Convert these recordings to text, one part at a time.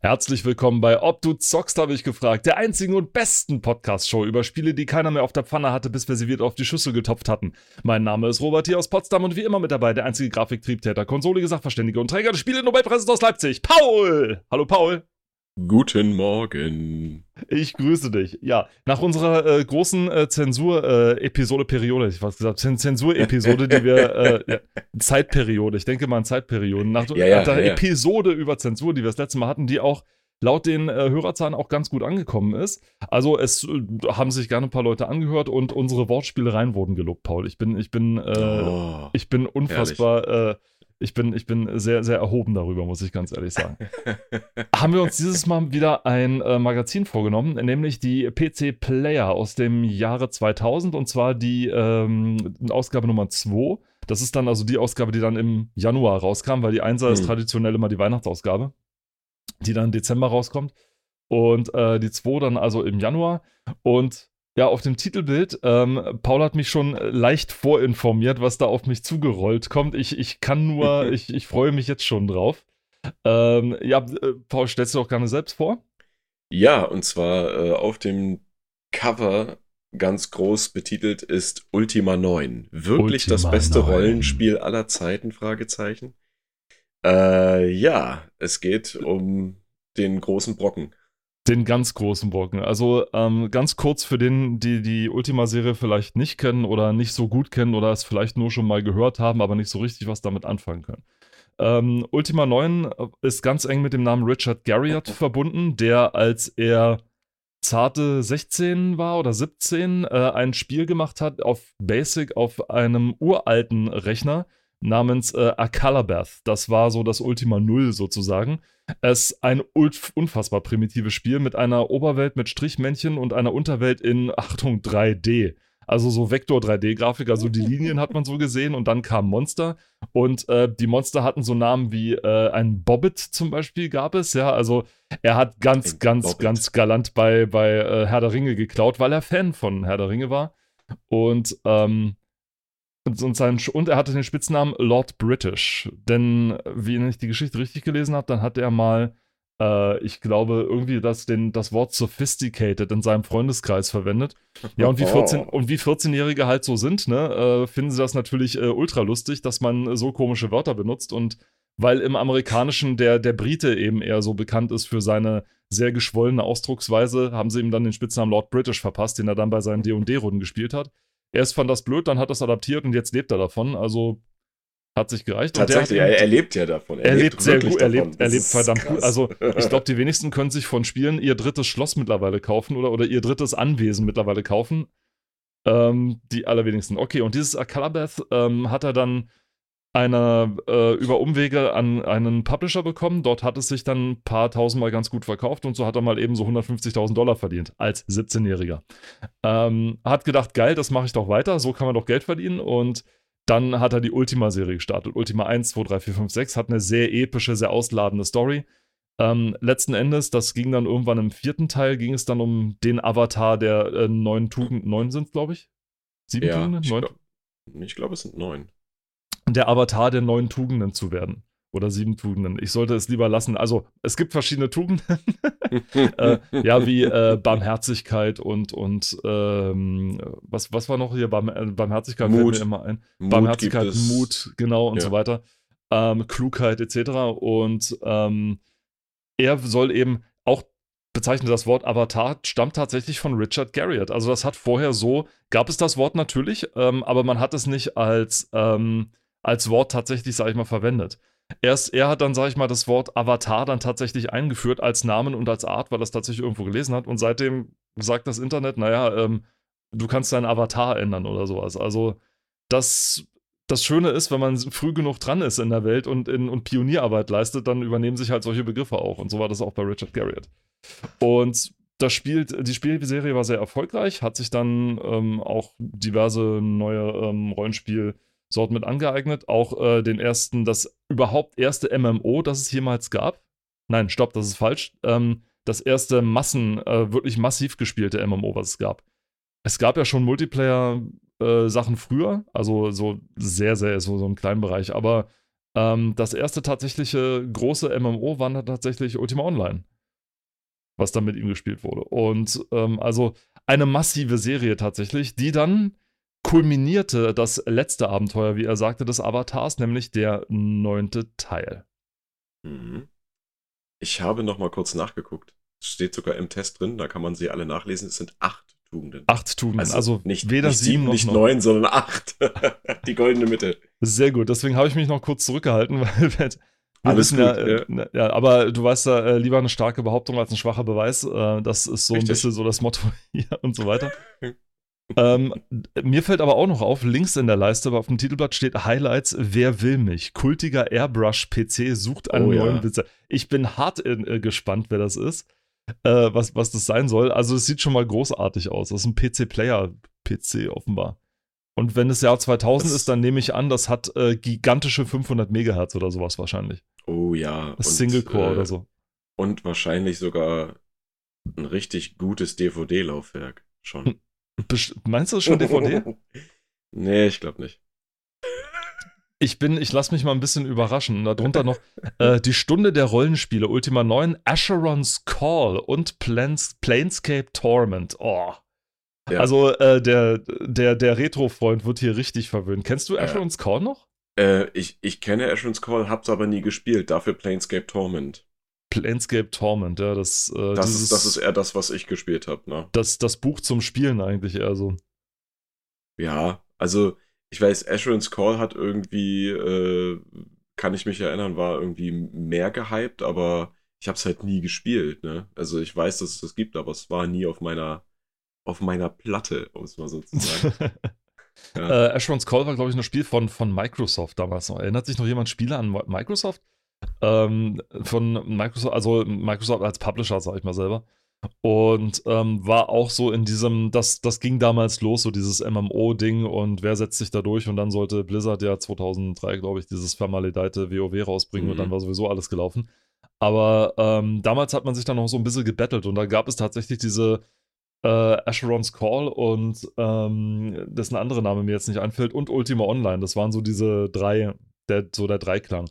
Herzlich willkommen bei Ob du zockst, habe ich gefragt. Der einzigen und besten Podcast-Show über Spiele, die keiner mehr auf der Pfanne hatte, bis wir sie wieder auf die Schüssel getopft hatten. Mein Name ist Robert hier aus Potsdam und wie immer mit dabei der einzige Grafiktriebtäter, konsolige Sachverständige und Träger des Spiele-Nobelpreises aus Leipzig, Paul! Hallo Paul! Guten Morgen. Ich grüße dich. Ja, nach unserer äh, großen äh, Zensur-Episode-Periode, äh, ich was gesagt, Zensur-Episode, die wir, äh, ja, Zeitperiode, ich denke mal an Zeitperioden, nach, Ja, ja, nach der. Episode über Zensur, die wir das letzte Mal hatten, die auch laut den äh, Hörerzahlen auch ganz gut angekommen ist. Also es äh, haben sich gerne ein paar Leute angehört und unsere Wortspielereien wurden gelobt, Paul. Ich bin, ich bin, äh, Oh. ich bin unfassbar, ich bin, ich bin sehr, sehr erhoben darüber, muss ich ganz ehrlich sagen. haben wir uns dieses Mal wieder ein äh, Magazin vorgenommen, nämlich die PC Player aus dem Jahre 2000 und zwar die ähm, Ausgabe Nummer 2. Das ist dann also die Ausgabe, die dann im Januar rauskam, weil die Einser ist Hm. traditionell immer die Weihnachtsausgabe, die dann im Dezember rauskommt. Und äh, die 2 dann also im Januar. Und ja, auf dem Titelbild, ähm, Paul hat mich schon leicht vorinformiert, was da auf mich zugerollt kommt. Ich, ich kann nur, ich, ich freue mich jetzt schon drauf. Ähm, ja, äh, Paul, stellst du doch gerne selbst vor? Ja, und zwar äh, auf dem Cover ganz groß betitelt ist Ultima 9. Wirklich das Ultima beste 9. Rollenspiel aller Zeiten? Fragezeichen. Äh, ja, es geht um den großen Brocken. Den ganz großen Brocken. Also ähm, ganz kurz für den, die die Ultima-Serie vielleicht nicht kennen oder nicht so gut kennen oder es vielleicht nur schon mal gehört haben, aber nicht so richtig was damit anfangen können. Ähm, Ultima 9 ist ganz eng mit dem Namen Richard Garriott verbunden, der als er zarte 16 war oder 17 äh, ein Spiel gemacht hat auf Basic auf einem uralten Rechner namens äh, Akalabath. Das war so das Ultima 0 sozusagen. Es ist ein unfassbar primitives Spiel mit einer Oberwelt mit Strichmännchen und einer Unterwelt in, Achtung, 3D. Also so Vektor-3D-Grafik, also die Linien hat man so gesehen und dann kamen Monster und äh, die Monster hatten so Namen wie äh, ein Bobbit zum Beispiel gab es, ja, also er hat ganz, Ein ganz, Bobbit. ganz galant bei, bei äh, Herr der Ringe geklaut, weil er Fan von Herr der Ringe war und ähm, und, und, sein, und er hatte den Spitznamen Lord British. Denn, wie ich die Geschichte richtig gelesen habe, dann hat er mal, äh, ich glaube, irgendwie das, den, das Wort sophisticated in seinem Freundeskreis verwendet. Ja, und wie 14, Oh. und wie 14-Jährige halt so sind, ne, äh, finden sie das natürlich äh, ultra lustig, dass man so komische Wörter benutzt. Und weil im Amerikanischen der, der Brite eben eher so bekannt ist für seine sehr geschwollene Ausdrucksweise, haben sie ihm dann den Spitznamen Lord British verpasst, den er dann bei seinen D&D-Runden gespielt hat. Erst fand das blöd, dann hat das adaptiert und jetzt lebt er davon. Also hat sich gereicht. Tatsächlich, er, er lebt ja davon. er lebt sehr wirklich gut, er lebt, er lebt verdammt gut. krass. Also ich glaube, die wenigsten können sich von Spielen ihr drittes Schloss mittlerweile kaufen oder, oder ihr drittes Anwesen mittlerweile kaufen. Ähm, die allerwenigsten. Okay, und dieses Akalabath ähm, hat er dann einer, äh, über Umwege an einen Publisher bekommen. Dort hat es sich dann ein paar tausendmal ganz gut verkauft und so hat er mal eben so 150.000 Dollar verdient als 17-Jähriger. Ähm, hat gedacht, geil, das mache ich doch weiter, so kann man doch Geld verdienen und dann hat er die Ultima-Serie gestartet. Ultima 1, 2, 3, 4, 5, 6 hat eine sehr epische, sehr ausladende Story. Ähm, letzten Endes, das ging dann irgendwann im vierten Teil, ging es dann um den Avatar der äh, neun Tugenden, neun sind glaube ich? Sieben ja, Tugenden? ich Neun? glaube, glaub, es sind neun. Der Avatar der neun Tugenden zu werden. Oder sieben Tugenden. Ich sollte es lieber lassen. Also, es gibt verschiedene Tugenden. äh, ja, wie äh, Barmherzigkeit und, und ähm, was, was war noch hier? Barm äh, Barmherzigkeit fällt Mut. mir immer ein. Mut Barmherzigkeit. Mut, genau und Ja. so weiter. Ähm, Klugheit etc. Und ähm, er soll eben auch bezeichnet das Wort Avatar stammt tatsächlich von Richard Garriott. Also das hat vorher so, gab es das Wort natürlich, ähm, aber man hat es nicht als, ähm, als Wort tatsächlich, sage ich mal, verwendet. Erst er hat dann, sage ich mal, das Wort Avatar dann tatsächlich eingeführt als Namen und als Art, weil er es tatsächlich irgendwo gelesen hat. Und seitdem sagt das Internet, naja, ähm, du kannst deinen Avatar ändern oder sowas. Also das, das Schöne ist, wenn man früh genug dran ist in der Welt und, in, und Pionierarbeit leistet, dann übernehmen sich halt solche Begriffe auch. Und so war das auch bei Richard Garriott. Und das spielt, die Spielserie war sehr erfolgreich, hat sich dann ähm, auch diverse neue ähm, Rollenspielsorten mit angeeignet. Auch äh, den ersten, das überhaupt erste MMO, das es jemals gab. Nein, stopp, das ist falsch. Ähm, das erste Massen, äh, wirklich massiv gespielte MMO, was es gab. Es gab ja schon Multiplayer-Sachen früher, also so sehr, sehr, so, so im kleinen Bereich, aber Ähm, das erste tatsächliche große MMO war dann tatsächlich Ultima Online, was dann mit ihm gespielt wurde. Und ähm, also eine massive Serie tatsächlich, die dann kulminierte das letzte Abenteuer, wie er sagte, des Avatars, nämlich der neunte Teil. Mhm. Ich habe noch mal kurz nachgeguckt. Es steht sogar im Test drin, da kann man sie alle nachlesen. Es sind acht Tugenden. Acht Tugenden, also, also nicht, weder nicht sieben, noch nicht neun, sondern acht. Die goldene Mitte. Sehr gut, deswegen habe ich mich noch kurz zurückgehalten, weil wir, alles gut, ja, ja. Ne, ja, aber du weißt ja, äh, lieber eine starke Behauptung als ein schwacher Beweis. Äh, das ist so Richtig. ein bisschen so das Motto hier und so weiter. Ähm, mir fällt aber auch noch auf, links in der Leiste auf dem Titelblatt steht Highlights, wer will mich? Kultiger Airbrush-PC sucht einen oh, neuen ja. Besitzer. Ich bin hart in, äh, gespannt, wer das ist, äh, was, was das sein soll. Also es sieht schon mal großartig aus. Das ist ein PC-Player-PC offenbar. Und wenn es Jahr 2000 das ist, dann nehme ich an, das hat äh, gigantische 500 Megahertz oder sowas wahrscheinlich. Oh ja. Single-Core äh, oder so. Und wahrscheinlich sogar ein richtig gutes DVD-Laufwerk schon. Meinst du das schon DVD? nee, ich glaube nicht. Ich bin, ich lasse mich mal ein bisschen überraschen. Darunter noch äh, die Stunde der Rollenspiele, Ultima 9, Asheron's Call und Plans, Planescape Torment. Oh. Ja. Also äh, der, der, der Retro-Freund wird hier richtig verwöhnt. Kennst du Asheron's Call noch? Äh, ich, ich kenne Asheron's Call, hab's aber nie gespielt. Dafür Planescape Torment. Planescape Torment, ja, das. Äh, das, dieses, ist, das ist eher das, was ich gespielt habe, ne? Das, das Buch zum Spielen eigentlich eher so. Ja, also ich weiß, Asheron's Call hat irgendwie, äh, kann ich mich erinnern, war irgendwie mehr gehypt, aber ich habe es halt nie gespielt, ne? Also ich weiß, dass es das gibt, aber es war nie auf meiner, auf meiner Platte, um es mal so zu sagen. ja. äh, Asheron's Call war, glaube ich, ein Spiel von, von Microsoft damals noch. Erinnert sich noch jemand Spiele an Microsoft? Ähm, von Microsoft, also Microsoft als Publisher, sag ich mal selber. Und ähm, war auch so in diesem, das, das ging damals los, so dieses MMO-Ding und wer setzt sich da durch und dann sollte Blizzard ja 2003, glaube ich, dieses vermaledeite WoW rausbringen mhm. und dann mhm. war sowieso alles gelaufen. Aber ähm, damals hat man sich dann noch so ein bisschen gebettelt und da gab es tatsächlich diese äh, Asheron's Call und ähm, dessen andere Name mir jetzt nicht einfällt und Ultima Online. Das waren so diese drei, der, so der Dreiklang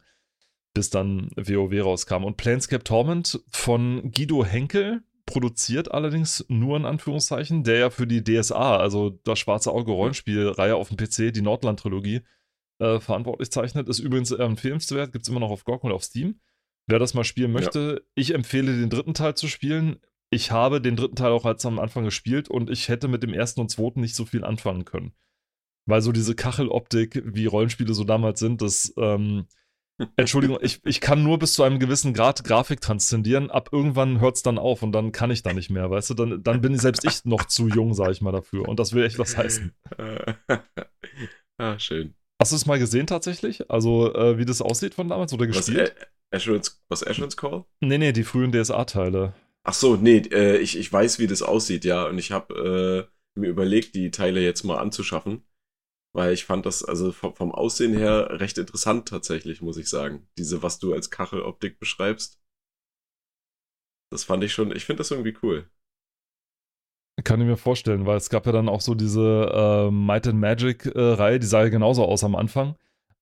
bis dann WoW rauskam. Und Planescape Torment von Guido Henkel, produziert allerdings nur in Anführungszeichen, der ja für die DSA, also das Schwarze Auge Rollenspielreihe auf dem PC, die Nordland-Trilogie, äh, verantwortlich zeichnet. Ist übrigens empfehlenswert, gibt es immer noch auf GOG und auf Steam. Wer das mal spielen möchte, ja. ich empfehle den dritten Teil zu spielen. Ich habe den dritten Teil auch als am Anfang gespielt und ich hätte mit dem ersten und zweiten nicht so viel anfangen können. Weil so diese Kacheloptik, wie Rollenspiele so damals sind, das ähm, Entschuldigung, ich, ich kann nur bis zu einem gewissen Grad Grafik transzendieren. Ab irgendwann hört es dann auf und dann kann ich da nicht mehr, weißt du? Dann, dann bin selbst ich noch zu jung, sag ich mal, dafür. Und das will echt was heißen. ah, schön. Hast du es mal gesehen tatsächlich? Also, äh, wie das aussieht von damals oder gespielt? Was, Asheron's, was Asheron's Call? Nee, nee, die frühen DSA-Teile. Ach so, nee, äh, ich, ich weiß, wie das aussieht, ja. Und ich habe äh, mir überlegt, die Teile jetzt mal anzuschaffen. Weil ich fand das also vom, Aussehen her recht interessant tatsächlich, muss ich sagen. Diese, was du als Kacheloptik beschreibst. Das fand ich schon, ich finde das irgendwie cool. Kann ich mir vorstellen, weil es gab ja dann auch so diese äh, Might and Magic-Reihe, äh, die sah ja genauso aus am Anfang.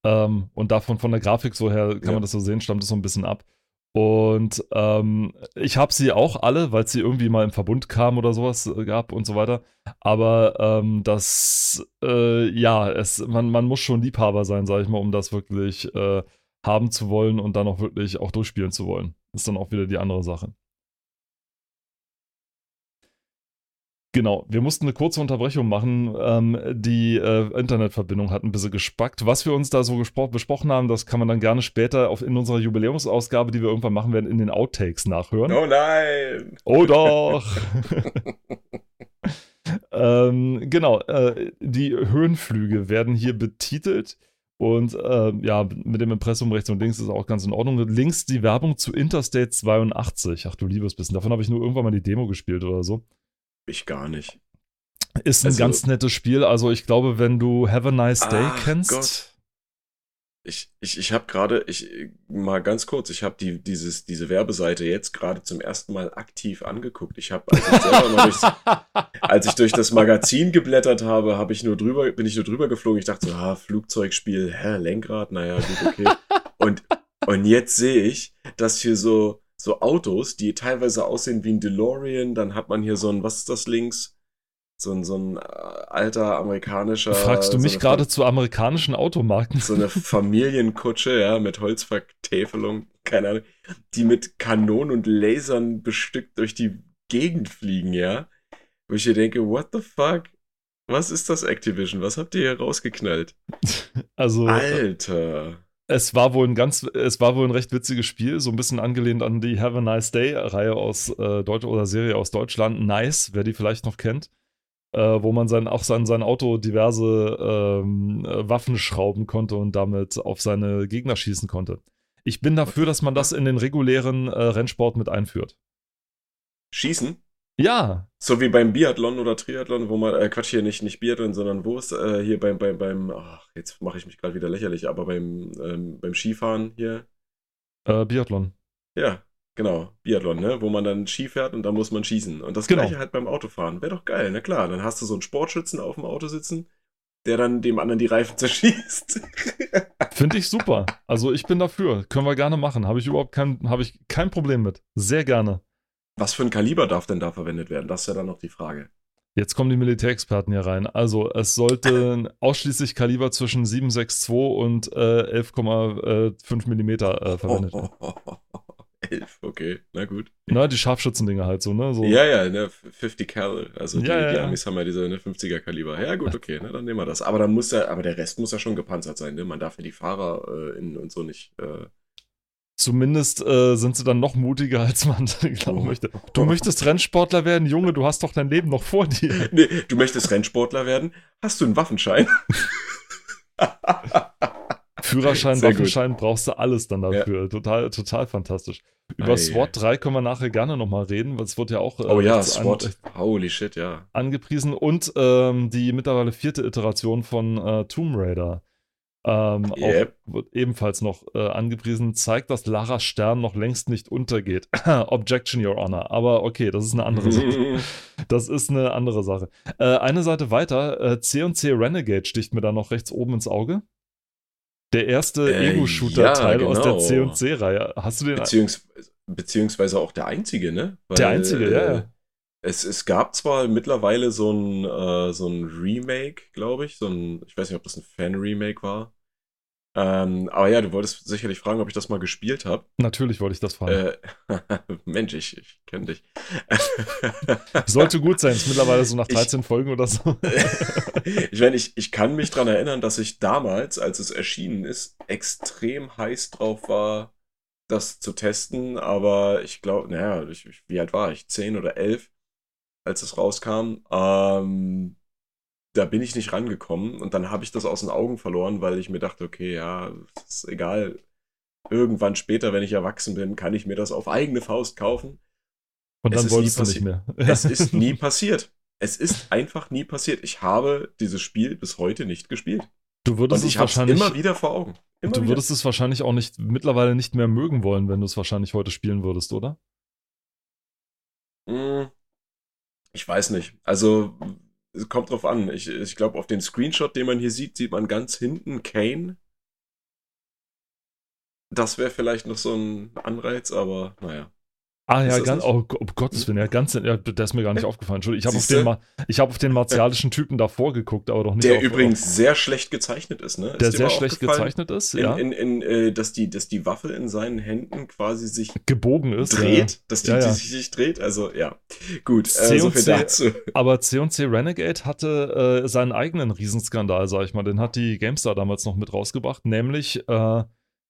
Ähm, und davon von der Grafik so her, kann ja. man das so sehen, stammt es so ein bisschen ab. Und ähm, ich habe sie auch alle, weil sie irgendwie mal im Verbund kamen oder sowas äh, gab und so weiter. Aber ähm, das, äh, ja, es, man, man muss schon Liebhaber sein, sage ich mal, um das wirklich äh, haben zu wollen und dann auch wirklich auch durchspielen zu wollen. Ist dann auch wieder die andere Sache. Genau, wir mussten eine kurze Unterbrechung machen. Ähm, die äh, Internetverbindung hat ein bisschen gespackt. Was wir uns da so besprochen haben, das kann man dann gerne später auf, in unserer Jubiläumsausgabe, die wir irgendwann machen werden, in den Outtakes nachhören. Oh nein! Oh doch! ähm, genau, äh, die Höhenflüge werden hier betitelt. Und äh, ja, mit dem Impressum rechts und links ist auch ganz in Ordnung. Links die Werbung zu Interstate 82. Ach du liebes bisschen. Davon habe ich nur irgendwann mal die Demo gespielt oder so. Ich gar nicht. Ist ein also, ganz nettes Spiel. Also ich glaube, wenn du Have a Nice Day kennst. Gott. Ich, ich, ich habe gerade, ich mal ganz kurz, ich habe die, dieses, diese Werbeseite jetzt gerade zum ersten Mal aktiv angeguckt. Ich habe, als, als, ich durch das Magazin geblättert habe, habe ich nur drüber, bin ich nur drüber geflogen. Ich dachte so, ah, Flugzeugspiel, hä, Lenkrad, naja, gut, okay. Und, und jetzt sehe ich, dass hier so, so Autos, die teilweise aussehen wie ein DeLorean, dann hat man hier so ein, was ist das links? So ein, so ein äh, alter amerikanischer. Fragst du mich gerade zu amerikanischen Automarken? so eine Familienkutsche, ja, mit Holzvertäfelung, keine Ahnung, die mit Kanonen und Lasern bestückt durch die Gegend fliegen, ja. Wo ich hier denke, what the fuck? Was ist das Activision? Was habt ihr hier rausgeknallt? Also, Alter. Es war wohl ein ganz, es war wohl ein recht witziges Spiel, so ein bisschen angelehnt an die Have a Nice Day-Reihe aus äh, Deutsch oder Serie aus Deutschland. Nice, wer die vielleicht noch kennt. Äh, wo man sein, auch sein, sein Auto diverse ähm, äh, Waffen schrauben konnte und damit auf seine Gegner schießen konnte. Ich bin dafür, dass man das in den regulären äh, Rennsport mit einführt. Schießen? Ja, So wie beim Biathlon oder Triathlon, wo man, äh, Quatsch, hier nicht, nicht Biathlon, sondern wo ist, äh, hier beim, beim, beim, ach, jetzt mache ich mich gerade wieder lächerlich, aber beim, ähm, beim Skifahren hier, äh, Biathlon. ja, genau, Biathlon, ne, wo man dann Ski fährt und da muss man schießen. Und das Genau. gleiche halt beim Autofahren. Wäre doch geil, na klar, dann hast du so einen Sportschützen auf dem Auto sitzen, der dann dem anderen die Reifen zerschießt. Finde ich super. Also ich bin dafür. Können wir gerne machen. Habe ich überhaupt kein, habe ich kein Problem mit. Sehr gerne. Was für ein Kaliber darf denn da verwendet werden? Das ist ja dann noch die Frage. Jetzt kommen die Militärexperten hier rein. Also es sollte ausschließlich Kaliber zwischen 7,62 und äh, 11,5 Millimeter äh, verwendet werden. Elf, okay, na gut. Na, die Scharfschützendinger halt so, ne? So. Ja, ja, ne, 50 Cal, also die, Ja, ja, die ja. Amis haben ja diese ne, 50er Kaliber. Ja, gut, okay, ne, dann nehmen wir das. Aber dann muss ja, aber der Rest muss ja schon gepanzert sein, ne? Man darf ja die Fahrer äh, in, und so nicht. Äh, Zumindest äh, sind sie dann noch mutiger, als man glauben Oh. möchte. Du möchtest Rennsportler werden, Junge, du hast doch dein Leben noch vor dir. nee, du möchtest Rennsportler werden? Hast du einen Waffenschein? Führerschein, Sehr gut. Waffenschein, brauchst du alles dann dafür. Total, total fantastisch. Über Ei. SWAT 3 können wir nachher gerne nochmal reden, weil es wird ja auch äh, Oh ja, SWAT. Holy shit, ja. angepriesen und ähm, die mittlerweile vierte Iteration von äh, Tomb Raider. Ähm, Yep. auch, wird ebenfalls noch äh, angepriesen, zeigt, dass Lara Stern noch längst nicht untergeht. Objection, Your Honor. Aber okay, das ist eine andere Sache. Das ist eine andere Sache. Äh, eine Seite weiter, äh, C&C Renegade sticht mir da noch rechts oben ins Auge. Der erste Äh, Ego-Shooter-Teil ja, aus der genau. C&C-Reihe. Hast du den? Beziehungs beziehungsweise auch der einzige, ne? Der einzige, ja, ja. Es, es gab zwar mittlerweile so ein, äh, so ein Remake, glaube ich, so ein, ich weiß nicht, ob das ein Fan-Remake war. Ähm, aber ja, du wolltest sicherlich fragen, ob ich das mal gespielt habe. Natürlich wollte ich das fragen. Äh, Mensch, ich, ich kenne dich. Sollte gut sein, ist mittlerweile so nach Ich- 13 Folgen oder so. ich meine, ich, ich kann mich dran erinnern, dass ich damals, als es erschienen ist, extrem heiß drauf war, das zu testen. Aber ich glaube, naja, ich, ich- wie alt war ich? Zehn oder elf, als es rauskam. Ähm, da bin ich nicht rangekommen und dann habe ich das aus den Augen verloren, weil ich mir dachte, okay, ja, ist egal. Irgendwann später, wenn ich erwachsen bin, kann ich mir das auf eigene Faust kaufen. Und dann ist wolltest du nicht mehr. Es ist nie passiert. Es ist einfach nie passiert. Ich habe dieses Spiel bis heute nicht gespielt. Du würdest Und es ich es wahrscheinlich. immer wieder vor Augen. Immer du wieder. würdest es wahrscheinlich auch nicht mittlerweile nicht mehr mögen wollen, wenn du es wahrscheinlich heute spielen würdest, oder? Mm, Ich weiß nicht. Also, es kommt drauf an. Ich, ich glaube, auf den Screenshot, den man hier sieht, sieht man ganz hinten Kane. Das wäre vielleicht noch so ein Anreiz, aber naja. Ah ja, ganz, oh, um Gottes Willen, ja, ganz, ja, der ist mir gar nicht aufgefallen. Entschuldigung, ich habe auf, den ich hab auf den martialischen Typen davor geguckt, aber doch nicht Der auf, übrigens sehr schlecht gezeichnet ist, ne? auf, der Ist dir sehr schlecht gezeichnet ist, In, ja, in, in, äh, dass, die, dass die Waffe in seinen Händen quasi sich gebogen ist. dreht, dass die, Ja, ja. die sich, dreht. Also ja, gut. Äh, so viel C- dazu. Aber C&C Renegade hatte äh, seinen eigenen Riesenskandal, sag ich mal. Den hat die GameStar damals noch mit rausgebracht, nämlich, äh,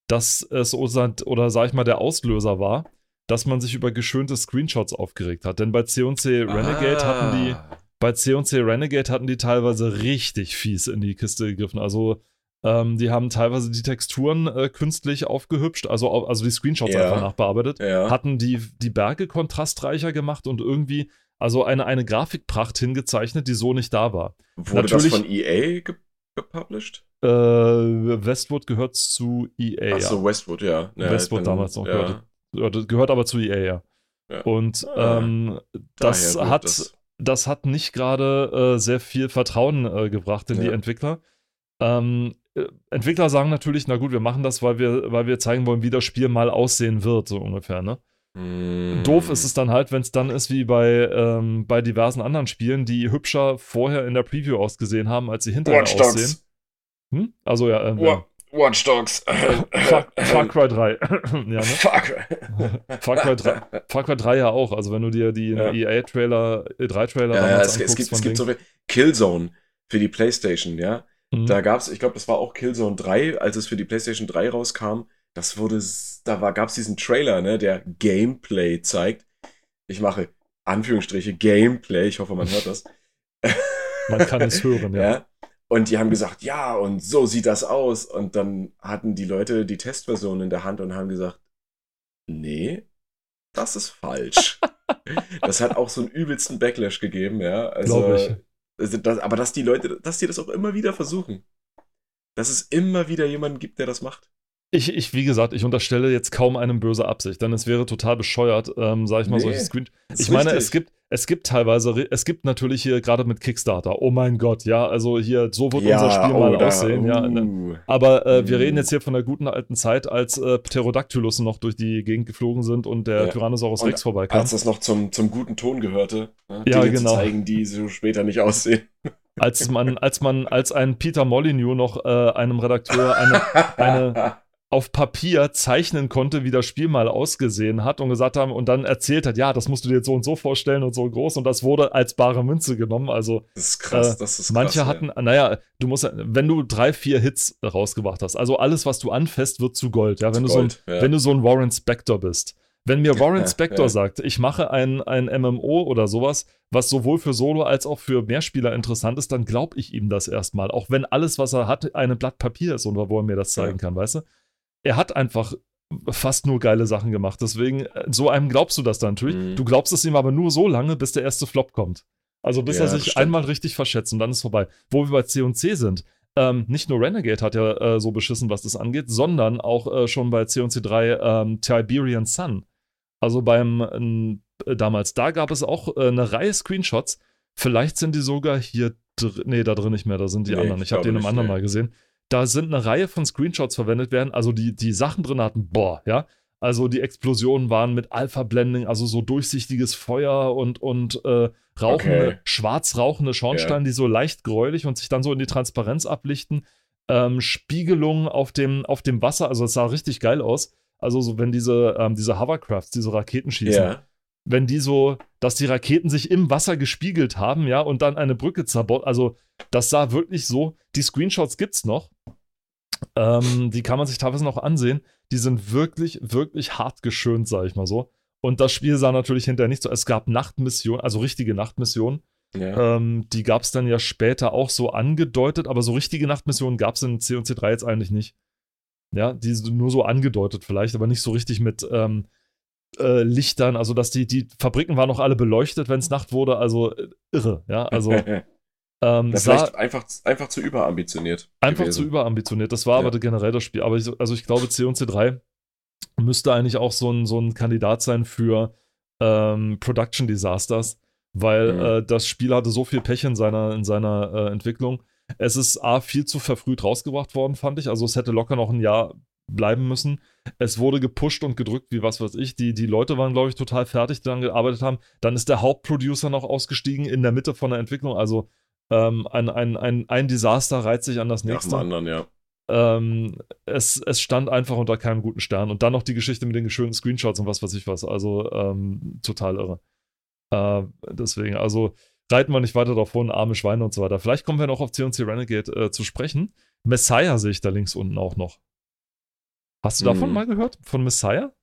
dass es oder, oder sag ich mal der Auslöser war, dass man sich über geschönte Screenshots aufgeregt hat. Denn bei C&C Renegade hatten die Ah. bei C&C Renegade hatten die teilweise richtig fies in die Kiste gegriffen. Also ähm, die haben teilweise die Texturen äh, künstlich aufgehübscht, also, also die Screenshots Ja. einfach nachbearbeitet, Ja. hatten die, die Berge kontrastreicher gemacht und irgendwie also eine, eine Grafikpracht hingezeichnet, die so nicht da war. Wurde natürlich- das von EA ge gepublished? Äh, Westwood gehört zu EA. Achso, Westwood, ja. ja Westwood damals noch ja. gehört. Ja, das gehört aber zu EA, ja. Ja. Und Ah, ähm, das hat das. das hat nicht gerade äh, sehr viel Vertrauen äh, gebracht in die Ja. Entwickler. Ähm, äh, Entwickler sagen natürlich, na gut, wir machen das, weil wir, weil wir zeigen wollen, wie das Spiel mal aussehen wird, so ungefähr, ne? Mm. Doof ist es dann halt, wenn es dann ist wie bei, ähm, bei diversen anderen Spielen, die hübscher vorher in der Preview ausgesehen haben, als sie hinterher Watch aussehen. Dogs. Hm? Also ja, ähm, Wa- Watch Dogs. Far, Far Cry 3. ja, ne? Fuck. Far Cry 3, Far Cry 3 ja auch. Also wenn du dir die Ja. EA-Trailer, E3-Trailer Ja, ja, es, es gibt, es gibt so viel. Killzone für die PlayStation, ja. Mhm. Da gab's, ich glaube, das war auch Killzone 3, als es für die PlayStation 3 rauskam. Das wurde, da war, gab's diesen Trailer, ne, der Gameplay zeigt. Ich mache Anführungsstriche Gameplay, ich hoffe, man hört das. Man kann es hören, ja. Ja. Und die haben gesagt, ja, und so sieht das aus. Und dann hatten die Leute die Testversion in der Hand und haben gesagt, nee, das ist falsch. das hat auch so einen übelsten Backlash gegeben, ja. Also, Glaube ich. also das, aber dass die Leute, dass die das auch immer wieder versuchen. Dass es immer wieder jemanden gibt, der das macht. Ich, ich, wie gesagt, ich unterstelle jetzt kaum einem böse Absicht, denn es wäre total bescheuert, ähm, sag ich mal, Nee, solche Screen. Ich meine, richtig. es gibt, es gibt teilweise, es gibt natürlich hier gerade mit Kickstarter, oh mein Gott, ja, also hier, so wird unser Spiel mal oh, da- aussehen, ja. ne. uh. Aber äh, wir Mm. reden jetzt hier von der guten alten Zeit, als äh, Pterodactylus noch durch die Gegend geflogen sind und der Ja. Tyrannosaurus Und Rex vorbeikam. Als das noch zum, zum guten Ton gehörte, ne, Ja, Dinge genau. zu zeigen, die so später nicht aussehen. Als man, als man, als ein Peter Molyneux noch äh, einem Redakteur eine, eine auf Papier zeichnen konnte, wie das Spiel mal ausgesehen hat und gesagt haben und dann erzählt hat, ja, das musst du dir jetzt so und so vorstellen und so groß und das wurde als bare Münze genommen. Also Das ist krass, Äh, das ist krass. manche ja. hatten, naja, du musst, wenn du drei, vier Hits rausgebracht hast, also alles, was du anfasst, wird zu Gold. Ja, wenn du so ein, Gold, ja. wenn du so ein Warren Spector bist. Wenn mir Warren Spector Ja. sagt, ich mache ein, ein MMO oder sowas, was sowohl für Solo als auch für Mehrspieler interessant ist, dann glaube ich ihm das erstmal. Auch wenn alles, was er hat, ein Blatt Papier ist und wo er mir das zeigen kann, weißt du? Er hat einfach fast nur geile Sachen gemacht. Deswegen, äh, so einem glaubst du das dann natürlich. Mhm. Du glaubst es ihm aber nur so lange, bis der erste Flop kommt. Also bis Ja, er sich stimmt. einmal richtig verschätzt und dann ist vorbei. Wo wir bei C&C sind, ähm, nicht nur Renegade hat ja äh, so beschissen, was das angeht, sondern auch äh, schon bei C&C 3 ähm, Tiberian Sun. Also beim äh, damals, da gab es auch äh, eine Reihe Screenshots. Vielleicht sind die sogar hier drin. Nee, da drin nicht mehr, da sind die Nee, anderen. Ich ich habe den im anderen nee. mal gesehen. Da sind eine Reihe von Screenshots verwendet werden, also die, die Sachen drin hatten, boah, ja. Also die Explosionen waren mit Alpha-Blending, also so durchsichtiges Feuer und, und äh, rauchende, Okay. schwarz rauchende Schornsteine, die so leicht gräulich und sich dann so in die Transparenz ablichten. Ähm, Spiegelungen auf dem, auf dem Wasser, also es sah richtig geil aus. Also so, wenn diese, ähm, diese Hovercrafts, diese Raketen schießen, Ja. wenn die so, dass die Raketen sich im Wasser gespiegelt haben, ja, und dann eine Brücke zerbaut. Also, das sah wirklich so. Die Screenshots gibt's noch. Ähm, die kann man sich teilweise noch ansehen. Die sind wirklich, wirklich hart geschönt, sag ich mal so. Und das Spiel sah natürlich hinterher nicht so. Es gab Nachtmissionen, also richtige Nachtmissionen. Ja. Ähm, die gab es dann ja später auch so angedeutet, aber so richtige Nachtmissionen gab es in C und C3 jetzt eigentlich nicht. Ja, die sind nur so angedeutet vielleicht, aber nicht so richtig mit ähm, äh, Lichtern. Also, dass die, die Fabriken waren noch alle beleuchtet, wenn es Nacht wurde. Also äh, irre, ja. Also ähm, ja, vielleicht einfach, einfach zu überambitioniert. einfach gewesen. zu überambitioniert. Das war Ja. aber generell das Spiel. Aber ich, also ich glaube, C und C3 müsste eigentlich auch so ein, so ein Kandidat sein für ähm, Production Disasters, weil Mhm. äh, das Spiel hatte so viel Pech in seiner, in seiner äh, Entwicklung. Es ist A, viel zu verfrüht rausgebracht worden, fand ich. Also es hätte locker noch ein Jahr bleiben müssen. Es wurde gepusht und gedrückt, wie was weiß ich. Die, die Leute waren, glaube ich, total fertig, die daran gearbeitet haben. Dann ist der Hauptproducer noch ausgestiegen in der Mitte von der Entwicklung. Also ähm, ein, ein, ein, ein Desaster reiht sich an das Nach dem nächste. anderen, ja. Ähm, es, es stand einfach unter keinem guten Stern. Und dann noch die Geschichte mit den schönen Screenshots und was weiß ich was. Also ähm, total irre. Äh, deswegen, also reiten wir nicht weiter davon, arme Schweine und so weiter. Vielleicht kommen wir noch auf C&C Renegade äh, zu sprechen. Messiah sehe ich da links unten auch noch. Hast du davon Hm. mal gehört? Von Messiah?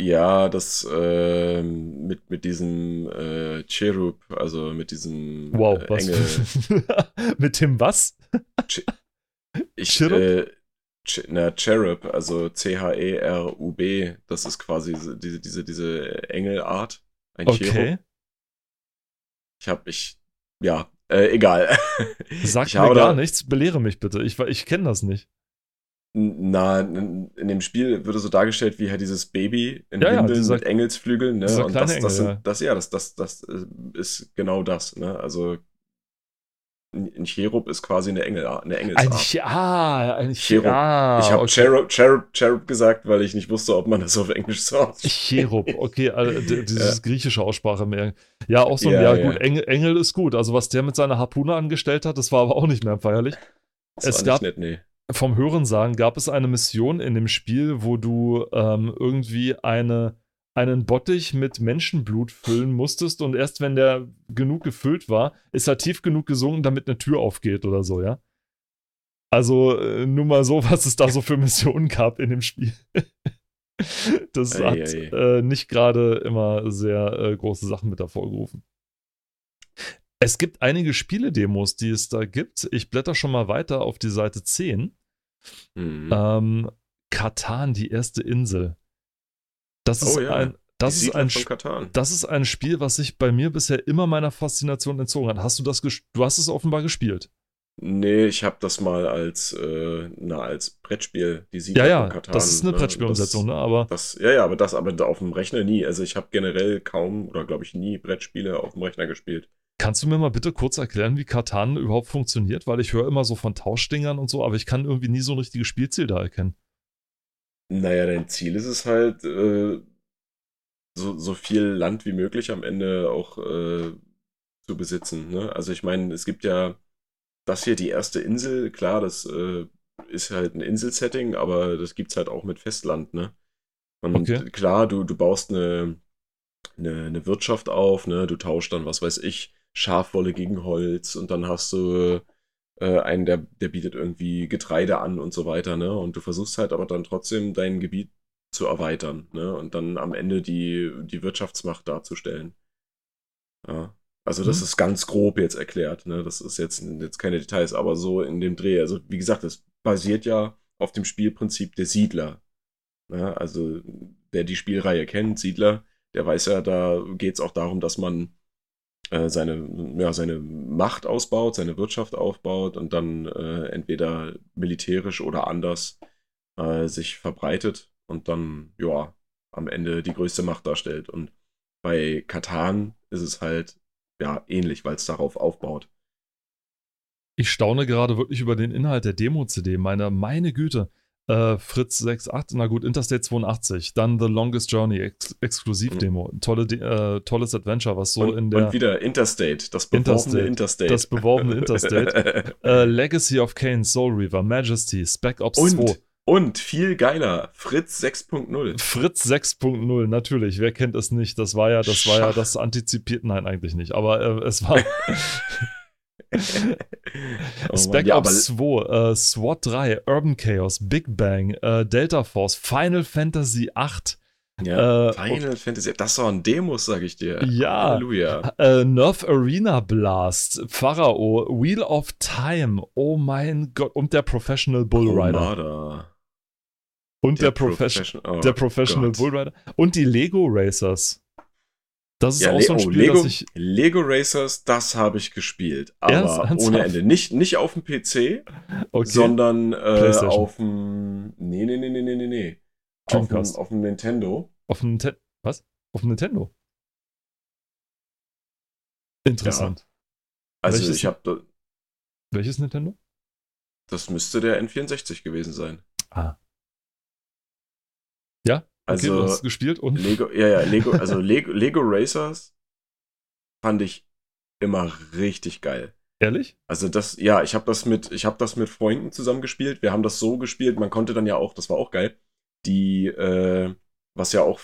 Ja, das ähm, mit, mit diesem äh, Cherub, also mit diesem Wow, äh, was? Engel. Mit dem was? Ich, Cherub? äh, Ch na, Cherub, also C-H-E-R-U-B, das ist quasi diese, diese, diese Engelart. Ein Cherub. Okay. Ich hab, ich, ja, äh, egal. Sag ich mir gar nichts. Belehre mich bitte. Ich, ich kenne das nicht. Na, in in dem Spiel wird es so dargestellt wie halt dieses Baby in Ja, ja, Windeln dieser- mit Engelsflügeln, ne? Und das, das, sind, das, ja, das, das, das äh, ist genau das, ne? Also ein Cherub ist quasi eine Engel, eine Engelsart. Ein, Ch- ah, ein Cherub. Ah, ich habe okay. Cherub, Cherub, Cherub gesagt, weil ich nicht wusste, ob man das auf Englisch so ausspricht. Cherub, okay, also dieses griechische Aussprache mehr. Ja, auch so, ein- Ja, ja, ja. gut, Engel, Engel ist gut. Also, was der mit seiner Harpune angestellt hat, das war aber auch nicht mehr feierlich. Das Es war gab- nicht nett, nee. Vom Hörensagen gab es eine Mission in dem Spiel, wo du ähm, irgendwie eine, einen Bottich mit Menschenblut füllen musstest und erst wenn der genug gefüllt war, ist er tief genug gesunken, damit eine Tür aufgeht oder so, ja. Also äh, nur mal so, was es da so für Missionen gab in dem Spiel. das Ei, hat ei. äh, nicht gerade immer sehr äh, große Sachen mit hervorgerufen. Es gibt einige Spiele-Demos, die es da gibt. Ich blätter schon mal weiter auf die Seite 10. Mhm. Ähm, Katan, die erste Insel. Das ist Oh ja, ein, das ist ein, das ist ein Spiel, was sich bei mir bisher immer meiner Faszination entzogen hat. Hast du das, du hast es offenbar gespielt? Nee, ich habe das mal als, äh, na, als Brettspiel, die Siedler Ja, ja, von Katan. das ist eine ne? Brettspielumsetzung, ne? Aber das, ja, ja, aber das, aber auf dem Rechner nie. Also ich habe generell kaum oder glaube ich nie Brettspiele auf dem Rechner gespielt. Kannst du mir mal bitte kurz erklären, wie Katan überhaupt funktioniert? Weil ich höre immer so von Tauschdingern und so, aber ich kann irgendwie nie so ein richtiges Spielziel da erkennen. Naja, dein Ziel ist es halt, äh, so, so viel Land wie möglich am Ende auch äh, zu besitzen. Ne? Also ich meine, es gibt ja das hier, die erste Insel, klar, das äh, ist halt ein Inselsetting, aber das gibt's halt auch mit Festland, ne? Und Okay. klar, du, du baust eine, eine, eine Wirtschaft auf, ne? Du tauschst dann, was weiß ich, Schafwolle gegen Holz und dann hast du äh, einen, der, der bietet irgendwie Getreide an und so weiter, ne? Und du versuchst halt aber dann trotzdem dein Gebiet zu erweitern, ne? Und dann am Ende die, die Wirtschaftsmacht darzustellen. Ja. Also das Mhm. ist ganz grob jetzt erklärt, ne? Das ist jetzt, jetzt keine Details, aber so in dem Dreh. Also wie gesagt, es basiert ja auf dem Spielprinzip der Siedler. Ne? Also wer die Spielreihe kennt, Siedler, der weiß ja, da geht es auch darum, dass man äh, seine, ja, seine Macht ausbaut, seine Wirtschaft aufbaut und dann äh, entweder militärisch oder anders äh, sich verbreitet und dann, ja, am Ende die größte Macht darstellt. Und bei Katan ist es halt, ja, ähnlich, weil es darauf aufbaut. Ich staune gerade wirklich über den Inhalt der Demo-CD. Meine, meine Güte. Äh, Fritz 68, na gut, Interstate 82, dann The Longest Journey, Ex Exklusivdemo. Tolle, De- äh, tolles Adventure, was so und, in der. und wieder Interstate, das beworbene Interstate, Interstate. das beworbene Interstate. äh, Legacy of Kane, Soul Reaver, Majesty, Spec Ops 2. und, und viel geiler, Fritz 6.0. Fritz 6.0, natürlich. Wer kennt es nicht? Das war ja, das war ja Schach. das antizipiert. Nein, eigentlich nicht. Aber äh, es war Oh Spec ja, Ops 2, äh, SWAT 3, Urban Chaos, Big Bang, äh, Delta Force, Final Fantasy 8, aber, ja, äh, Final Fantasy, das waren Demos, sag ich dir. Ja. Halleluja. äh, Nerf Arena Blast, Pharao, Wheel of Time, oh mein Gott, und der Professional Bull Rider. Armada. und der, Profession Profession- oh der Professional Gott. Bull Rider. Und die Lego Racers. Das ist Ja, auch so ein oh, Spiel, Lego, das ich. Lego Racers, das habe ich gespielt. Aber Ernsthaft? ohne Ende. Nicht, nicht auf dem PC, Okay. sondern äh, auf dem. Nee, nee, nee, nee, nee, nee, nee. Auf dem, Dreamcast. auf dem Nintendo. Auf dem Nintendo. Was? Auf dem Nintendo. Interessant. Also Welches- ich habe. Welches Nintendo? Das müsste der N64 gewesen sein. Ah. Ja, okay, Also du hast es gespielt und. Lego, ja, ja, Lego, also Lego, Lego Racers fand ich immer richtig geil. Ehrlich? Also das, ja, ich habe das mit, ich habe das mit Freunden zusammen gespielt. Wir haben das so gespielt, man konnte dann ja auch, das war auch geil, die, äh, was ja auch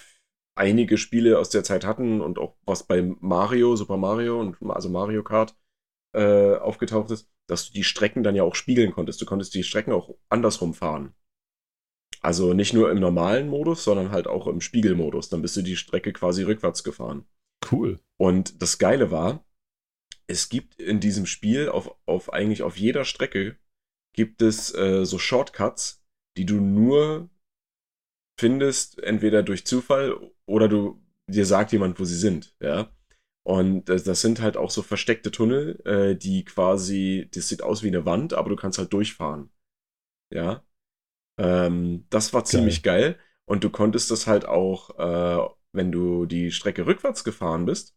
einige Spiele aus der Zeit hatten und auch was bei Mario, Super Mario und also Mario Kart äh, aufgetaucht ist, dass du die Strecken dann ja auch spiegeln konntest. Du konntest die Strecken auch andersrum fahren. Also nicht nur im normalen Modus, sondern halt auch im Spiegelmodus. Dann bist du die Strecke quasi rückwärts gefahren. Cool. Und das Geile war, es gibt in diesem Spiel auf, auf eigentlich auf jeder Strecke gibt es äh, so Shortcuts, die du nur findest, entweder durch Zufall oder du dir sagt jemand, wo sie sind, ja. Und das, das sind halt auch so versteckte Tunnel, äh, die quasi, das sieht aus wie eine Wand, aber du kannst halt durchfahren. Ja. Ähm, das war ziemlich geil. Und du konntest das halt auch, äh, wenn du die Strecke rückwärts gefahren bist,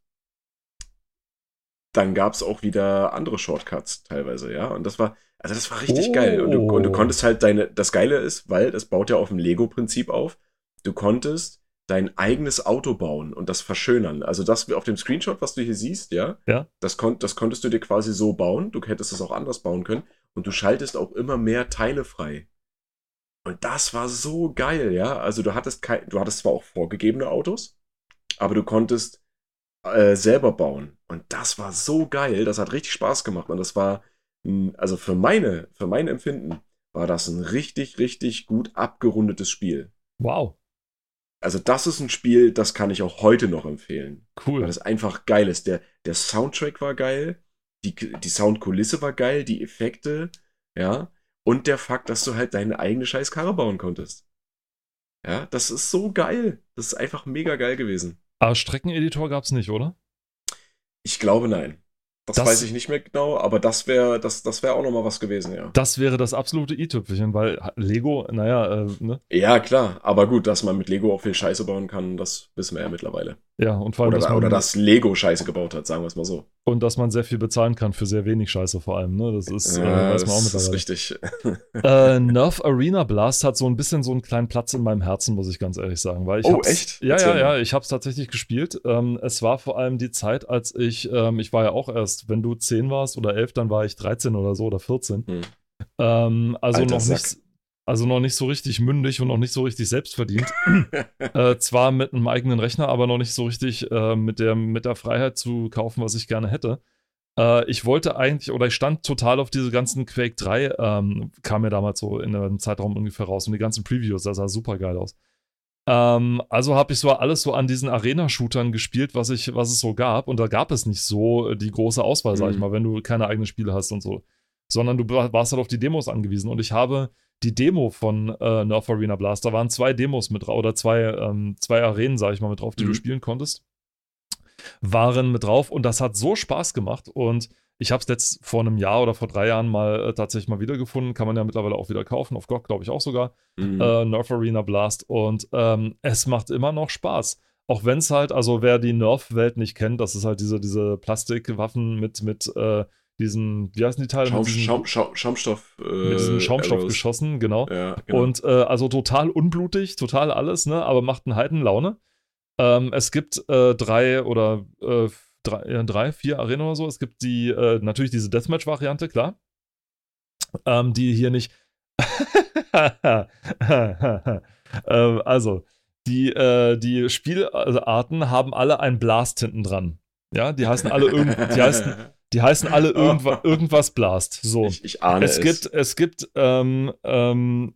dann gab es auch wieder andere Shortcuts teilweise, ja. Und das war, also das war richtig Oh. geil. Und du, und du konntest halt deine, das Geile ist, weil das baut ja auf dem Lego-Prinzip auf, du konntest dein eigenes Auto bauen und das verschönern. Also das auf dem Screenshot, was du hier siehst, ja, Ja. das, kon das konntest du dir quasi so bauen. Du hättest es auch anders bauen können. Und du schaltest auch immer mehr Teile frei. Und das war so geil, ja. Also du hattest kein, du hattest zwar auch vorgegebene Autos, aber du konntest äh, selber bauen. Und das war so geil, das hat richtig Spaß gemacht. Und das war, also für meine, für mein Empfinden, war das ein richtig, richtig gut abgerundetes Spiel. Wow. Also das ist ein Spiel, das kann ich auch heute noch empfehlen. Cool. Weil das einfach geil ist. Der, der Soundtrack war geil, die, die Soundkulisse war geil, die Effekte, ja. Und der Fakt, dass du halt deine eigene scheiß Karre bauen konntest. Ja, das ist so geil. Das ist einfach mega geil gewesen. Aber Streckeneditor gab es nicht, oder? Ich glaube, nein. Das, Das- weiß ich nicht mehr genau, aber das wäre das, das wär auch nochmal was gewesen, ja. Das wäre das absolute i-Tüpfelchen, weil Lego, naja, äh, ne? Ja, klar. Aber gut, dass man mit Lego auch viel Scheiße bauen kann, das wissen wir ja mittlerweile. Ja, und vor allem, Oder, dass man, oder dass Lego Scheiße gebaut hat, sagen wir es mal so. und dass man sehr viel bezahlen kann für sehr wenig Scheiße vor allem, ne? Das ist, äh, Ja, weiß man auch das ist richtig. Äh, Nerf Arena Blast hat so ein bisschen so einen kleinen Platz in meinem Herzen, muss ich ganz ehrlich sagen. Weil ich Oh, echt? Ja, Erzähl ja, ja, ich habe es tatsächlich gespielt. Ähm, es war vor allem die Zeit, als ich, ähm, ich war ja auch erst, wenn du 10 warst oder 11, dann war ich 13 oder so oder 14. Hm. Ähm, also Alter noch Sack. nicht, also noch nicht so richtig mündig und noch nicht so richtig selbstverdient. äh, zwar mit einem eigenen Rechner, aber noch nicht so richtig äh, mit, der, mit der Freiheit zu kaufen, was ich gerne hätte. Äh, ich wollte eigentlich, oder ich stand total auf diese ganzen Quake 3, ähm, kam mir damals so in einem Zeitraum ungefähr raus und die ganzen Previews, das sah super geil aus. Ähm, also habe ich so alles so an diesen Arena-Shootern gespielt, was, ich, was es so gab. Und da gab es nicht so äh, die große Auswahl, sag ich Mhm. mal, wenn du keine eigenen Spiele hast und so. Sondern du war- warst halt auf die Demos angewiesen. Und ich habe die Demo von äh, Nerf Arena Blast, da waren zwei Demos mit drauf, oder zwei, ähm, zwei Arenen, sag ich mal, mit drauf, die Mhm. du spielen konntest, waren mit drauf. Und das hat so Spaß gemacht. Und ich habe es jetzt vor einem Jahr oder vor drei Jahren mal äh, tatsächlich mal wiedergefunden. Kann man ja mittlerweile auch wieder kaufen, auf GOG glaube ich auch sogar Mhm. äh, Nerf Arena Blast und ähm, es macht immer noch Spaß. Auch wenn es halt, also wer die Nerf-Welt nicht kennt, das ist halt diese, diese Plastikwaffen mit, mit äh, diesen, wie heißen die Teile? Schaum, mit diesen, Schaum, Schaum, Schaumstoff. Äh, mit diesen Arrows. Schaumstoffgeschossen, genau. Ja, genau. Und äh, also total unblutig, total alles, ne? Aber macht einen heiten Laune. Ähm, es gibt äh, drei oder äh, drei, äh, drei, vier Arenen oder so. Es gibt die, äh, natürlich diese Deathmatch-Variante, klar. Ähm, die hier nicht. ähm, also, die, äh, die Spielarten haben alle ein Blast hinten dran. Ja, die heißen alle irgend, die heißen, die heißen alle irgendwa, irgendwas Blast. So. ich, ich ahne Es es. gibt, es gibt, ähm, ähm,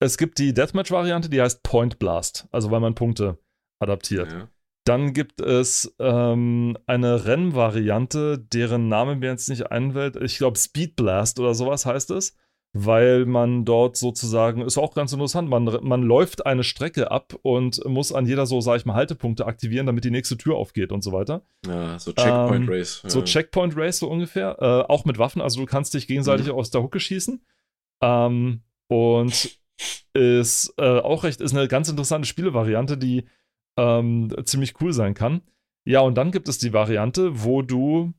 es gibt die Deathmatch-Variante, die heißt Point Blast, also weil man Punkte adaptiert. Ja. Dann gibt es ähm, eine Rennvariante, deren Name mir jetzt nicht einfällt. Ich glaube, Speed Blast oder sowas heißt es, weil man dort sozusagen, ist auch ganz interessant, man, man läuft eine Strecke ab und muss an jeder so, sag ich mal, Haltepunkte aktivieren, damit die nächste Tür aufgeht und so weiter. ja, so Checkpoint Ähm, Race. So ja. Checkpoint Race so ungefähr, äh, auch mit Waffen, also du kannst dich gegenseitig Mhm. aus der Hucke schießen. Ähm, und ist äh, auch recht, ist eine ganz interessante Spielevariante, die ähm, ziemlich cool sein kann. Ja, und dann gibt es die Variante, wo du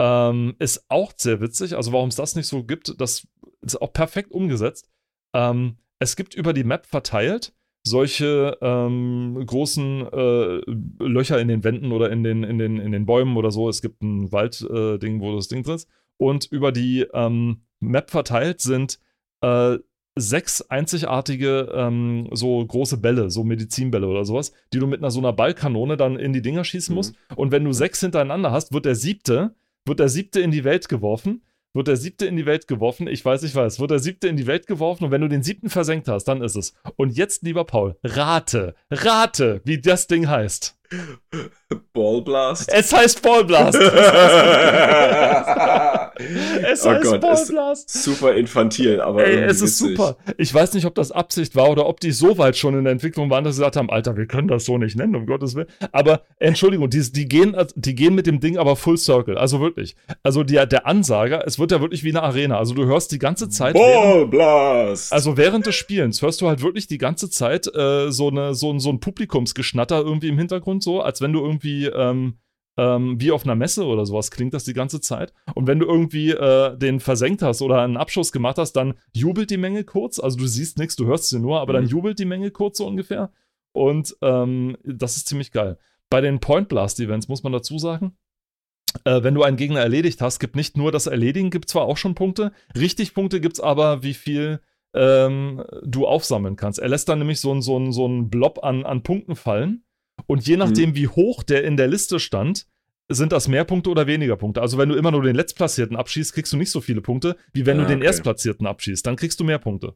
ähm, ist auch sehr witzig, also warum es das nicht so gibt, das ist auch perfekt umgesetzt. Ähm, es gibt über die Map verteilt solche ähm, großen äh, Löcher in den Wänden oder in den, in den, in den Bäumen oder so. Es gibt ein Waldding, äh, wo das Ding drin ist. Und über die ähm, Map verteilt sind äh, sechs einzigartige ähm, so große Bälle, so Medizinbälle oder sowas, die du mit einer so einer Ballkanone dann in die Dinger schießen Mhm. musst. Und wenn du sechs hintereinander hast, wird der siebte, wird der siebte in die Welt geworfen. Wird der siebte in die Welt geworfen? Ich weiß, ich weiß. Wird der siebte in die Welt geworfen und wenn du den siebten versenkt hast, dann ist es. Und jetzt, lieber Paul, rate, rate, wie das Ding heißt. Ball Blast. Es heißt Ballblast. es Oh heißt Gott, es- Ballblast. Super infantil, aber Ey, irgendwie es ist witzig. super. Ich weiß nicht, ob das Absicht war oder ob die so weit schon in der Entwicklung waren, dass sie gesagt haben, Alter, wir können das so nicht nennen, um Gottes Willen. Aber Entschuldigung, die, die, gehen, die gehen mit dem Ding aber full circle. Also wirklich. Also die, der Ansager, es wird ja wirklich wie eine Arena. Also du hörst die ganze Zeit. während- Ball Blast. also während des Spielens hörst du halt wirklich die ganze Zeit äh, so, eine, so, so ein Publikumsgeschnatter irgendwie im Hintergrund, so, als wenn du irgendwie ähm, ähm, wie auf einer Messe oder sowas klingt das die ganze Zeit. Und wenn du irgendwie äh, den versenkt hast oder einen Abschuss gemacht hast, dann jubelt die Menge kurz. Also du siehst nichts, du hörst sie nur, aber mhm. dann jubelt die Menge kurz so ungefähr. Und ähm, das ist ziemlich geil. Bei den Point Blast Events muss man dazu sagen, äh, wenn du einen Gegner erledigt hast, gibt nicht nur das Erledigen, gibt zwar auch schon Punkte, richtig Punkte gibt es aber, wie viel ähm, du aufsammeln kannst. Er lässt dann nämlich so, so, so einen Blob an, an Punkten fallen und je nachdem, mhm. wie hoch der in der Liste stand, sind das mehr Punkte oder weniger Punkte. Also wenn du immer nur den Letztplatzierten abschießt, kriegst du nicht so viele Punkte, wie wenn ah, du den okay. Erstplatzierten abschießt. Dann kriegst du mehr Punkte.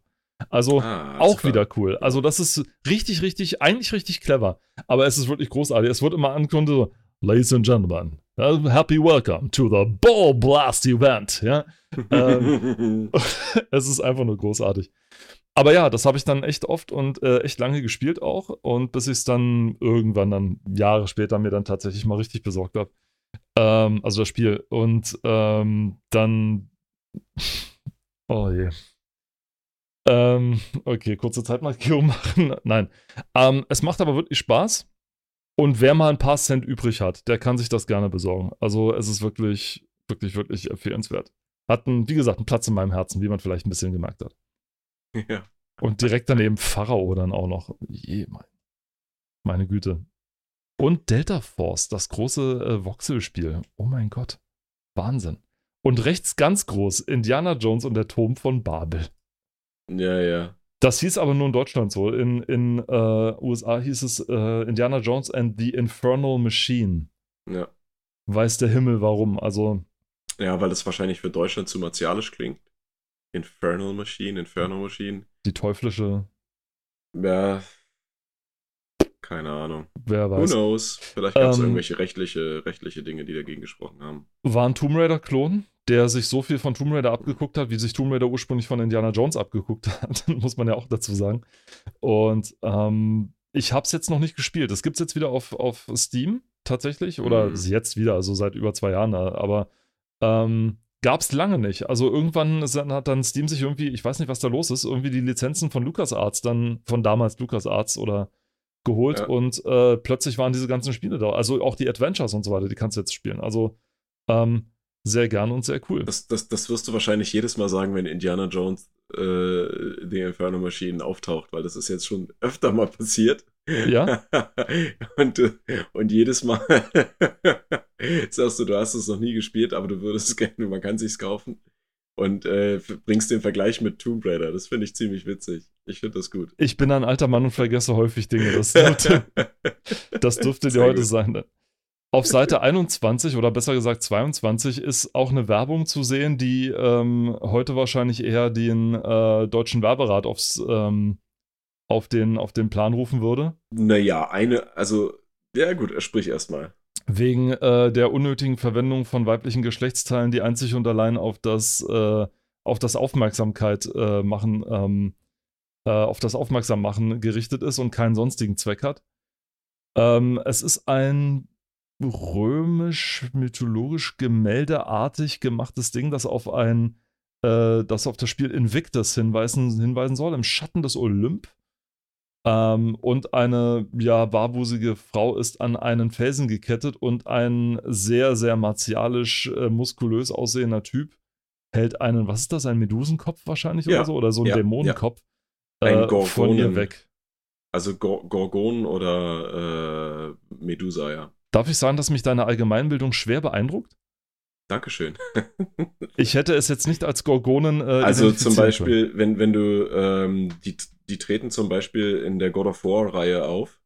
Also ah, auch super. wieder cool. Also das ist richtig, richtig, eigentlich richtig clever. Aber es ist wirklich großartig. Es wird immer angekündigt so, Ladies and Gentlemen, happy welcome to the Ball Blast Event. Ja? ähm, es ist einfach nur großartig. Aber ja, das habe ich dann echt oft und äh, echt lange gespielt auch. Und bis ich es dann irgendwann dann Jahre später mir dann tatsächlich mal richtig besorgt habe. Ähm, also das Spiel. Und ähm, dann. Oh je. Ähm, okay, kurze Zeitmarkierung machen. Nein. Ähm, es macht aber wirklich Spaß. Und wer mal ein paar Cent übrig hat, der kann sich das gerne besorgen. Also es ist wirklich, wirklich, wirklich empfehlenswert. Hat, einen, wie gesagt, einen Platz in meinem Herzen, wie man vielleicht ein bisschen gemerkt hat. Ja. Und direkt daneben Pharao dann auch noch. Je, mein, meine Güte. Und Delta Force, das große äh, Voxel-Spiel. Oh mein Gott. Wahnsinn. Und rechts ganz groß, Indiana Jones und der Turm von Babel. Ja, ja. Das hieß aber nur in Deutschland so. In, in äh, USA hieß es äh, Indiana Jones and the Infernal Machine. Ja. Weiß der Himmel warum. Also. Ja, weil es wahrscheinlich für Deutschland zu martialisch klingt. Infernal Machine, Infernal Machine. Die teuflische. Ja. Keine Ahnung. Wer weiß. Who knows? Vielleicht gab es ähm, irgendwelche rechtliche, rechtliche Dinge, die dagegen gesprochen haben. War ein Tomb Raider-Klon, der sich so viel von Tomb Raider abgeguckt hat, wie sich Tomb Raider ursprünglich von Indiana Jones abgeguckt hat, muss man ja auch dazu sagen. Und ähm, ich habe es jetzt noch nicht gespielt. Das gibt es jetzt wieder auf, auf Steam tatsächlich. Oder mhm. jetzt wieder, also seit über zwei Jahren. Aber ähm, Gab es lange nicht. Also irgendwann hat dann Steam sich irgendwie, ich weiß nicht, was da los ist, irgendwie die Lizenzen von LucasArts dann, von damals LucasArts oder geholt ja. und äh, plötzlich waren diese ganzen Spiele da. Also auch die Adventures und so weiter, die kannst du jetzt spielen. Also ähm, sehr gern und sehr cool. Das, das, das wirst du wahrscheinlich jedes Mal sagen, wenn Indiana Jones äh, die Inferno Maschinen auftaucht, weil das ist jetzt schon öfter mal passiert. Ja. und, und jedes Mal sagst du, du hast es noch nie gespielt, aber du würdest es gerne, man kann sich's kaufen. Und äh, bringst den Vergleich mit Tomb Raider. Das finde ich ziemlich witzig. Ich finde das gut. Ich bin ein alter Mann und vergesse häufig Dinge. Das dürfte, das dürfte dir heute gut. sein. Auf Seite 21 oder besser gesagt 22 ist auch eine Werbung zu sehen, die ähm, heute wahrscheinlich eher den äh, deutschen Werberat aufs, ähm, auf, den, auf den Plan rufen würde. Naja, eine, also, ja gut, sprich erstmal. Wegen äh, der unnötigen Verwendung von weiblichen Geschlechtsteilen, die einzig und allein auf das, äh, auf das Aufmerksamkeit äh, machen, ähm, äh, auf das Aufmerksammachen gerichtet ist und keinen sonstigen Zweck hat. Ähm, es ist ein römisch-mythologisch gemäldeartig gemachtes Ding, das auf ein, äh, das auf das Spiel Invictus hinweisen, hinweisen soll, im Schatten des Olymp. Ähm, und eine, ja, barbusige Frau ist an einen Felsen gekettet und ein sehr, sehr martialisch, äh, muskulös aussehender Typ hält einen, was ist das, ein Medusenkopf wahrscheinlich ja. oder so? Oder so ein ja, Dämonenkopf ja. Äh, von ihr weg. Also Gorgon oder äh, Medusa, ja. Darf ich sagen, dass mich deine Allgemeinbildung schwer beeindruckt? Dankeschön. ich hätte es jetzt nicht als Gorgonen. Äh, also zum Beispiel, wenn, wenn du, ähm, die, die treten zum Beispiel in der God of War-Reihe auf,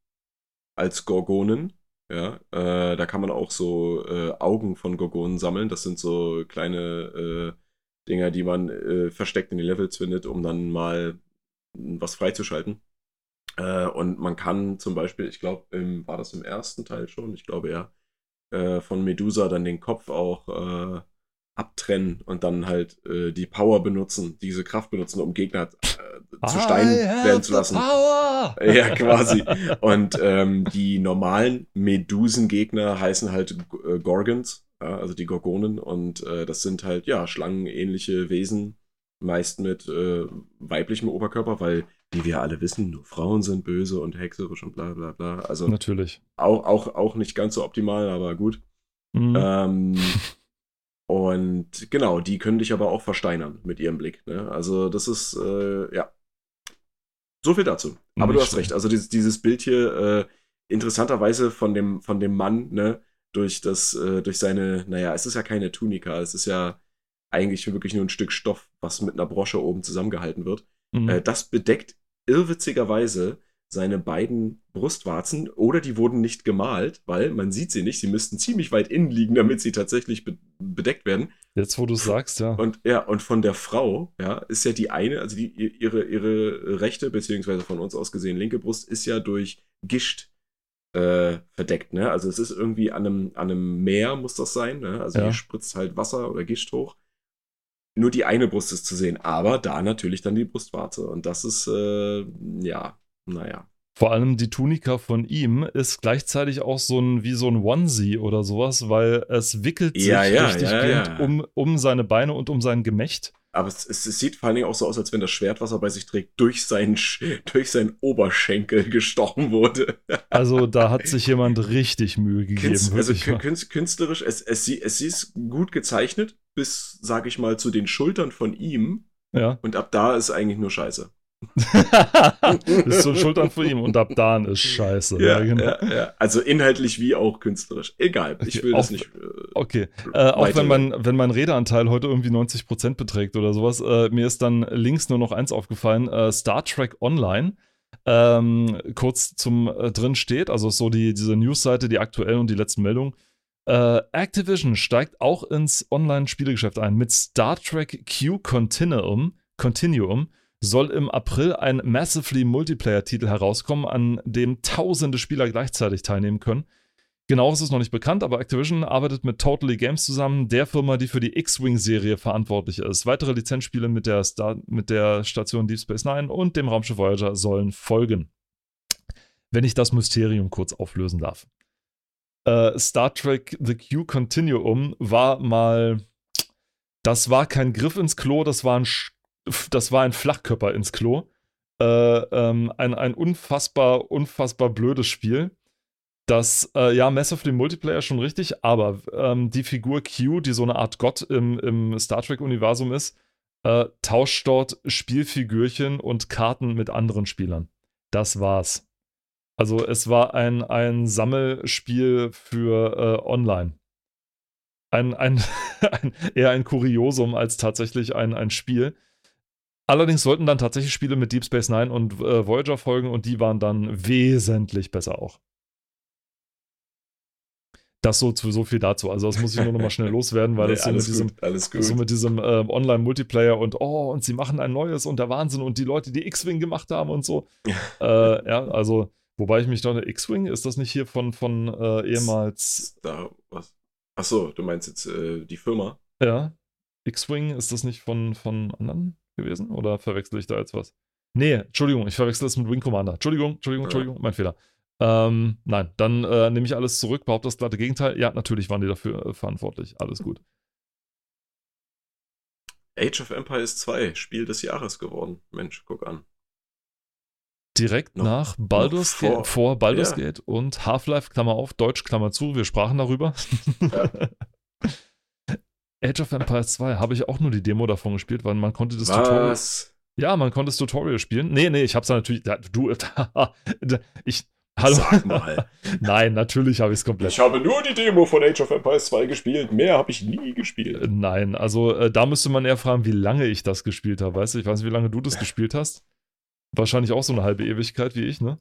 als Gorgonen. Ja, äh, da kann man auch so äh, Augen von Gorgonen sammeln. Das sind so kleine äh, Dinger, die man äh, versteckt in die Levels findet, um dann mal was freizuschalten. Äh, und man kann zum Beispiel, ich glaube, war das im ersten Teil schon, ich glaube ja, äh, von Medusa dann den Kopf auch abtrennen und dann halt äh, die Power benutzen, diese Kraft benutzen, um Gegner äh, zu Stein werden zu lassen. Power! Ja, quasi. Und ähm, die normalen Medusengegner heißen halt äh, Gorgons, ja, also die Gorgonen. Und äh, das sind halt, ja, schlangenähnliche Wesen, meist mit äh, weiblichem Oberkörper, weil wie wir alle wissen, nur Frauen sind böse und hexerisch und bla bla bla. Also natürlich. Auch, auch, auch nicht ganz so optimal, aber gut. Mhm. Ähm, und genau, die können dich aber auch versteinern mit ihrem Blick. Ne? Also das ist, äh, ja. So viel dazu. Aber Nicht du hast recht. Also dieses, dieses Bild hier, äh, interessanterweise von dem, von dem Mann, ne, durch das, äh, durch seine, naja, es ist ja keine Tunika, es ist ja eigentlich wirklich nur ein Stück Stoff, was mit einer Brosche oben zusammengehalten wird. Mhm. Äh, das bedeckt irrwitzigerweise seine beiden Brustwarzen oder die wurden nicht gemalt, weil man sieht sie nicht. Sie müssten ziemlich weit innen liegen, damit sie tatsächlich be bedeckt werden. Jetzt, wo du sagst, ja. Und ja, und von der Frau, ja, ist ja die eine, also die, ihre, ihre rechte, beziehungsweise von uns aus gesehen linke Brust, ist ja durch Gischt äh, verdeckt, ne? Also es ist irgendwie an einem, an einem Meer, muss das sein, ne? Also ja. hier spritzt halt Wasser oder Gischt hoch. Nur die eine Brust ist zu sehen, aber da natürlich dann die Brustwarze. Und das ist, äh, ja, naja. Vor allem die Tunika von ihm ist gleichzeitig auch so ein wie so ein Onesie oder sowas, weil es wickelt sich ja, ja, richtig ja, um, um seine Beine und um sein Gemächt. Aber es, es, sieht vor allen Dingen auch so aus, als wenn das Schwert, was er bei sich trägt, durch seinen, durch seinen Oberschenkel gestochen wurde. Also da hat sich jemand richtig Mühe gegeben. Künst, also künst, künstlerisch, es, es, es ist gut gezeichnet, bis, sag ich mal, zu den Schultern von ihm. Ja. Und ab da ist eigentlich nur Scheiße. Bis zur Schultern von ihm und ab da ist scheiße. Ja, ja, genau. ja, ja, Also inhaltlich wie auch künstlerisch. Egal, okay, ich will auch, das nicht. Äh, okay, äh, auch wenn mein, wenn mein Redeanteil heute irgendwie 90% beträgt oder sowas, äh, mir ist dann links nur noch eins aufgefallen: äh, Star Trek Online. Ähm, kurz zum äh, drin steht, also so die, diese Newsseite, die aktuellen und die letzten Meldungen. Äh, Activision steigt auch ins Online-Spielegeschäft ein mit Star Trek Q Continuum. Continuum soll im April ein Massively Multiplayer-Titel herauskommen, an dem tausende Spieler gleichzeitig teilnehmen können. Genau ist es noch nicht bekannt, aber Activision arbeitet mit Totally Games zusammen, der Firma, die für die X-Wing-Serie verantwortlich ist. Weitere Lizenzspiele mit der, Star mit der Station Deep Space Nine und dem Raumschiff Voyager sollen folgen. Wenn ich das Mysterium kurz auflösen darf. Äh, Star Trek The Q Continuum war mal. Das war kein Griff ins Klo, das war ein das war ein Flachkörper ins Klo. Äh, ähm, ein, ein unfassbar, unfassbar blödes Spiel. Das, äh, ja, Massively Multiplayer schon richtig, aber ähm, die Figur Q, die so eine Art Gott im, im Star Trek-Universum ist, äh, tauscht dort Spielfigürchen und Karten mit anderen Spielern. Das war's. Also es war ein, ein Sammelspiel für äh, online. Ein, ein, ein, eher ein Kuriosum als tatsächlich ein, ein Spiel. Allerdings sollten dann tatsächlich Spiele mit Deep Space Nine und äh, Voyager folgen und die waren dann wesentlich besser auch. Das so, so viel dazu. Also, das muss ich nur noch mal schnell loswerden, weil nee, das so mit, diesem, so mit diesem äh, Online-Multiplayer und oh, und sie machen ein neues und der Wahnsinn und die Leute, die X-Wing gemacht haben und so. äh, ja, also, wobei ich mich da eine X-Wing, ist das nicht hier von, von äh, ehemals. Da, was? Achso, du meinst jetzt äh, die Firma? Ja. X-Wing, ist das nicht von, von anderen? Gewesen? Oder verwechsel ich da jetzt was? Nee, Entschuldigung, ich verwechsel es mit Wing Commander. Entschuldigung, Entschuldigung, Entschuldigung, mein Fehler. Ähm, nein, dann äh, nehme ich alles zurück, behaupte das glatte Gegenteil. Ja, natürlich waren die dafür äh, verantwortlich. Alles gut. Age of Empires 2, Spiel des Jahres geworden. Mensch, guck an. Direkt noch, nach Baldur's vor, Gate, vor Baldur's ja. Gate und Half-Life, Klammer auf, Deutsch, Klammer zu, wir sprachen darüber. Ja. Age of Empires 2 habe ich auch nur die Demo davon gespielt, weil man konnte das Was? Tutorial. Ja, man konnte das Tutorial spielen. Nee, nee, ich habe es natürlich. Du, ich. Hallo. Sag mal. Nein, natürlich habe ich es komplett. Ich habe nur die Demo von Age of Empires 2 gespielt. Mehr habe ich nie gespielt. Nein, also äh, da müsste man eher fragen, wie lange ich das gespielt habe. Weißt du, ich weiß nicht, wie lange du das gespielt hast. Wahrscheinlich auch so eine halbe Ewigkeit wie ich, ne?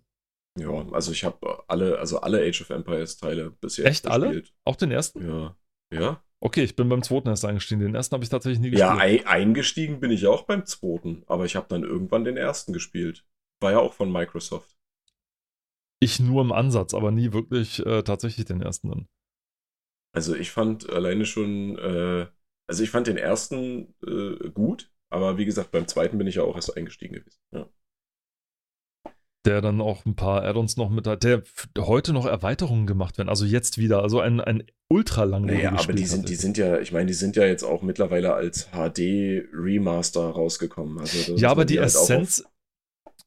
Ja, also ich habe alle, also alle Age of Empires Teile bisher Echt gespielt. alle? Auch den ersten? Ja. Ja. Okay, ich bin beim zweiten erst eingestiegen. Den ersten habe ich tatsächlich nie gespielt. Ja, ein, eingestiegen bin ich auch beim zweiten, aber ich habe dann irgendwann den ersten gespielt. War ja auch von Microsoft. Ich nur im Ansatz, aber nie wirklich äh, tatsächlich den ersten dann. Also ich fand alleine schon, äh, also ich fand den ersten äh, gut, aber wie gesagt, beim zweiten bin ich ja auch erst eingestiegen gewesen. Ja der dann auch ein paar Add-ons noch mit hat, der heute noch Erweiterungen gemacht werden. Also jetzt wieder, also ein, ein ultra langweiliges naja, aber die sind, die sind ja, ich meine, die sind ja jetzt auch mittlerweile als HD Remaster rausgekommen. Also ja, aber die halt Essenz,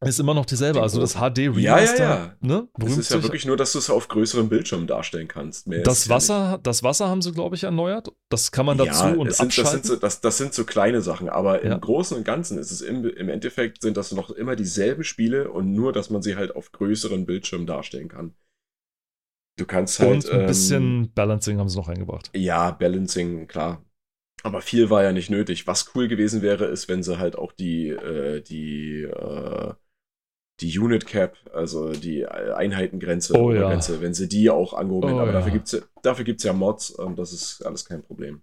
ist immer noch dieselbe. Also das HD Remaster, ja, ja, ja. ne? Es ist ja wirklich nur, dass du es auf größeren Bildschirmen darstellen kannst. Mehr das Wasser, ja das Wasser haben sie, glaube ich, erneuert. Das kann man dazu ja, und sind, abschalten. Das sind, so, das, das sind so kleine Sachen, aber ja. im Großen und Ganzen ist es im, im Endeffekt sind das noch immer dieselben Spiele und nur, dass man sie halt auf größeren Bildschirmen darstellen kann. Du kannst halt. Und ein bisschen ähm, Balancing haben sie noch eingebracht. Ja, Balancing, klar. Aber viel war ja nicht nötig. Was cool gewesen wäre, ist, wenn sie halt auch die, äh, die, äh, die Unit Cap, also die Einheitengrenze, oh, ja. Grenze, wenn sie die auch angehoben hätten. Oh, Aber ja. dafür gibt es dafür gibt's ja Mods und das ist alles kein Problem.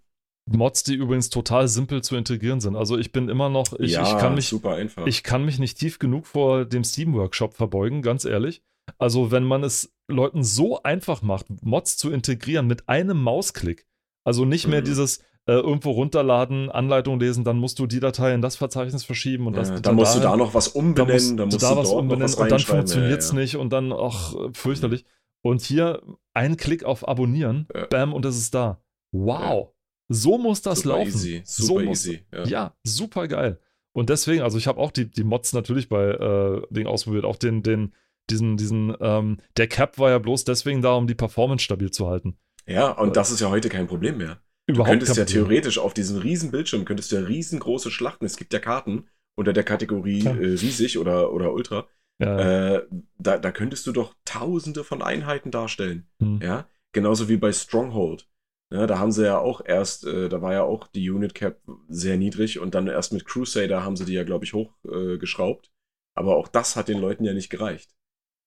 Mods, die übrigens total simpel zu integrieren sind. Also ich bin immer noch, ich, ja, ich kann mich, super einfach. ich kann mich nicht tief genug vor dem Steam Workshop verbeugen, ganz ehrlich. Also wenn man es Leuten so einfach macht, Mods zu integrieren mit einem Mausklick, also nicht mehr mhm. dieses, äh, irgendwo runterladen, Anleitung lesen, dann musst du die Datei in das Verzeichnis verschieben und das. Ja, dann musst da, du da noch was umbenennen, dann musst du da was umbenennen was und dann funktioniert es ja, ja. nicht und dann, ach, fürchterlich. Und hier ein Klick auf Abonnieren, bam, und es ist da. Wow. So muss das super laufen. Easy. Super so muss, easy. Ja. super geil. Und deswegen, also ich habe auch die, die Mods natürlich bei äh, Ding ausprobiert, auch den, den, diesen, diesen, ähm, der Cap war ja bloß deswegen da, um die Performance stabil zu halten. Ja, und äh, das ist ja heute kein Problem mehr. Überhaupt du könntest ja theoretisch auf diesem riesen Bildschirm, könntest du ja riesengroße Schlachten, es gibt ja Karten unter der Kategorie ja. äh, riesig oder, oder ultra, ja. äh, da, da könntest du doch tausende von Einheiten darstellen. Hm. Ja, genauso wie bei Stronghold. Ja, da haben sie ja auch erst, äh, da war ja auch die Unit Cap sehr niedrig und dann erst mit Crusader haben sie die ja, glaube ich, hochgeschraubt. Äh, Aber auch das hat den Leuten ja nicht gereicht.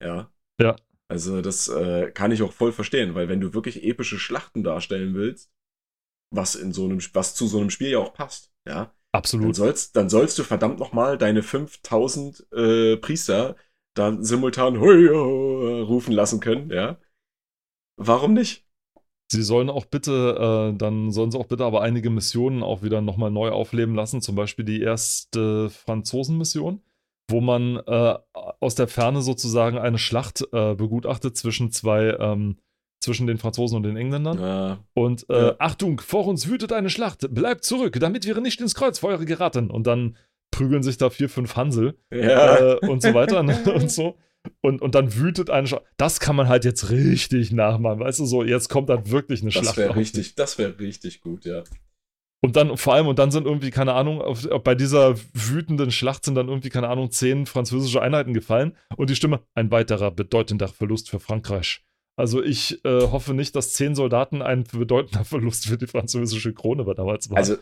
Ja. Ja. Also das äh, kann ich auch voll verstehen, weil wenn du wirklich epische Schlachten darstellen willst, was in so einem, was zu so einem Spiel ja auch passt, ja. Absolut. Dann sollst, dann sollst du verdammt nochmal deine 5000 äh, Priester da simultan hui, rufen lassen können, ja. Warum nicht? Sie sollen auch bitte, äh, dann sollen sie auch bitte aber einige Missionen auch wieder nochmal neu aufleben lassen. Zum Beispiel die erste Franzosen-Mission, wo man äh, aus der Ferne sozusagen eine Schlacht äh, begutachtet zwischen zwei ähm, zwischen den Franzosen und den Engländern. Ja. Und äh, ja. Achtung, vor uns wütet eine Schlacht, bleibt zurück, damit wir nicht ins Kreuzfeuer geraten. Und dann prügeln sich da vier, fünf Hansel ja. äh, und so weiter ne? und so. Und, und dann wütet eine Schlacht. Das kann man halt jetzt richtig nachmachen, weißt du, so, jetzt kommt dann wirklich eine das Schlacht. Wär richtig, das wäre richtig gut, ja. Und dann vor allem, und dann sind irgendwie, keine Ahnung, auf, bei dieser wütenden Schlacht sind dann irgendwie, keine Ahnung, zehn französische Einheiten gefallen. Und die Stimme, ein weiterer bedeutender Verlust für Frankreich. Also ich äh, hoffe nicht, dass zehn Soldaten ein bedeutender Verlust für die französische Krone war damals war. Also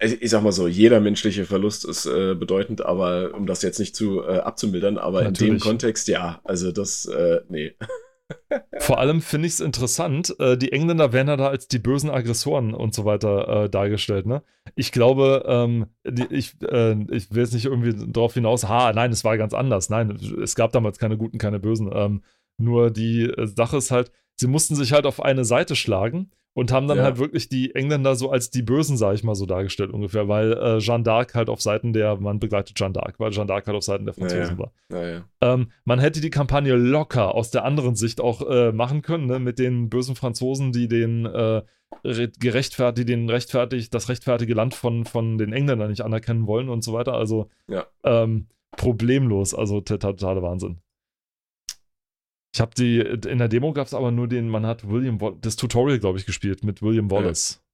ich sag mal so, jeder menschliche Verlust ist äh, bedeutend, aber um das jetzt nicht zu äh, abzumildern, aber Natürlich. in dem Kontext ja, also das, äh, nee. Vor allem finde ich es interessant, äh, die Engländer werden ja da als die bösen Aggressoren und so weiter äh, dargestellt, ne? Ich glaube, ähm, die, ich, äh, ich will jetzt nicht irgendwie darauf hinaus, ha, nein, es war ganz anders. Nein, es gab damals keine Guten, keine Bösen. Ähm, nur die äh, Sache ist halt, sie mussten sich halt auf eine Seite schlagen und haben dann ja. halt wirklich die Engländer so als die Bösen, sag ich mal, so dargestellt ungefähr, weil äh, Jeanne d'Arc halt auf Seiten der, man begleitet Jeanne d'Arc, weil Jeanne d'Arc halt auf Seiten der Franzosen ja, ja. war. Ähm, man hätte die Kampagne locker aus der anderen Sicht auch äh, machen können, ne? mit den bösen Franzosen, die den äh, gerechtfertigt, den rechtfertigt, das rechtfertige Land von, von den Engländern nicht anerkennen wollen und so weiter. Also ähm, problemlos, also totaler Wahnsinn. Ich habe die, in der Demo gab es aber nur den, man hat William, das Tutorial, glaube ich, gespielt mit William Wallace.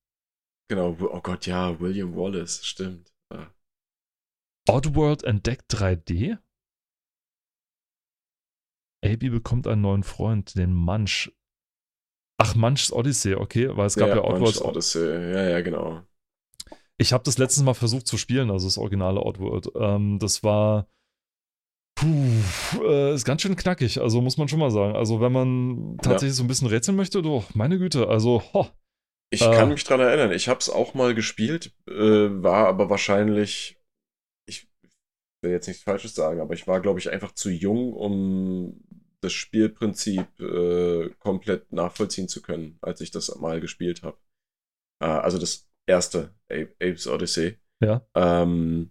Genau, oh Gott, ja, William Wallace, stimmt. Ja. Oddworld entdeckt 3D? AB bekommt einen neuen Freund, den Munch. Ach, Munch's Odyssey, okay, weil es gab ja, ja Oddworld. Odyssey, ja, ja, genau. Ich habe das letztes Mal versucht zu spielen, also das originale Oddworld. Ähm, das war Puh, äh, ist ganz schön knackig, also muss man schon mal sagen. Also, wenn man tatsächlich ja. so ein bisschen rätseln möchte, doch, meine Güte, also, ho. Ich äh, kann mich dran erinnern, ich habe es auch mal gespielt, äh, war aber wahrscheinlich, ich will jetzt nichts Falsches sagen, aber ich war, glaube ich, einfach zu jung, um das Spielprinzip äh, komplett nachvollziehen zu können, als ich das mal gespielt habe. Äh, also das erste Apes Odyssey. Ja. Ähm,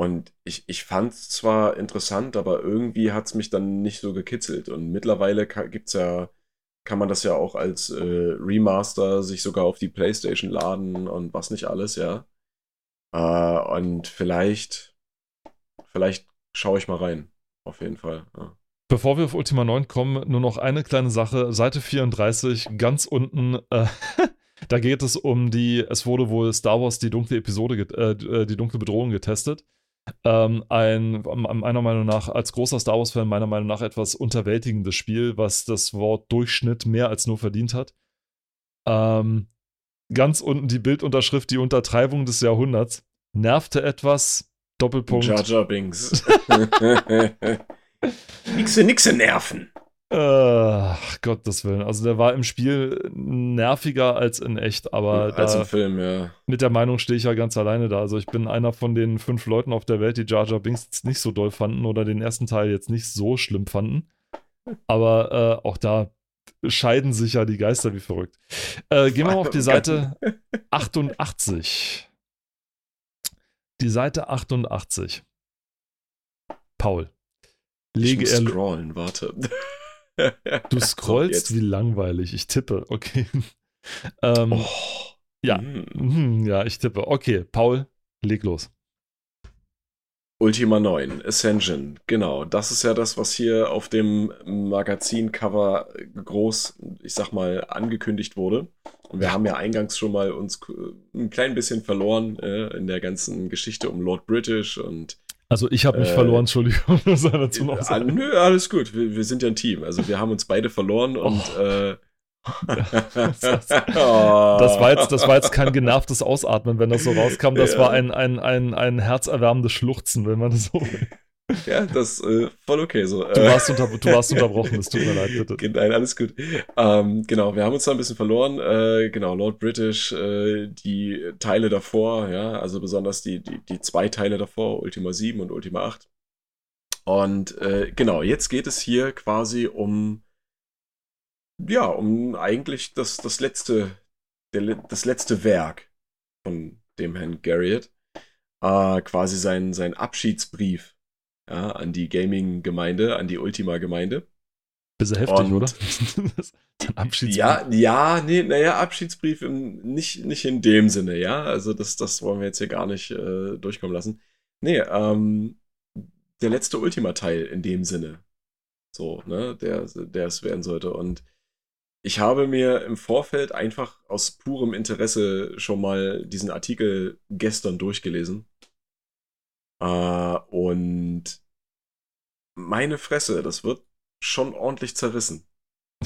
und ich, ich fand es zwar interessant, aber irgendwie hat es mich dann nicht so gekitzelt. Und mittlerweile gibt's ja, kann man das ja auch als äh, Remaster sich sogar auf die Playstation laden und was nicht alles, ja. Äh, und vielleicht, vielleicht schaue ich mal rein. Auf jeden Fall. Ja. Bevor wir auf Ultima 9 kommen, nur noch eine kleine Sache. Seite 34, ganz unten, äh, da geht es um die, es wurde wohl Star Wars die dunkle Episode, äh, äh, die dunkle Bedrohung getestet. Ähm, ein, meiner Meinung nach, als großer Star Wars-Fan, meiner Meinung nach etwas unterwältigendes Spiel, was das Wort Durchschnitt mehr als nur verdient hat. Ähm, ganz unten die Bildunterschrift, die Untertreibung des Jahrhunderts. Nervte etwas, Doppelpunkt. Jar Jar Binks. nixe, nixe nerven. Ach, Gottes Willen. Also der war im Spiel nerviger als in echt, aber als im Film, ja. Mit der Meinung stehe ich ja ganz alleine da. Also ich bin einer von den fünf Leuten auf der Welt, die Jar Jar Binks nicht so doll fanden oder den ersten Teil jetzt nicht so schlimm fanden. Aber äh, auch da scheiden sich ja die Geister wie verrückt. Äh, gehen wir mal auf die Seite 88. Die Seite 88. Paul. Lege ich muss scrollen, warte. Du scrollst, wie langweilig. Ich tippe, okay. ähm, oh. Ja, mm. ja, ich tippe. Okay, Paul, leg los. Ultima 9, Ascension, genau. Das ist ja das, was hier auf dem Magazincover groß, ich sag mal, angekündigt wurde. Und wir haben ja eingangs schon mal uns ein klein bisschen verloren äh, in der ganzen Geschichte um Lord British und also ich habe mich äh, verloren, Entschuldigung. dazu noch sagen. Nö, alles gut. Wir, wir, sind ja ein Team. Also wir haben uns beide verloren oh. und äh, das, das, war jetzt, das war jetzt kein genervtes Ausatmen, wenn das so rauskam. Das ja. war ein, ein, ein, ein herzerwärmendes Schluchzen, wenn man das so ja, das ist äh, voll okay so. Du warst, unter, du warst unterbrochen, es tut mir leid, bitte. Nein, alles gut. Ähm, genau, wir haben uns da ein bisschen verloren. Äh, genau, Lord British, äh, die Teile davor, ja, also besonders die, die, die zwei Teile davor, Ultima 7 und Ultima 8. Und äh, genau, jetzt geht es hier quasi um, ja, um eigentlich das, das letzte, der, das letzte Werk von dem Herrn Garriott. Äh, quasi sein, sein Abschiedsbrief ja, an die Gaming-Gemeinde, an die Ultima-Gemeinde. Bisschen heftig, Und, oder? Abschiedsbrief. Ja, ja, nee, naja, Abschiedsbrief im, nicht, nicht in dem Sinne, ja. Also das, das wollen wir jetzt hier gar nicht äh, durchkommen lassen. Nee, ähm, der letzte Ultima-Teil in dem Sinne. So, ne, der, der es werden sollte. Und ich habe mir im Vorfeld einfach aus purem Interesse schon mal diesen Artikel gestern durchgelesen. Äh, und meine Fresse, das wird schon ordentlich zerrissen.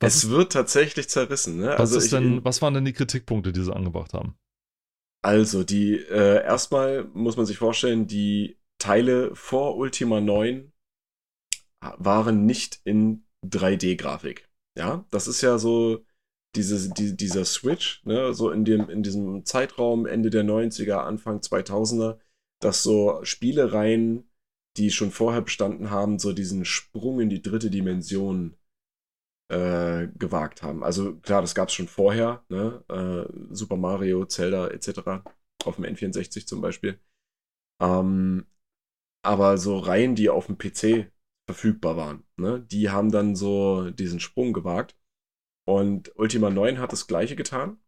es wird tatsächlich zerrissen. Ne? Was, also ist ich, denn, was waren denn die Kritikpunkte, die sie angebracht haben? Also, die äh, erstmal muss man sich vorstellen, die Teile vor Ultima 9 waren nicht in 3D-Grafik. Ja, das ist ja so diese, die, dieser Switch, ne, so in, dem, in diesem Zeitraum Ende der 90er, Anfang 2000er, dass so Spielereien, die schon vorher bestanden haben, so diesen Sprung in die dritte Dimension äh, gewagt haben. Also klar, das gab es schon vorher, ne? Äh, Super Mario, Zelda etc. auf dem N64 zum Beispiel. Ähm, aber so Reihen, die auf dem PC verfügbar waren, ne? die haben dann so diesen Sprung gewagt. Und Ultima 9 hat das gleiche getan.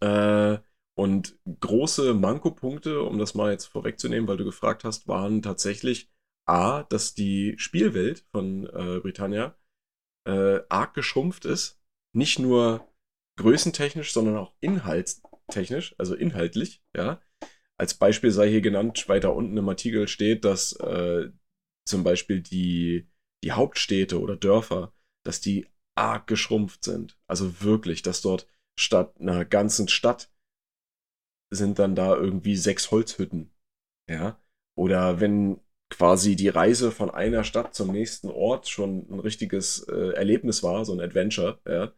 Äh, und große Mankopunkte, um das mal jetzt vorwegzunehmen, weil du gefragt hast, waren tatsächlich A, dass die Spielwelt von äh, Britannia äh, arg geschrumpft ist. Nicht nur größentechnisch, sondern auch inhaltstechnisch, also inhaltlich, ja. Als Beispiel sei hier genannt, weiter unten im Artikel steht, dass äh, zum Beispiel die, die Hauptstädte oder Dörfer, dass die arg geschrumpft sind. Also wirklich, dass dort statt einer ganzen Stadt sind dann da irgendwie sechs Holzhütten. Ja. Oder wenn quasi die Reise von einer Stadt zum nächsten Ort schon ein richtiges äh, Erlebnis war, so ein Adventure, ja,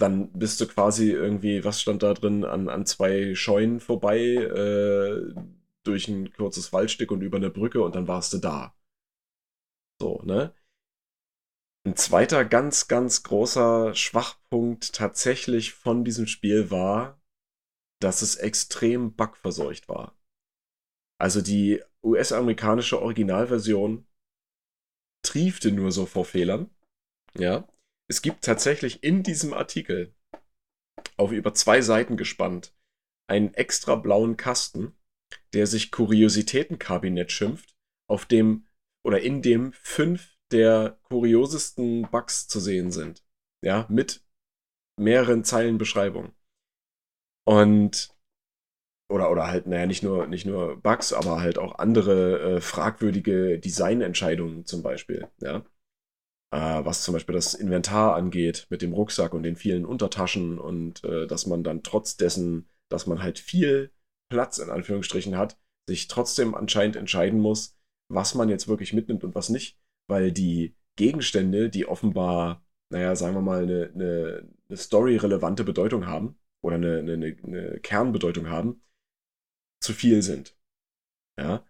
dann bist du quasi irgendwie, was stand da drin, an, an zwei Scheunen vorbei, äh, durch ein kurzes Waldstück und über eine Brücke und dann warst du da. So, ne? Ein zweiter ganz, ganz großer Schwachpunkt tatsächlich von diesem Spiel war, dass es extrem bugverseucht war. Also die US-amerikanische Originalversion triefte nur so vor Fehlern. Ja. Es gibt tatsächlich in diesem Artikel auf über zwei Seiten gespannt einen extra blauen Kasten, der sich Kuriositätenkabinett schimpft, auf dem oder in dem fünf der kuriosesten Bugs zu sehen sind. Ja, mit mehreren Zeilen Beschreibung. Und oder, oder halt, naja, nicht nur, nicht nur Bugs, aber halt auch andere äh, fragwürdige Designentscheidungen zum Beispiel, ja. Äh, was zum Beispiel das Inventar angeht mit dem Rucksack und den vielen Untertaschen und äh, dass man dann trotz dessen, dass man halt viel Platz in Anführungsstrichen hat, sich trotzdem anscheinend entscheiden muss, was man jetzt wirklich mitnimmt und was nicht, weil die Gegenstände, die offenbar, naja, sagen wir mal, eine, eine, eine story-relevante Bedeutung haben oder eine, eine, eine Kernbedeutung haben, zu viel sind. Ja.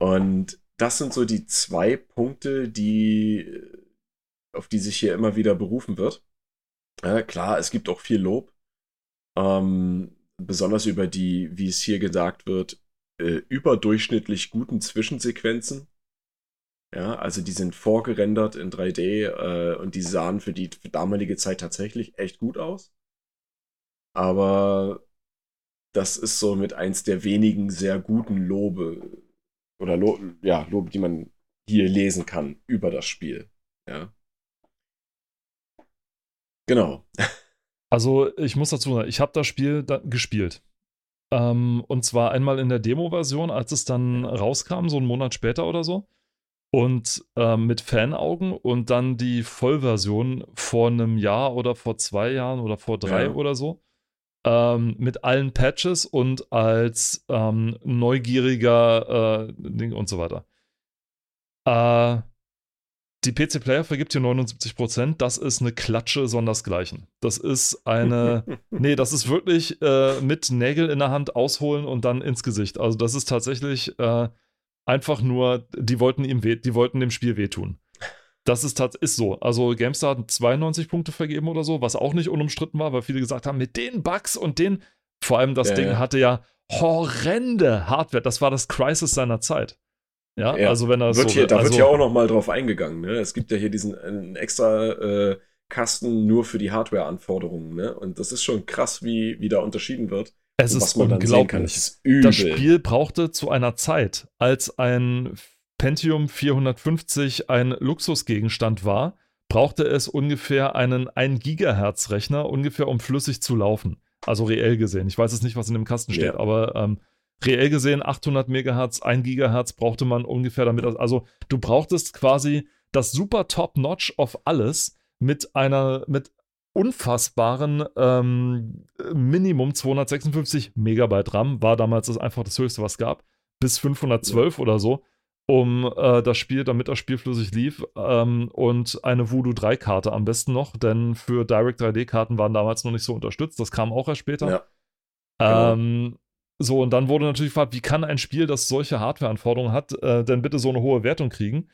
Und das sind so die zwei Punkte, die, auf die sich hier immer wieder berufen wird. Ja, klar, es gibt auch viel Lob. Ähm, besonders über die, wie es hier gesagt wird, äh, überdurchschnittlich guten Zwischensequenzen. Ja, also die sind vorgerendert in 3D äh, und die sahen für die damalige Zeit tatsächlich echt gut aus. Aber das ist so mit eins der wenigen sehr guten Lobe oder Lo ja, Lobe, die man hier lesen kann über das Spiel. Ja. Genau. Also ich muss dazu sagen, ich habe das Spiel gespielt. Ähm, und zwar einmal in der Demo-Version, als es dann rauskam, so einen Monat später oder so. Und ähm, mit Fanaugen und dann die Vollversion vor einem Jahr oder vor zwei Jahren oder vor drei ja. oder so ähm, mit allen Patches und als ähm, neugieriger äh, Ding und so weiter. Äh, die PC Player vergibt hier 79%. Das ist eine Klatsche sondersgleichen. Das ist eine. nee, das ist wirklich äh, mit Nägel in der Hand ausholen und dann ins Gesicht. Also, das ist tatsächlich äh, einfach nur, die wollten ihm weh, die wollten dem Spiel wehtun. Das ist, ist so. Also GameStar hat 92 Punkte vergeben oder so, was auch nicht unumstritten war, weil viele gesagt haben, mit den Bugs und den, vor allem das ja, Ding ja. hatte ja horrende Hardware. Das war das Crisis seiner Zeit. Ja, ja. also wenn er wird so, hier, Da also, wird ja auch noch mal drauf eingegangen. Ne? Es gibt ja hier diesen extra äh, Kasten nur für die Hardware-Anforderungen. Ne? Und das ist schon krass, wie, wie da unterschieden wird. Es ist unglaublich. Das Spiel brauchte zu einer Zeit, als ein Pentium 450 ein Luxusgegenstand war, brauchte es ungefähr einen 1 Gigahertz Rechner, ungefähr um flüssig zu laufen. Also reell gesehen. Ich weiß jetzt nicht, was in dem Kasten steht, ja. aber ähm, reell gesehen 800 Megahertz, 1 Gigahertz brauchte man ungefähr damit. Also du brauchtest quasi das super Top-Notch auf alles mit einer, mit unfassbaren ähm, Minimum 256 Megabyte RAM, war damals das einfach das höchste, was es gab, bis 512 ja. oder so um äh, das Spiel, damit das Spiel flüssig lief. Ähm, und eine Voodoo 3-Karte am besten noch, denn für Direct 3D-Karten waren damals noch nicht so unterstützt. Das kam auch erst später. Ja. Genau. Ähm, so, und dann wurde natürlich gefragt, wie kann ein Spiel, das solche Hardware-Anforderungen hat, äh, denn bitte so eine hohe Wertung kriegen?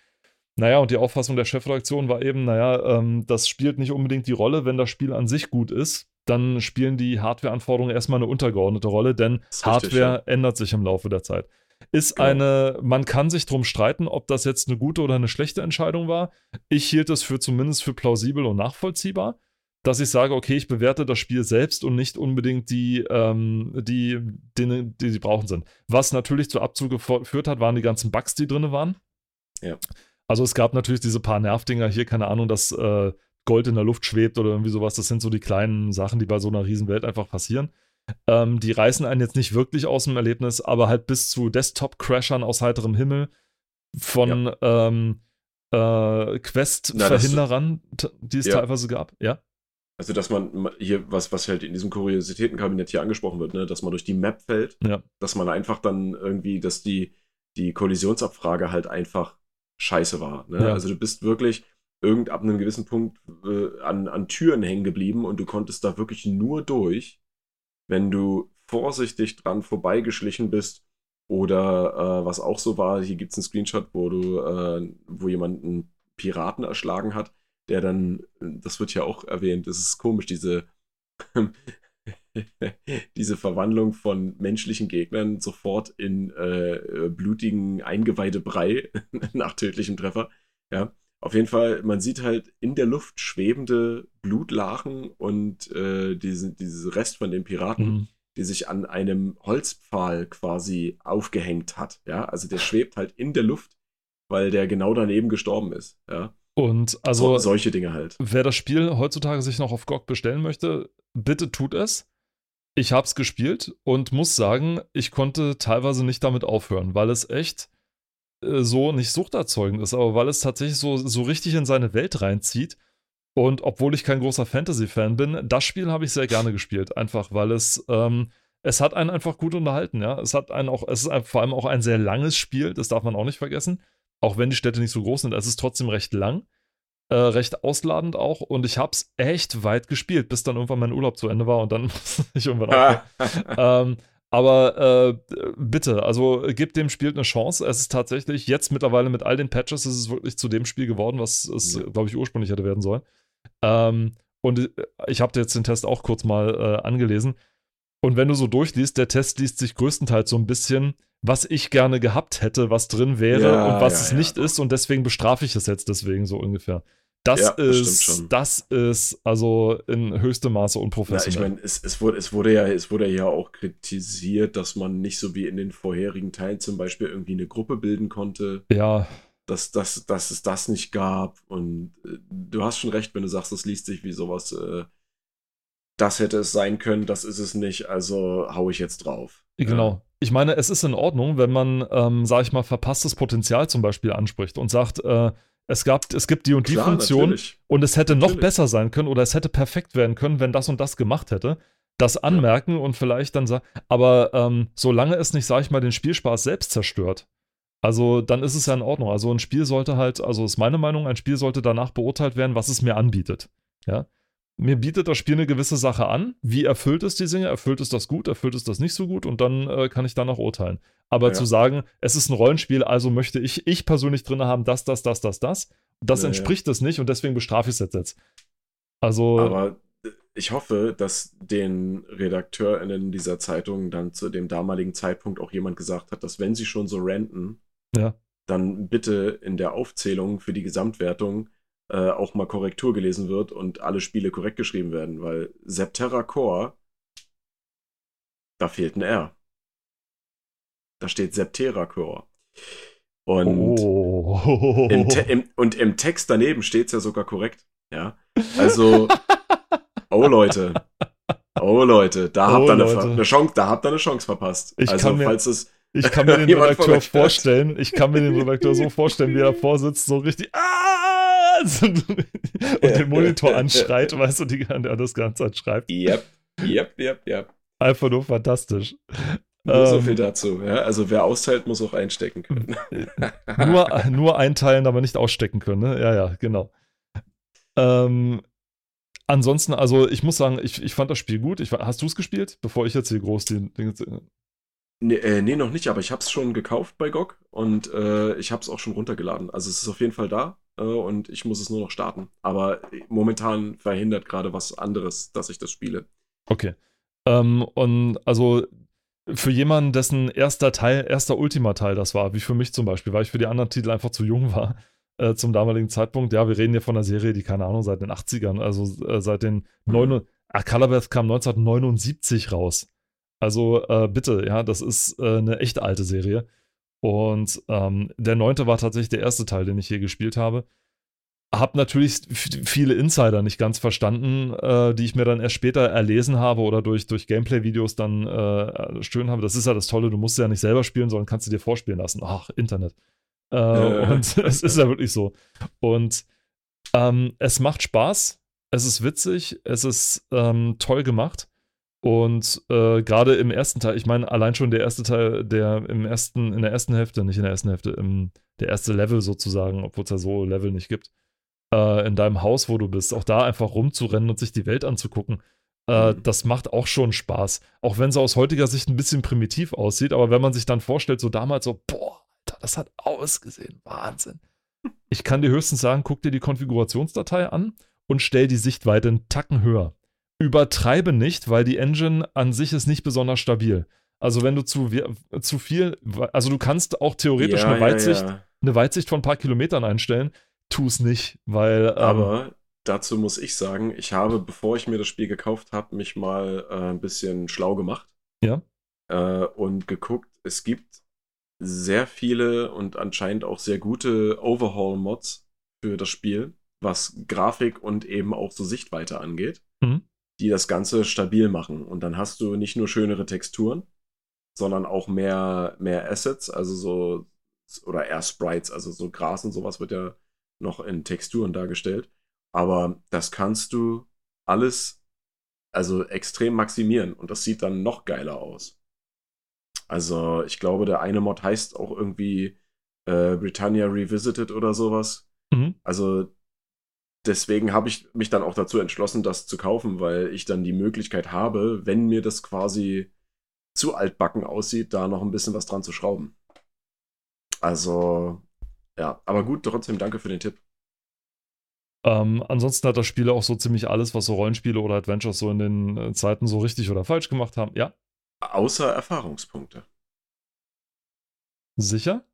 Naja, und die Auffassung der Chefredaktion war eben, naja, ähm, das spielt nicht unbedingt die Rolle, wenn das Spiel an sich gut ist. Dann spielen die Hardware-Anforderungen erstmal eine untergeordnete Rolle, denn Hardware richtig, ja. ändert sich im Laufe der Zeit ist genau. eine, man kann sich drum streiten, ob das jetzt eine gute oder eine schlechte Entscheidung war. Ich hielt es für zumindest für plausibel und nachvollziehbar, dass ich sage, okay, ich bewerte das Spiel selbst und nicht unbedingt die, ähm, die Dinge, die sie brauchen sind. Was natürlich zu Abzug geführt hat, waren die ganzen Bugs, die drin waren. Ja. Also es gab natürlich diese paar Nervdinger hier, keine Ahnung, dass äh, Gold in der Luft schwebt oder irgendwie sowas. Das sind so die kleinen Sachen, die bei so einer Riesenwelt einfach passieren. Ähm, die reißen einen jetzt nicht wirklich aus dem Erlebnis, aber halt bis zu Desktop-Crashern aus heiterem Himmel von ja. ähm, äh, Quest-Verhinderern, die es ja. teilweise gab, ja. Also, dass man hier, was, was halt in diesem Kuriositätenkabinett hier angesprochen wird, ne, dass man durch die Map fällt, ja. dass man einfach dann irgendwie, dass die, die Kollisionsabfrage halt einfach scheiße war. Ne? Ja. Also du bist wirklich irgend ab einem gewissen Punkt äh, an, an Türen hängen geblieben und du konntest da wirklich nur durch, wenn du vorsichtig dran vorbeigeschlichen bist oder äh, was auch so war, hier gibt es einen Screenshot, wo du, äh, wo jemand einen Piraten erschlagen hat, der dann, das wird ja auch erwähnt, das ist komisch, diese, diese Verwandlung von menschlichen Gegnern sofort in äh, blutigen Eingeweidebrei nach tödlichem Treffer. Ja, auf jeden Fall, man sieht halt in der Luft schwebende Blutlachen und äh, diese, diese Rest von den Piraten. Mhm. die sich an einem Holzpfahl quasi aufgehängt hat. Ja, also der schwebt halt in der Luft, weil der genau daneben gestorben ist. Ja. Und also so, solche Dinge halt. Wer das Spiel heutzutage sich noch auf GOG bestellen möchte, bitte tut es. Ich habe es gespielt und muss sagen, ich konnte teilweise nicht damit aufhören, weil es echt so nicht suchterzeugend ist, aber weil es tatsächlich so, so richtig in seine Welt reinzieht. Und obwohl ich kein großer Fantasy-Fan bin, das Spiel habe ich sehr gerne gespielt, einfach weil es ähm, es hat einen einfach gut unterhalten, ja. Es hat einen auch, es ist vor allem auch ein sehr langes Spiel, das darf man auch nicht vergessen. Auch wenn die Städte nicht so groß sind, es ist trotzdem recht lang, äh, recht ausladend auch. Und ich habe es echt weit gespielt, bis dann irgendwann mein Urlaub zu Ende war und dann musste ich irgendwann auch. ähm, aber äh, bitte, also gebt dem Spiel eine Chance. Es ist tatsächlich jetzt mittlerweile mit all den Patches, ist es wirklich zu dem Spiel geworden, was es, ja. glaube ich, ursprünglich hätte werden sollen. Ähm, und äh, ich habe jetzt den Test auch kurz mal äh, angelesen. Und wenn du so durchliest, der Test liest sich größtenteils so ein bisschen, was ich gerne gehabt hätte, was drin wäre ja, und was ja, es nicht ist. Und deswegen bestrafe ich es jetzt deswegen so ungefähr. Das ja, ist, das ist also in höchstem Maße unprofessionell. Ja, ich meine, es, es, wurde, es, wurde ja, es wurde ja auch kritisiert, dass man nicht so wie in den vorherigen Teilen zum Beispiel irgendwie eine Gruppe bilden konnte. Ja. Dass, dass, dass es das nicht gab. Und äh, du hast schon recht, wenn du sagst, es liest sich wie sowas äh, das hätte es sein können, das ist es nicht, also hau ich jetzt drauf. Genau. Ja. Ich meine, es ist in Ordnung, wenn man, ähm, sag ich mal, verpasstes Potenzial zum Beispiel anspricht und sagt, äh, es, gab, es gibt die und die Klar, Funktion natürlich. und es hätte natürlich. noch besser sein können oder es hätte perfekt werden können, wenn das und das gemacht hätte. Das anmerken ja. und vielleicht dann sagen, aber ähm, solange es nicht, sag ich mal, den Spielspaß selbst zerstört, also dann ist es ja in Ordnung. Also ein Spiel sollte halt, also ist meine Meinung, ein Spiel sollte danach beurteilt werden, was es mir anbietet. Ja mir bietet das Spiel eine gewisse Sache an. Wie erfüllt es die Sinne? Erfüllt es das gut? Erfüllt es das nicht so gut? Und dann äh, kann ich danach urteilen. Aber ja. zu sagen, es ist ein Rollenspiel, also möchte ich, ich persönlich drin haben, das, das, das, das, das, das ja, entspricht es nicht und deswegen bestrafe ich es jetzt. Also. Aber äh, ich hoffe, dass den RedakteurInnen dieser Zeitung dann zu dem damaligen Zeitpunkt auch jemand gesagt hat, dass wenn sie schon so ranten, ja. dann bitte in der Aufzählung für die Gesamtwertung äh, auch mal Korrektur gelesen wird und alle Spiele korrekt geschrieben werden, weil Septerra Core, da fehlt ein R. Da steht Septerra Core. Und, oh. im im, und im Text daneben steht es ja sogar korrekt. Ja. Also, oh Leute. Oh Leute, da oh, habt ihr eine, eine, Chance, da habt ihr eine Chance verpasst. Ich also, falls es. Ich kann mir den Redakteur vorstellen, ich kann mir den Redakteur so vorstellen, wie er davor sitzt, so richtig. Ah! was? und den Monitor anschreit, weißt du, die, der das Ganze anschreibt. Yep, yep, yep, yep. Einfach nur fantastisch. Nur ähm, so viel dazu. Ja? Also wer austeilt, muss auch einstecken können. nur, nur einteilen, aber nicht ausstecken können. Ne? Ja, ja, genau. Ähm, ansonsten, also ich muss sagen, ich, ich fand das Spiel gut. Ich, hast du es gespielt, bevor ich jetzt hier groß die Dinge. Nee, äh, nee, noch nicht, aber ich habe es schon gekauft bei GOG und äh, ich habe es auch schon runtergeladen. Also es ist auf jeden Fall da äh, und ich muss es nur noch starten. Aber momentan verhindert gerade was anderes, dass ich das spiele. Okay. Ähm, und also für jemanden, dessen erster Teil, erster Ultima-Teil das war, wie für mich zum Beispiel, weil ich für die anderen Titel einfach zu jung war äh, zum damaligen Zeitpunkt. Ja, wir reden hier von einer Serie, die, keine Ahnung, seit den 80ern, also äh, seit den mhm. 9. Ah, Calabeth kam 1979 raus. Also äh, bitte, ja, das ist äh, eine echt alte Serie. Und ähm, der neunte war tatsächlich der erste Teil, den ich hier gespielt habe. Hab natürlich viele Insider nicht ganz verstanden, äh, die ich mir dann erst später erlesen habe oder durch, durch Gameplay-Videos dann äh, schön habe. Das ist ja das Tolle, du musst ja nicht selber spielen, sondern kannst du dir vorspielen lassen. Ach, Internet. Äh, und es ist ja wirklich so. Und ähm, es macht Spaß, es ist witzig, es ist ähm, toll gemacht. Und äh, gerade im ersten Teil, ich meine, allein schon der erste Teil, der im ersten, in der ersten Hälfte, nicht in der ersten Hälfte, im, der erste Level sozusagen, obwohl es ja so Level nicht gibt, äh, in deinem Haus, wo du bist, auch da einfach rumzurennen und sich die Welt anzugucken, äh, mhm. das macht auch schon Spaß. Auch wenn es aus heutiger Sicht ein bisschen primitiv aussieht, aber wenn man sich dann vorstellt, so damals so, boah, Alter, das hat ausgesehen, Wahnsinn. Ich kann dir höchstens sagen, guck dir die Konfigurationsdatei an und stell die Sichtweite einen Tacken höher übertreibe nicht, weil die Engine an sich ist nicht besonders stabil. Also wenn du zu, zu viel, also du kannst auch theoretisch ja, eine Weitsicht, ja, ja. eine Weitsicht von ein paar Kilometern einstellen, tu es nicht, weil. Ähm, Aber dazu muss ich sagen, ich habe, bevor ich mir das Spiel gekauft habe, mich mal äh, ein bisschen schlau gemacht. Ja. Äh, und geguckt, es gibt sehr viele und anscheinend auch sehr gute Overhaul-Mods für das Spiel, was Grafik und eben auch so Sichtweite angeht, Mhm. die das Ganze stabil machen. Und dann hast du nicht nur schönere Texturen, sondern auch mehr, mehr Assets, also so, oder eher Sprites, also so Gras und sowas wird ja noch in Texturen dargestellt. Aber das kannst du alles, also extrem maximieren und das sieht dann noch geiler aus. Also ich glaube, der eine Mod heißt auch irgendwie äh, Britannia Revisited oder sowas. Mhm. Also deswegen habe ich mich dann auch dazu entschlossen, das zu kaufen, weil ich dann die Möglichkeit habe, wenn mir das quasi zu altbacken aussieht, da noch ein bisschen was dran zu schrauben. Also, ja, aber gut, trotzdem danke für den Tipp. Ähm, ansonsten hat das Spiel auch so ziemlich alles, was so Rollenspiele oder Adventures so in den äh, Zeiten so richtig oder falsch gemacht haben. Ja, Außer Erfahrungspunkte. sicher?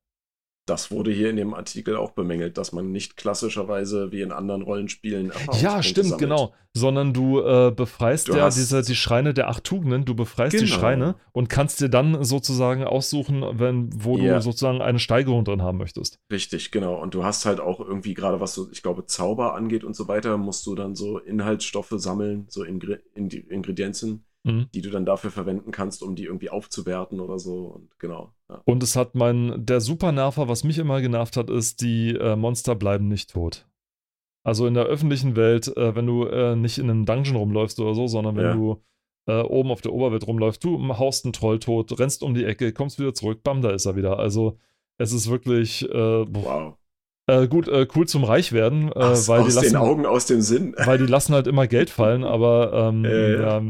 Das wurde hier in dem Artikel auch bemängelt, dass man nicht klassischerweise wie in anderen Rollenspielen Ja, stimmt, sammelt. genau. Sondern du äh, befreist Du ja diese, die Schreine der acht Tugenden, du befreist die Genau. Schreine und kannst dir dann sozusagen aussuchen, wenn, wo Ja. du sozusagen eine Steigerung drin haben möchtest. Richtig, genau. Und du hast halt auch irgendwie gerade was so, ich glaube, Zauber angeht und so weiter, musst du dann so Inhaltsstoffe sammeln, so Ingre Indi Ingredienzen, Mhm. die du dann dafür verwenden kannst, um die irgendwie aufzuwerten oder so. Und genau. Ja. Und es hat mein, der Supernerver, was mich immer genervt hat, ist, die äh, Monster bleiben nicht tot. Also in der öffentlichen Welt, äh, wenn du äh, nicht in einem Dungeon rumläufst oder so, sondern wenn Ja. du äh, oben auf der Oberwelt rumläufst, du haust einen Troll tot, rennst um die Ecke, kommst wieder zurück, bam, da ist er wieder. Also es ist wirklich äh, Wow. äh, gut, äh, cool zum Reichwerden, äh, Aus, weil, die aus den lassen, Augen, aus dem Sinn. weil die lassen halt immer Geld fallen, aber ähm, Ja,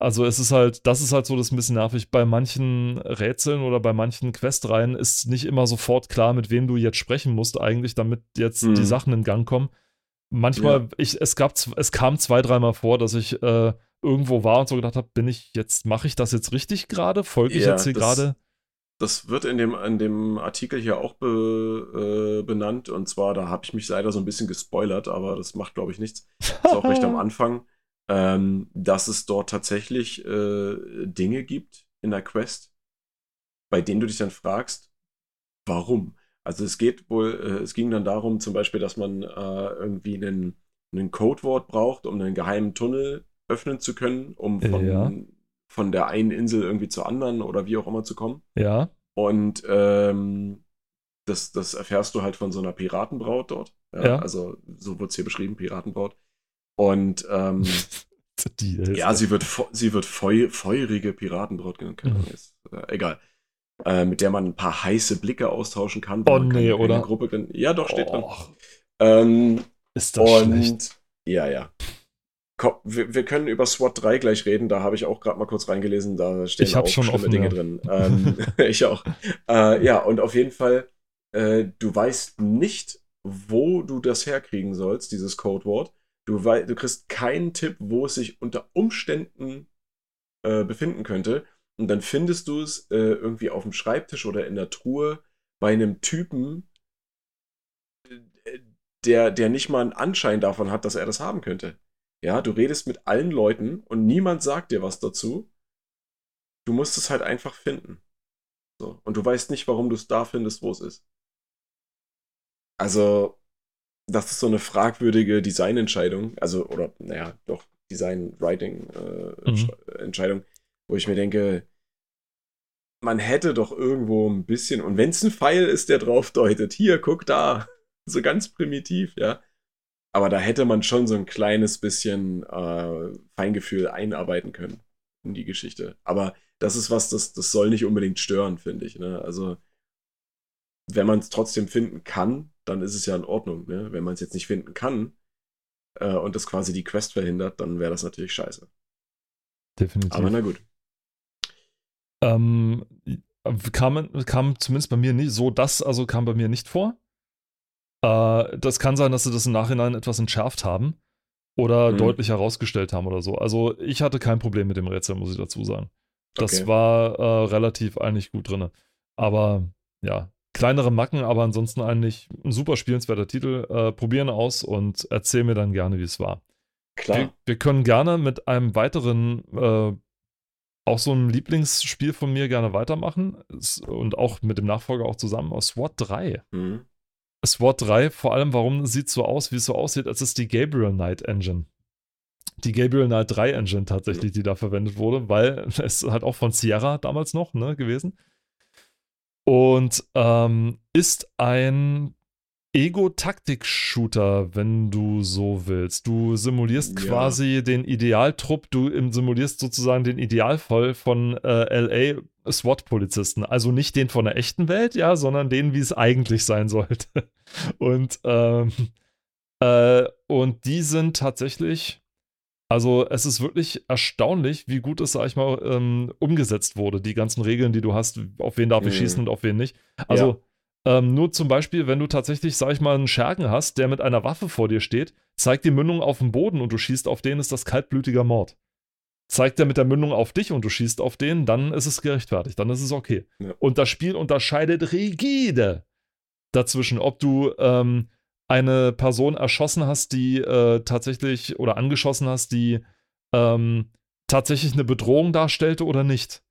also es ist halt, das ist halt so das ein bisschen nervig. Bei manchen Rätseln oder bei manchen Questreihen ist nicht immer sofort klar, mit wem du jetzt sprechen musst, eigentlich, damit jetzt Hm. die Sachen in Gang kommen. Manchmal, Ja. ich, es gab, es kam zwei, dreimal vor, dass ich äh, irgendwo war und so gedacht habe, bin ich jetzt, mache ich das jetzt richtig gerade? Folge ich Ja, jetzt hier das- gerade? Das wird in dem, in dem Artikel hier auch be, äh, benannt. Und zwar, da habe ich mich leider so ein bisschen gespoilert, aber das macht, glaube ich, nichts. ist auch recht am Anfang, ähm, dass es dort tatsächlich äh, Dinge gibt in der Quest, bei denen du dich dann fragst, warum? Also es geht wohl, äh, es ging dann darum, zum Beispiel, dass man äh, irgendwie einen, einen Codewort braucht, um einen geheimen Tunnel öffnen zu können, um von, Ja. von der einen Insel irgendwie zur anderen oder wie auch immer zu kommen. Ja. Und ähm, das, das erfährst du halt von so einer Piratenbraut dort. Ja, Ja. Also so wird es hier beschrieben, Piratenbraut. Und ähm, ja, sie wird, sie wird feu, feurige Piratenbraut genannt. Keine Ahnung, ist, äh, egal. Äh, mit der man ein paar heiße Blicke austauschen kann. Oh, nee, keine, oder? Gruppe, drin- ja, doch, steht drin. Och, Ähm, ist das schlecht. und ja, ja. Komm, wir, wir können über SWAT 3 gleich reden, da habe ich auch gerade mal kurz reingelesen, da stehen Ich auch schon schlimme offen, Dinge ja. drin. Ähm, ich auch. Äh, ja, und auf jeden Fall, äh, du weißt nicht, wo du das herkriegen sollst, dieses Codewort. Du, wei du kriegst keinen Tipp, wo es sich unter Umständen äh, befinden könnte. Und dann findest du es äh, irgendwie auf dem Schreibtisch oder in der Truhe bei einem Typen, äh, der, der nicht mal einen Anschein davon hat, dass er das haben könnte. Ja, du redest mit allen Leuten und niemand sagt dir was dazu. Du musst es halt einfach finden. So. Und du weißt nicht, warum du es da findest, wo es ist. Also, das ist so eine fragwürdige Designentscheidung. Also, oder, naja, doch, Design-Writing-Entscheidung, Mhm. wo ich mir denke, man hätte doch irgendwo ein bisschen, und wenn es ein Pfeil ist, der drauf deutet, hier, guck da, so ganz primitiv, ja. Aber da hätte man schon so ein kleines bisschen äh, Feingefühl einarbeiten können in die Geschichte. Aber das ist was, das, das soll nicht unbedingt stören, finde ich. Ne? Also, wenn man es trotzdem finden kann, dann ist es ja in Ordnung. Ne? Wenn man es jetzt nicht finden kann äh, und das quasi die Quest verhindert, dann wäre das natürlich scheiße. Definitiv. Aber na gut. Ähm, kam, kam zumindest bei mir nicht so, das also kam bei mir nicht vor. Äh, das kann sein, dass sie das im Nachhinein etwas entschärft haben oder Mhm. deutlich herausgestellt haben oder so. Also ich hatte kein Problem mit dem Rätsel, muss ich dazu sagen. Das Okay. war äh, relativ eigentlich gut drin. Aber ja, kleinere Macken, aber ansonsten eigentlich ein super spielenswerter Titel. Äh, probieren aus und erzähl mir dann gerne, wie es war. Klar. Wir, wir können gerne mit einem weiteren äh, auch so ein Lieblingsspiel von mir gerne weitermachen und auch mit dem Nachfolger auch zusammen aus SWAT 3. Mhm. SWAT 3, vor allem, warum sieht es so aus, wie es so aussieht, als ist die Gabriel Knight Engine. Die Gabriel Knight 3 Engine tatsächlich, die da verwendet wurde, weil es halt auch von Sierra damals noch ne, gewesen. Und ähm, ist ein Ego-Taktik-Shooter, wenn du so willst. Du simulierst ja. quasi den Idealtrupp, du simulierst sozusagen den Idealfall von äh, LA SWAT-Polizisten. Also nicht den von der echten Welt, ja, sondern den, wie es eigentlich sein sollte. Und, ähm, äh, und die sind tatsächlich, also es ist wirklich erstaunlich, wie gut es, sag ich mal, ähm, umgesetzt wurde. Die ganzen Regeln, die du hast, auf wen darf ich mhm. schießen und auf wen nicht. Also ja ähm, nur zum Beispiel, wenn du tatsächlich, sag ich mal, einen Schergen hast, der mit einer Waffe vor dir steht, zeigt die Mündung auf den Boden und du schießt auf den, ist das kaltblütiger Mord. Zeigt er mit der Mündung auf dich und du schießt auf den, dann ist es gerechtfertigt, dann ist es okay. Ja. Und das Spiel unterscheidet rigide dazwischen, ob du ähm, eine Person erschossen hast, die äh, tatsächlich oder angeschossen hast, die ähm, tatsächlich eine Bedrohung darstellte oder nicht.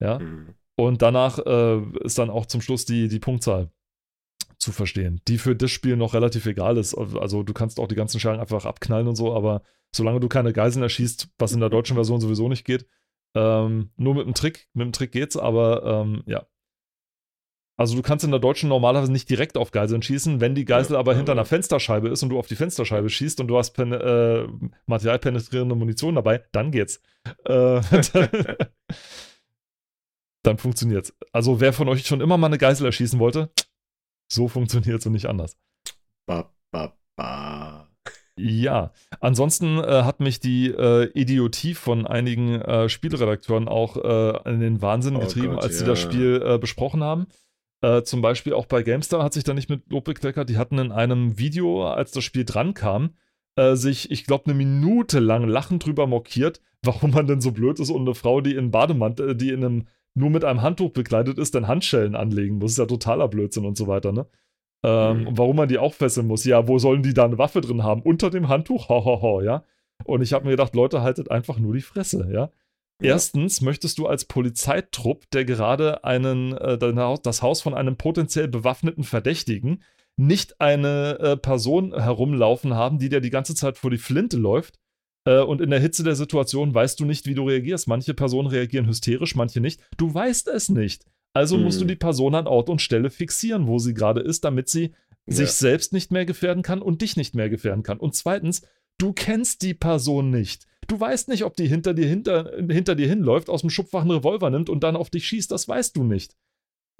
Ja. Mhm. Und danach äh, ist dann auch zum Schluss die, die Punktzahl zu verstehen, die für das Spiel noch relativ egal ist. Also du kannst auch die ganzen Scheren einfach abknallen und so, aber solange du keine Geiseln erschießt, was in der deutschen Version sowieso nicht geht, ähm, nur mit einem Trick, mit einem Trick geht's, aber ähm, ja. Also du kannst in der deutschen normalerweise nicht direkt auf Geiseln schießen, wenn die Geisel ja, aber hinter einer Fensterscheibe ist und du auf die Fensterscheibe schießt und du hast pen äh, materialpenetrierende Munition dabei, dann geht's. Äh, dann funktioniert's. Also wer von euch schon immer mal eine Geisel erschießen wollte, so funktioniert's und nicht anders. Ba, ba, ba. Ja, ansonsten äh, hat mich die äh, Idiotie von einigen äh, Spielredakteuren auch äh, in den Wahnsinn oh getrieben, Gott, als sie das Spiel äh, besprochen haben. Äh, zum Beispiel auch bei GameStar hat sich da nicht mit Lob bekleckert. Die hatten in einem Video, als das Spiel dran kam, sich, ich glaube, eine Minute lang lachend drüber mokiert, warum man denn so blöd ist und eine Frau, die in Bademantel, die in einem nur mit einem Handtuch bekleidet ist, dann Handschellen anlegen muss. Das ist ja totaler Blödsinn und so weiter, ne? Ähm, mhm. Warum man die auch fesseln muss. Ja, wo sollen die da eine Waffe drin haben? Unter dem Handtuch? Ho, ja. Und ich habe mir gedacht, Leute, haltet einfach nur die Fresse, ja. Erstens möchtest du als Polizeitrupp, der gerade einen, äh, das Haus von einem potenziell bewaffneten Verdächtigen, nicht eine äh, Person herumlaufen haben, die dir die ganze Zeit vor die Flinte läuft äh, und in der Hitze der Situation weißt du nicht, wie du reagierst. Manche Personen reagieren hysterisch, manche nicht. Du weißt es nicht. Also mhm. musst du mhm. die Person an Ort und Stelle fixieren, wo sie gerade ist, damit sie ja. sich selbst nicht mehr gefährden kann und dich nicht mehr gefährden kann. Und zweitens, du kennst die Person nicht. Du weißt nicht, ob die hinter dir, hinter, hinter dir hinläuft, aus dem Schubfach einen Revolver nimmt und dann auf dich schießt. Das weißt du nicht.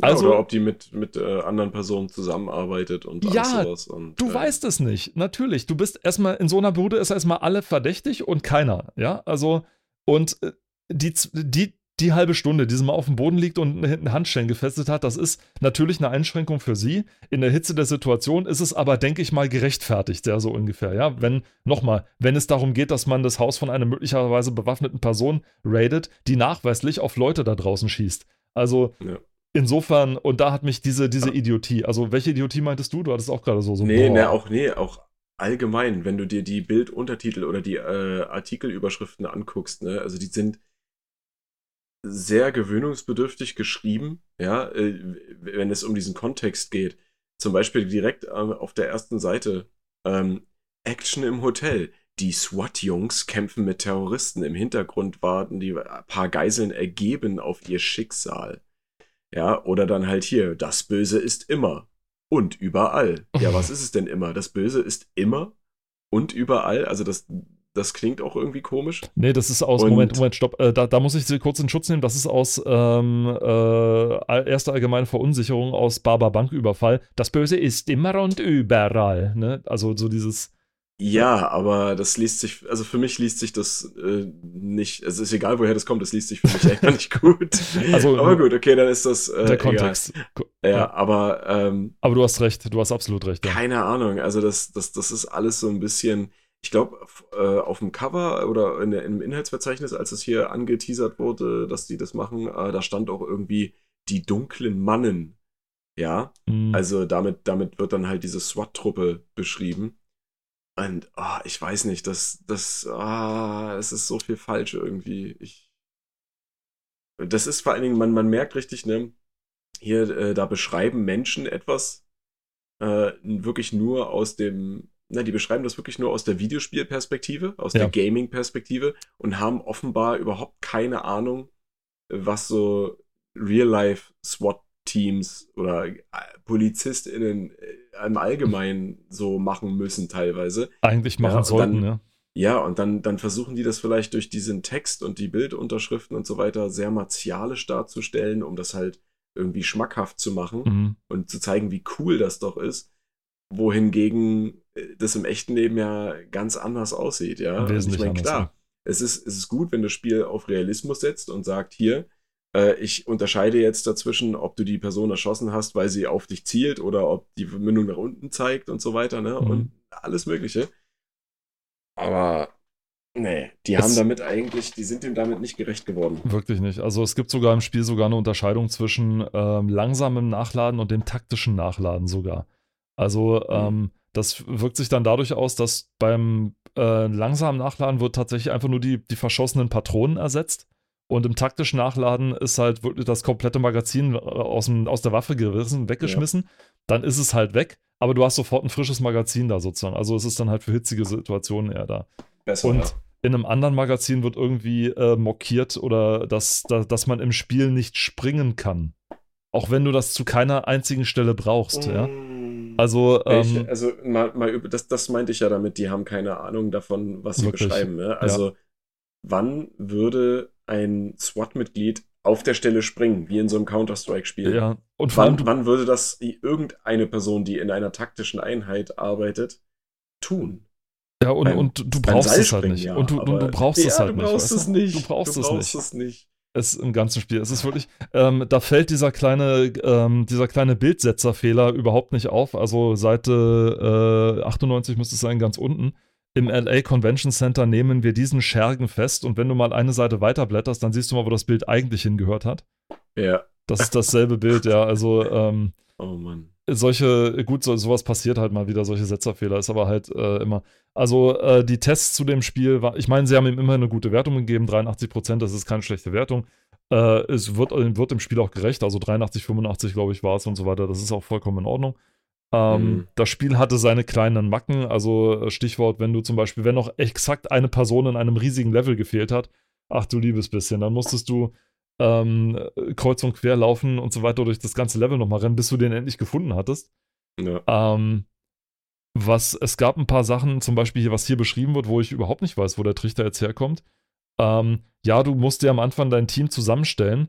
Also, oder ob die mit, mit äh, anderen Personen zusammenarbeitet und ja, sowas. Und, du äh, weißt es nicht. Natürlich. Du bist erstmal in so einer Bude ist erstmal alle verdächtig und keiner. Ja, also und äh, die, die, die halbe Stunde, die sie mal auf dem Boden liegt und hinten Handschellen gefesselt hat, das ist natürlich eine Einschränkung für sie. In der Hitze der Situation ist es aber, denke ich mal, gerechtfertigt, ja, so ungefähr. Ja, wenn, nochmal, wenn es darum geht, dass man das Haus von einer möglicherweise bewaffneten Person raidet, die nachweislich auf Leute da draußen schießt. Also, ja. Insofern, und da hat mich diese, diese Idiotie, also welche Idiotie meintest du? Du hattest auch gerade so so. Nee, ne, auch, nee, auch allgemein, wenn du dir die Bilduntertitel oder die äh, Artikelüberschriften anguckst, ne, also die sind sehr gewöhnungsbedürftig geschrieben, ja, äh, wenn es um diesen Kontext geht. Zum Beispiel direkt äh, auf der ersten Seite ähm, Action im Hotel. Die SWAT-Jungs kämpfen mit Terroristen. Im Hintergrund warten die paar Geiseln ergeben auf ihr Schicksal. Ja, oder dann halt hier, das Böse ist immer und überall. Ja, was ist es denn immer? Das Böse ist immer und überall. Also das, das klingt auch irgendwie komisch. Nee, das ist aus, und Moment, Moment, stopp. Äh, da, da, muss ich Sie kurz in Schutz nehmen. Das ist aus ähm, äh, erster allgemeine Verunsicherung aus Barber Banküberfall. Das Böse ist immer und überall. Ne? Also so dieses ja, aber das liest sich, also für mich liest sich das äh, nicht, es ist egal, woher das kommt, das liest sich für mich einfach nicht gut. Also, aber gut, okay, dann ist das. Äh, der Kontext. Ja, ja, aber. Ähm, aber du hast recht, du hast absolut recht. Ja. Keine Ahnung, also das, das, das ist alles so ein bisschen. Ich glaube, äh, auf dem Cover oder in der, im Inhaltsverzeichnis, als es hier angeteasert wurde, dass die das machen, äh, da stand auch irgendwie die dunklen Mannen. Ja, mhm. also damit, damit wird dann halt diese SWAT-Truppe beschrieben. Und oh, ich weiß nicht, das, das, ah, es ist so viel falsch irgendwie. Ich, das ist vor allen Dingen, man, man merkt richtig, ne, hier, äh, da beschreiben Menschen etwas äh, wirklich nur aus dem, na, die beschreiben das wirklich nur aus der Videospielperspektive, aus ja. der Gaming-Perspektive und haben offenbar überhaupt keine Ahnung, was so Real-Life SWAT-Teams oder äh, PolizistInnen äh, im Allgemeinen so machen müssen teilweise. Eigentlich machen ja, sollten, dann, ja. Ja, und dann, dann versuchen die das vielleicht durch diesen Text und die Bildunterschriften und so weiter sehr martialisch darzustellen, um das halt irgendwie schmackhaft zu machen mhm. und zu zeigen, wie cool das doch ist. Wohingegen das im echten Leben ja ganz anders aussieht, ja. Wesentlich ich meine, klar, es ist, es ist gut, wenn das Spiel auf Realismus setzt und sagt, hier, äh, ich unterscheide jetzt dazwischen, ob du die Person erschossen hast, weil sie auf dich zielt oder ob die Mündung nach unten zeigt und so weiter, ne? Mhm. Und alles Mögliche. Aber nee, die es haben damit eigentlich, die sind dem damit nicht gerecht geworden. Wirklich nicht. Also es gibt sogar im Spiel sogar eine Unterscheidung zwischen ähm, langsamem Nachladen und dem taktischen Nachladen sogar. Also mhm. ähm, das wirkt sich dann dadurch aus, dass beim äh, langsamen Nachladen wird tatsächlich einfach nur die, die verschossenen Patronen ersetzt. Und im taktischen Nachladen ist halt wirklich das komplette Magazin äh, aus, dem, aus der Waffe gerissen, weggeschmissen. Ja. Dann ist es halt weg aber du hast sofort ein frisches Magazin da sozusagen. Also es ist dann halt für hitzige Situationen eher da. Besser, und ja. in einem anderen Magazin wird irgendwie äh, mockiert oder dass, dass, dass man im Spiel nicht springen kann. Auch wenn du das zu keiner einzigen Stelle brauchst, mm. ja. Also, ähm, also mal, mal das, das meinte ich ja damit, die haben keine Ahnung davon, was sie wirklich, beschreiben. Ja? Also, ja. wann würde ein SWAT-Mitglied auf der Stelle springen, wie in so einem Counter-Strike-Spiel. Ja, und wann, wann würde das irgendeine Person, die in einer taktischen Einheit arbeitet, tun? Ja, und, beim, und du brauchst es halt nicht. Ja, und du, du, brauchst ja, es halt du brauchst nicht. Es nicht. Du brauchst, du es, brauchst nicht. es nicht. Es im ganzen Spiel. Es ist wirklich, ähm, da fällt dieser kleine, ähm, dieser kleine Bildsetzerfehler überhaupt nicht auf. Also Seite äh, 98 müsste es sein, ganz unten im LA Convention Center nehmen wir diesen Schergen fest und wenn du mal eine Seite weiterblätterst, dann siehst du mal, wo das Bild eigentlich hingehört hat. Ja. Das ist dasselbe Bild, ja. Also, ähm, oh Mann. Solche, gut, so, sowas passiert halt mal wieder, solche Setzerfehler, ist aber halt äh, immer. Also, äh, die Tests zu dem Spiel, war, ich meine, sie haben ihm immer eine gute Wertung gegeben, 83 Prozent, das ist keine schlechte Wertung. Äh, es wird, wird dem Spiel auch gerecht, also 83, 85, glaube ich, war es und so weiter, das ist auch vollkommen in Ordnung. Ähm, mhm. Das Spiel hatte seine kleinen Macken, also äh, Stichwort, wenn du zum Beispiel, wenn noch exakt eine Person in einem riesigen Level gefehlt hat, ach du liebes bisschen, dann musstest du ähm, kreuz und quer laufen und so weiter durch das ganze Level nochmal rennen, bis du den endlich gefunden hattest. Ja. Ähm, was, es gab ein paar Sachen, zum Beispiel hier, was hier beschrieben wird, wo ich überhaupt nicht weiß, wo der Trichter jetzt herkommt. Ähm, ja, du musst dir am Anfang dein Team zusammenstellen.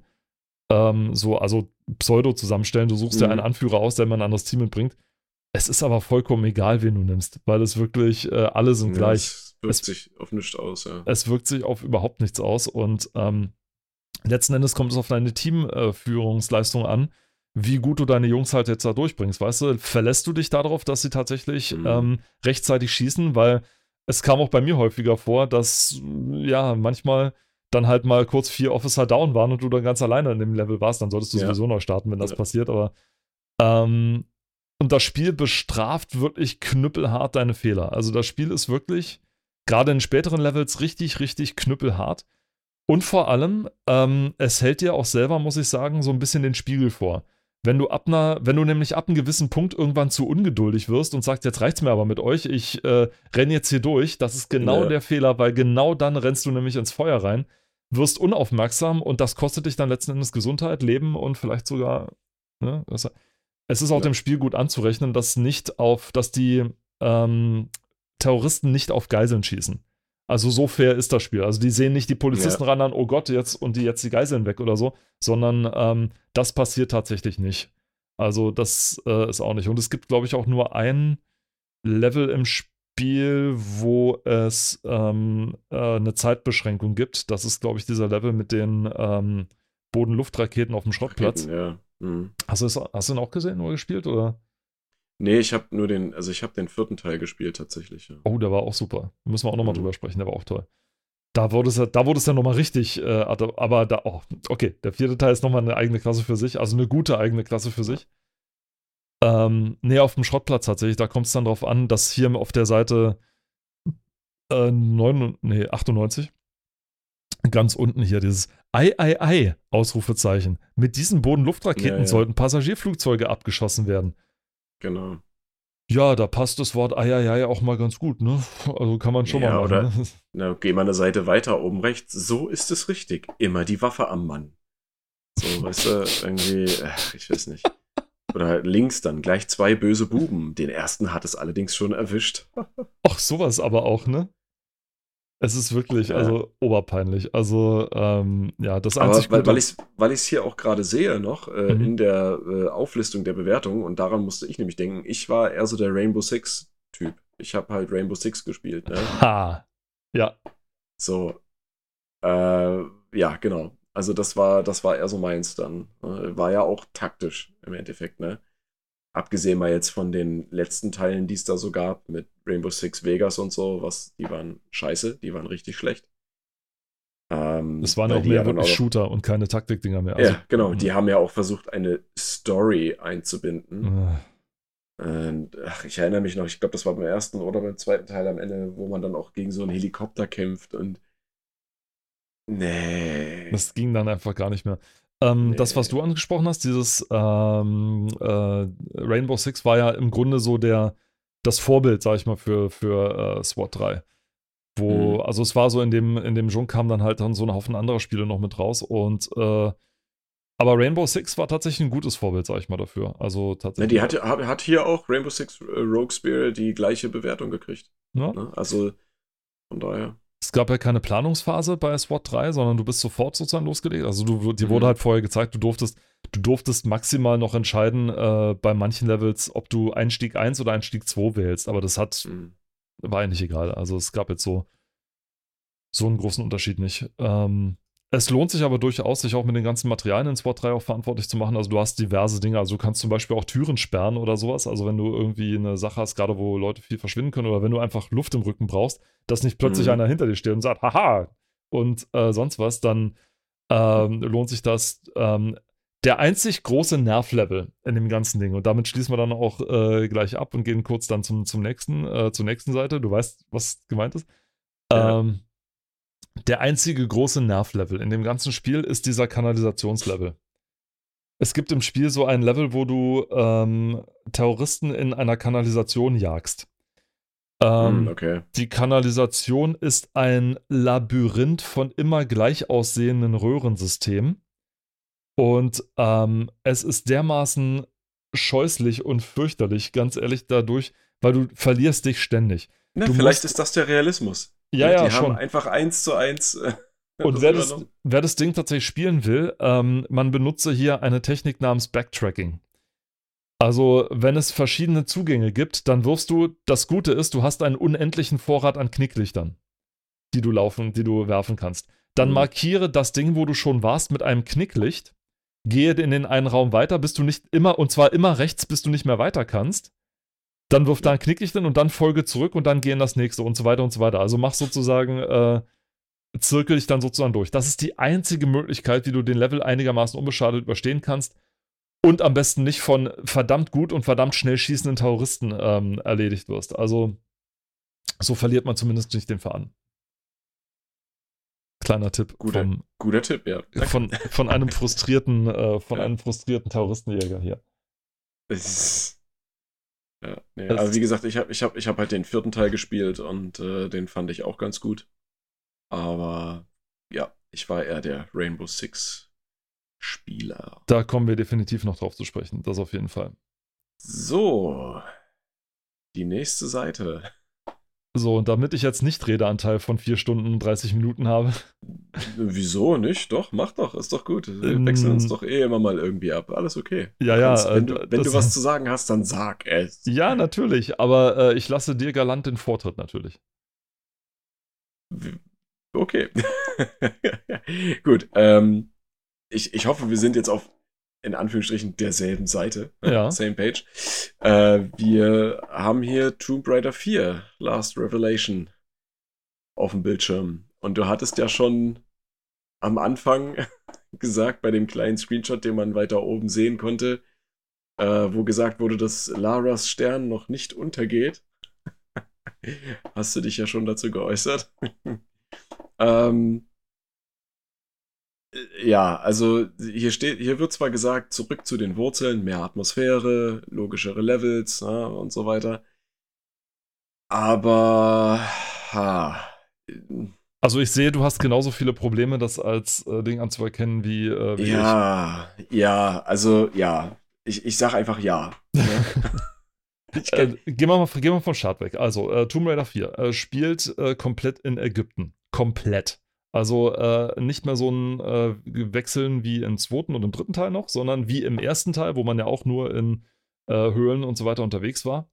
Ähm, so, also Pseudo zusammenstellen. Du suchst mhm. dir einen Anführer aus, der mal ein anderes Team mitbringt. Es ist aber vollkommen egal, wen du nimmst, weil es wirklich, äh, alle sind ja, gleich. Es wirkt es, sich auf nichts aus, ja. Es wirkt sich auf überhaupt nichts aus und ähm, letzten Endes kommt es auf deine Teamführungsleistung an, wie gut du deine Jungs halt jetzt da durchbringst. Weißt du, verlässt du dich darauf, dass sie tatsächlich mhm. ähm, rechtzeitig schießen, weil es kam auch bei mir häufiger vor, dass ja manchmal dann halt mal kurz vier Officer down waren und du dann ganz alleine in dem Level warst, dann solltest du ja. sowieso neu starten, wenn das ja. passiert, aber ähm, und das Spiel bestraft wirklich knüppelhart deine Fehler. Also das Spiel ist wirklich, gerade in späteren Levels, richtig, richtig knüppelhart. Und vor allem, ähm, es hält dir auch selber, muss ich sagen, so ein bisschen den Spiegel vor. Wenn du ab einer, wenn du nämlich ab einem gewissen Punkt irgendwann zu ungeduldig wirst und sagst, jetzt reicht's mir aber mit euch, ich äh, renne jetzt hier durch, das ist genau ja. der Fehler, weil genau dann rennst du nämlich ins Feuer rein, wirst unaufmerksam und das kostet dich dann letzten Endes Gesundheit, Leben und vielleicht sogar, ne, es ist auch ja. dem Spiel gut anzurechnen, dass nicht auf, dass die ähm, Terroristen nicht auf Geiseln schießen. Also so fair ist das Spiel. Also die sehen nicht die Polizisten ja. ran an, oh Gott, jetzt und die jetzt die Geiseln weg oder so, sondern ähm, das passiert tatsächlich nicht. Also das äh, ist auch nicht. Und es gibt, glaube ich, auch nur ein Level im Spiel, wo es ähm, äh, eine Zeitbeschränkung gibt. Das ist, glaube ich, dieser Level mit den ähm, Boden-Luft-Raketen auf dem Schrottplatz. Raketen, ja. Mhm. Hast, du hast du ihn auch gesehen oder gespielt? Oder? Nee, ich habe nur den, also ich habe den vierten Teil gespielt tatsächlich. Ja. Oh, der war auch super. Müssen wir auch nochmal mhm. drüber sprechen, der war auch toll. Da wurde es, da wurde es dann nochmal richtig, äh, aber da, oh, okay, der vierte Teil ist nochmal eine eigene Klasse für sich, also eine gute eigene Klasse für sich. Ähm, nee, auf dem Schrottplatz tatsächlich, da kommt es dann drauf an, dass hier auf der Seite äh, 9, nee, 98 ganz unten hier dieses Ei, ei, ei, Ausrufezeichen. Mit diesen Bodenluftraketen Ja, ja. sollten Passagierflugzeuge abgeschossen werden. Genau. Ja, da passt das Wort ei, ei, ei auch mal ganz gut, ne? Also kann man schon Ja, mal machen. oder- Ne? Na, geh mal eine Seite weiter, oben rechts. So ist es richtig. Immer die Waffe am Mann. So, weißt du, irgendwie, ach, ich weiß nicht. Oder links dann gleich zwei böse Buben. Den ersten hat es allerdings schon erwischt. Ach, sowas aber auch, ne? Es ist wirklich, Ja. also oberpeinlich. Also, ähm, ja, das Aber einzig weil, Gute- weil ich es hier auch gerade sehe noch äh, Mhm. in der äh, Auflistung der Bewertung und daran musste ich nämlich denken, ich war eher so der Rainbow Six Typ. Ich habe halt Rainbow Six gespielt. Ne? Ha. Ja, So. Äh, ja, genau. Also das war, das war eher so meins dann. Äh, War ja auch taktisch im Endeffekt, ne? Abgesehen mal jetzt von den letzten Teilen, die es da so gab, mit Rainbow Six Vegas und so, was, die waren scheiße, die waren richtig schlecht. Ähm, es waren auch mehr wirklich Shooter und keine Taktikdinger mehr. Also, ja, genau, die haben ja auch versucht, eine Story einzubinden. Äh, Und ach, ich erinnere mich noch, ich glaube, das war beim ersten oder beim zweiten Teil am Ende, wo man dann auch gegen so einen Helikopter kämpft und. Nee. Das ging dann einfach gar nicht mehr. Ähm, Nee. Das, was du angesprochen hast, dieses ähm, äh, Rainbow Six war ja im Grunde so der, das Vorbild, sag ich mal, für, für äh, SWAT 3. Wo, Mhm. also es war so in dem, in dem Junk kam dann halt dann so ein Haufen anderer Spiele noch mit raus und äh, aber Rainbow Six war tatsächlich ein gutes Vorbild, sag ich mal, dafür. Also Ne, tatsächlich. die hat, hat hat hier auch Rainbow Six äh, Rogue Spear die gleiche Bewertung gekriegt. ja? Ne? Also von daher. Es gab ja keine Planungsphase bei SWAT 3, sondern du bist sofort sozusagen losgelegt. Also du, dir Mhm. wurde halt vorher gezeigt, du durftest, du durftest maximal noch entscheiden äh, bei manchen Levels, ob du Einstieg 1 oder Einstieg 2 wählst. Aber das hat, hm. war eigentlich egal. Also es gab jetzt so, so einen großen Unterschied nicht. Ähm, es lohnt sich aber durchaus, sich auch mit den ganzen Materialien in SWAT 3 auch verantwortlich zu machen. Also du hast diverse Dinge. Also du kannst zum Beispiel auch Türen sperren oder sowas. Also wenn du irgendwie eine Sache hast, gerade wo Leute viel verschwinden können oder wenn du einfach Luft im Rücken brauchst, dass nicht plötzlich Mhm. einer hinter dir steht und sagt, haha, und äh, sonst was, dann ähm, lohnt sich das. Ähm, der einzig große Nervlevel in dem ganzen Ding. Und damit schließen wir dann auch äh, gleich ab und gehen kurz dann zum, zum nächsten, äh, zur nächsten Seite. Du weißt, was gemeint ist. Ja. Der einzige große Nervlevel in dem ganzen Spiel ist dieser Kanalisationslevel. Es gibt im Spiel so ein Level, wo du ähm, Terroristen in einer Kanalisation jagst. Ähm, Hm, okay. die Kanalisation ist ein Labyrinth von immer gleich aussehenden Röhrensystemen. Und ähm, es ist dermaßen scheußlich und fürchterlich, ganz ehrlich, dadurch, weil du verlierst dich ständig. Na, du vielleicht musst- ist das der Realismus. Ja, die ja, haben schon. einfach eins zu eins. äh, Und wer das wer das Ding tatsächlich spielen will, ähm, man benutze hier eine Technik namens Backtracking. Also, wenn es verschiedene Zugänge gibt, dann wirfst du, das Gute ist, du hast einen unendlichen Vorrat an Knicklichtern, die du laufen, die du werfen kannst. Dann Mhm. markiere das Ding, wo du schon warst, mit einem Knicklicht, gehe in den einen Raum weiter, bis du nicht immer, und zwar immer rechts, bis du nicht mehr weiter kannst. Dann wirf da ein Knicklicht hin und dann folge zurück und dann geh in das nächste und so weiter und so weiter. Also mach sozusagen, äh, zirkel dich dann sozusagen durch. Das ist die einzige Möglichkeit, wie du den Level einigermaßen unbeschadet überstehen kannst und am besten nicht von verdammt gut und verdammt schnell schießenden Terroristen ähm, erledigt wirst. Also so verliert man zumindest nicht den Faden. Kleiner Tipp Guter- vom, Guter Tipp, ja. Danke. von, von einem frustrierten, äh, von Ja. einem frustrierten Terroristenjäger hier. Ist- Ja, nee, Das- aber wie gesagt, ich habe ich hab, ich hab halt den vierten Teil gespielt und äh, den fand ich auch ganz gut. Aber ja, ich war eher der Rainbow Six Spieler. Da kommen wir definitiv noch drauf zu sprechen. Das auf jeden Fall. So, die nächste Seite. So, und damit ich jetzt nicht Redeanteil von 4 Stunden und 30 Minuten habe, Wieso nicht? Doch, mach doch, ist doch gut. Wir Ähm, wechseln uns doch eh immer mal irgendwie ab. Alles okay. ja, ja. kannst, wenn äh, du, wenn du was zu sagen hast, dann sag es. Ja, natürlich, aber äh, ich lasse dir galant den Vortritt natürlich. Okay. Gut. Ähm, ich, ich hoffe, wir sind jetzt auf, in Anführungsstrichen, derselben Seite. Ja. Same page. Äh, wir haben hier Tomb Raider 4, Last Revelation, auf dem Bildschirm. Und du hattest ja schon am Anfang gesagt, bei dem kleinen Screenshot, den man weiter oben sehen konnte, äh, wo gesagt wurde, dass Laras Stern noch nicht untergeht. Hast du dich ja schon dazu geäußert. ähm, ja, also hier steht, hier wird zwar gesagt, zurück zu den Wurzeln, mehr Atmosphäre, logischere Levels ja, und so weiter. Aber ha, also ich sehe, du hast genauso viele Probleme, das als äh, Ding anzuerkennen wie, äh, wie ja, ich. ja, also ja, ich, ich sag einfach ja. Ne? äh, gehen, wir mal, gehen wir mal vom Start weg. Also, äh, Tomb Raider 4 äh, spielt äh, komplett in Ägypten. Komplett. Also äh, nicht mehr so ein äh, Wechseln wie im zweiten und im dritten Teil noch, sondern wie im ersten Teil, wo man ja auch nur in äh, Höhlen und so weiter unterwegs war.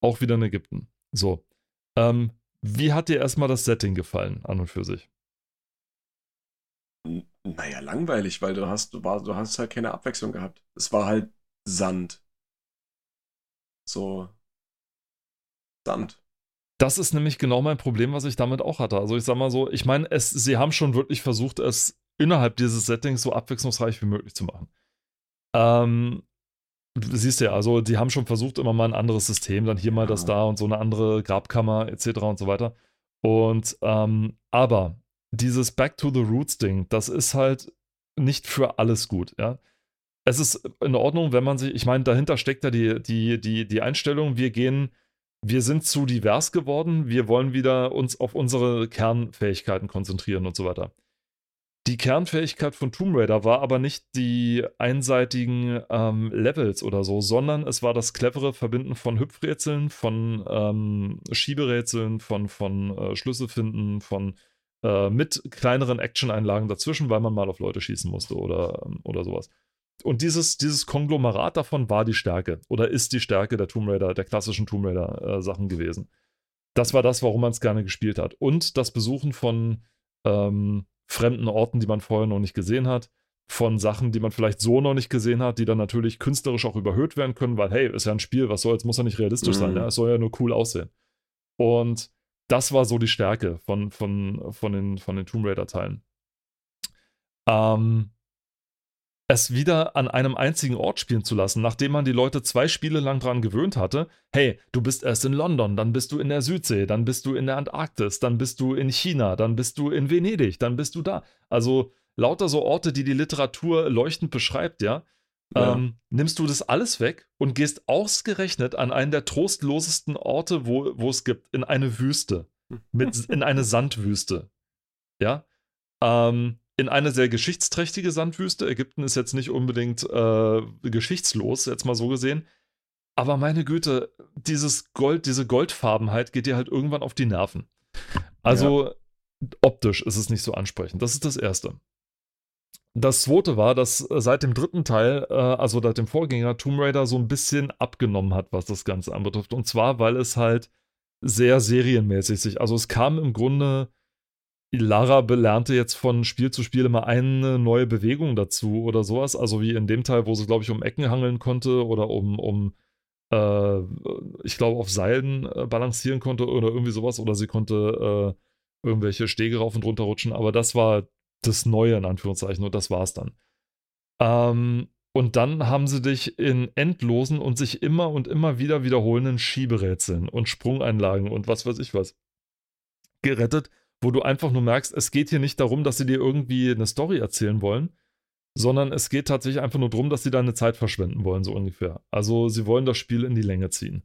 Auch wieder in Ägypten. So. Ähm, wie hat dir erstmal das Setting gefallen, an und für sich? Naja, langweilig, weil du hast, du, war, du hast halt keine Abwechslung gehabt. Es war halt Sand. So. Sand. Das ist nämlich genau mein Problem, was ich damit auch hatte. Also ich sag mal so, ich meine, es, sie haben schon wirklich versucht, es innerhalb dieses Settings so abwechslungsreich wie möglich zu machen. Ähm, siehst du ja, also die haben schon versucht, immer mal ein anderes System, dann hier mal das da und so eine andere Grabkammer etc. und so weiter. Und ähm, aber dieses Back to the Roots Ding, das ist halt nicht für alles gut, ja. Es ist in Ordnung, wenn man sich, ich meine, dahinter steckt ja die, die, die, die Einstellung, wir gehen wir sind zu divers geworden, wir wollen wieder uns auf unsere Kernfähigkeiten konzentrieren und so weiter. Die Kernfähigkeit von Tomb Raider war aber nicht die einseitigen ähm, Levels oder so, sondern es war das clevere Verbinden von Hüpfrätseln, von ähm, Schieberätseln, von, von äh, Schlüsse finden, von äh, mit kleineren Action-Einlagen dazwischen, weil man mal auf Leute schießen musste oder, ähm, oder sowas. Und dieses, dieses Konglomerat davon war die Stärke oder ist die Stärke der Tomb Raider, der klassischen Tomb Raider-Sachen äh, gewesen. Das war das, warum man es gerne gespielt hat. Und das Besuchen von ähm, fremden Orten, die man vorher noch nicht gesehen hat, von Sachen, die man vielleicht so noch nicht gesehen hat, die dann natürlich künstlerisch auch überhöht werden können, weil, hey, ist ja ein Spiel, was soll, jetzt muss ja nicht realistisch mhm. sein, ja? es soll ja nur cool aussehen. Und das war so die Stärke von, von, von den, von den Tomb Raider-Teilen. Ähm, es wieder an einem einzigen Ort spielen zu lassen, nachdem man die Leute zwei Spiele lang daran gewöhnt hatte, hey, du bist erst in London, dann bist du in der Südsee, dann bist du in der Antarktis, dann bist du in China, dann bist du in Venedig, dann bist du da. Also lauter so Orte, die die Literatur leuchtend beschreibt, ja. ja. Ähm, nimmst du das alles weg und gehst ausgerechnet an einen der trostlosesten Orte, wo, wo es gibt, in eine Wüste. Mit, in eine Sandwüste. Ja. Ähm, in eine sehr geschichtsträchtige Sandwüste. Ägypten ist jetzt nicht unbedingt äh, geschichtslos, jetzt mal so gesehen. Aber meine Güte, dieses Gold, diese Goldfarbenheit geht dir halt irgendwann auf die Nerven. Also ja. optisch ist es nicht so ansprechend. Das ist das Erste. Das zweite war, dass seit dem dritten Teil, äh, also seit dem Vorgänger, Tomb Raider so ein bisschen abgenommen hat, was das Ganze anbetrifft. Und zwar, weil es halt sehr serienmäßig sich, also es kam im Grunde Lara belernte jetzt von Spiel zu Spiel immer eine neue Bewegung dazu oder sowas. Also wie in dem Teil, wo sie, glaube ich, um Ecken hangeln konnte oder um, um äh, ich glaube, auf Seilen äh, balancieren konnte oder irgendwie sowas. Oder sie konnte äh, irgendwelche Stege rauf und runter rutschen. Aber das war das Neue in Anführungszeichen und das war's dann. Ähm, und dann haben sie dich in endlosen und sich immer und immer wieder wiederholenden Schieberätseln und Sprungeinlagen und was weiß ich was gerettet wo du einfach nur merkst, es geht hier nicht darum, dass sie dir irgendwie eine Story erzählen wollen, sondern es geht tatsächlich einfach nur darum, dass sie deine Zeit verschwenden wollen, so ungefähr. Also sie wollen das Spiel in die Länge ziehen.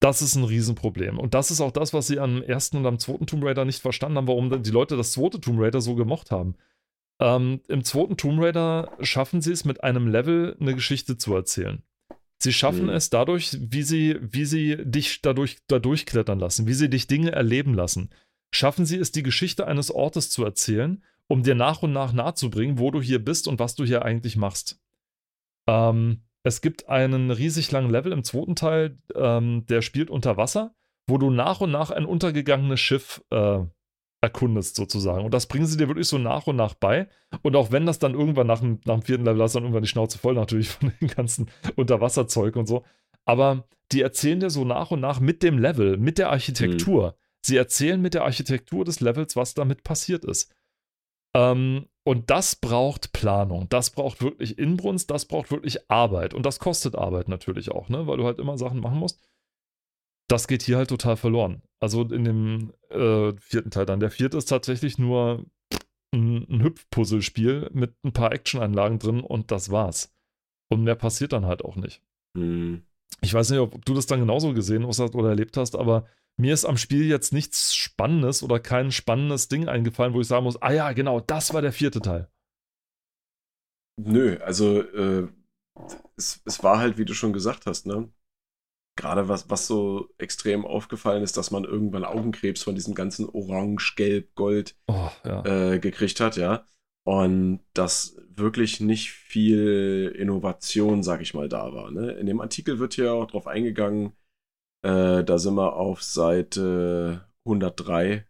Das ist ein Riesenproblem. Und das ist auch das, was sie am ersten und am zweiten Tomb Raider nicht verstanden haben, warum die Leute das zweite Tomb Raider so gemocht haben. Ähm, Im zweiten Tomb Raider schaffen sie es mit einem Level eine Geschichte zu erzählen. Sie schaffen mhm. es dadurch, wie sie, wie sie dich dadurch, dadurch klettern lassen, wie sie dich Dinge erleben lassen schaffen sie es, die Geschichte eines Ortes zu erzählen, um dir nach und nach nahezubringen, wo du hier bist und was du hier eigentlich machst. Ähm, es gibt einen riesig langen Level im zweiten Teil, ähm, der spielt unter Wasser, wo du nach und nach ein untergegangenes Schiff äh, erkundest, sozusagen. Und das bringen sie dir wirklich so nach und nach bei. Und auch wenn das dann irgendwann nach dem, nach dem vierten Level hast, dann irgendwann die Schnauze voll natürlich von dem ganzen Unterwasserzeug und so. Aber die erzählen dir so nach und nach mit dem Level, mit der Architektur. Mhm Sie erzählen mit der Architektur des Levels, was damit passiert ist. Ähm, und das braucht Planung, das braucht wirklich Inbrunst, das braucht wirklich Arbeit. Und das kostet Arbeit natürlich auch, ne? weil du halt immer Sachen machen musst. Das geht hier halt total verloren. Also in dem äh, vierten Teil dann. Der vierte ist tatsächlich nur ein, ein Hüpfpuzzlespiel mit ein paar Actionanlagen drin und das war's. Und mehr passiert dann halt auch nicht. Hm. Ich weiß nicht, ob du das dann genauso gesehen hast oder erlebt hast, aber mir ist am Spiel jetzt nichts Spannendes oder kein spannendes Ding eingefallen, wo ich sagen muss, ah ja, genau, das war der vierte Teil. Nö, also äh, es, es war halt, wie du schon gesagt hast, ne? Gerade was, was so extrem aufgefallen ist, dass man irgendwann Augenkrebs von diesem ganzen Orange, Gelb, Gold Oh, ja. äh, gekriegt hat, ja. Und dass wirklich nicht viel Innovation, sag ich mal, da war. Ne? In dem Artikel wird hier auch drauf eingegangen, äh, da sind wir auf Seite 103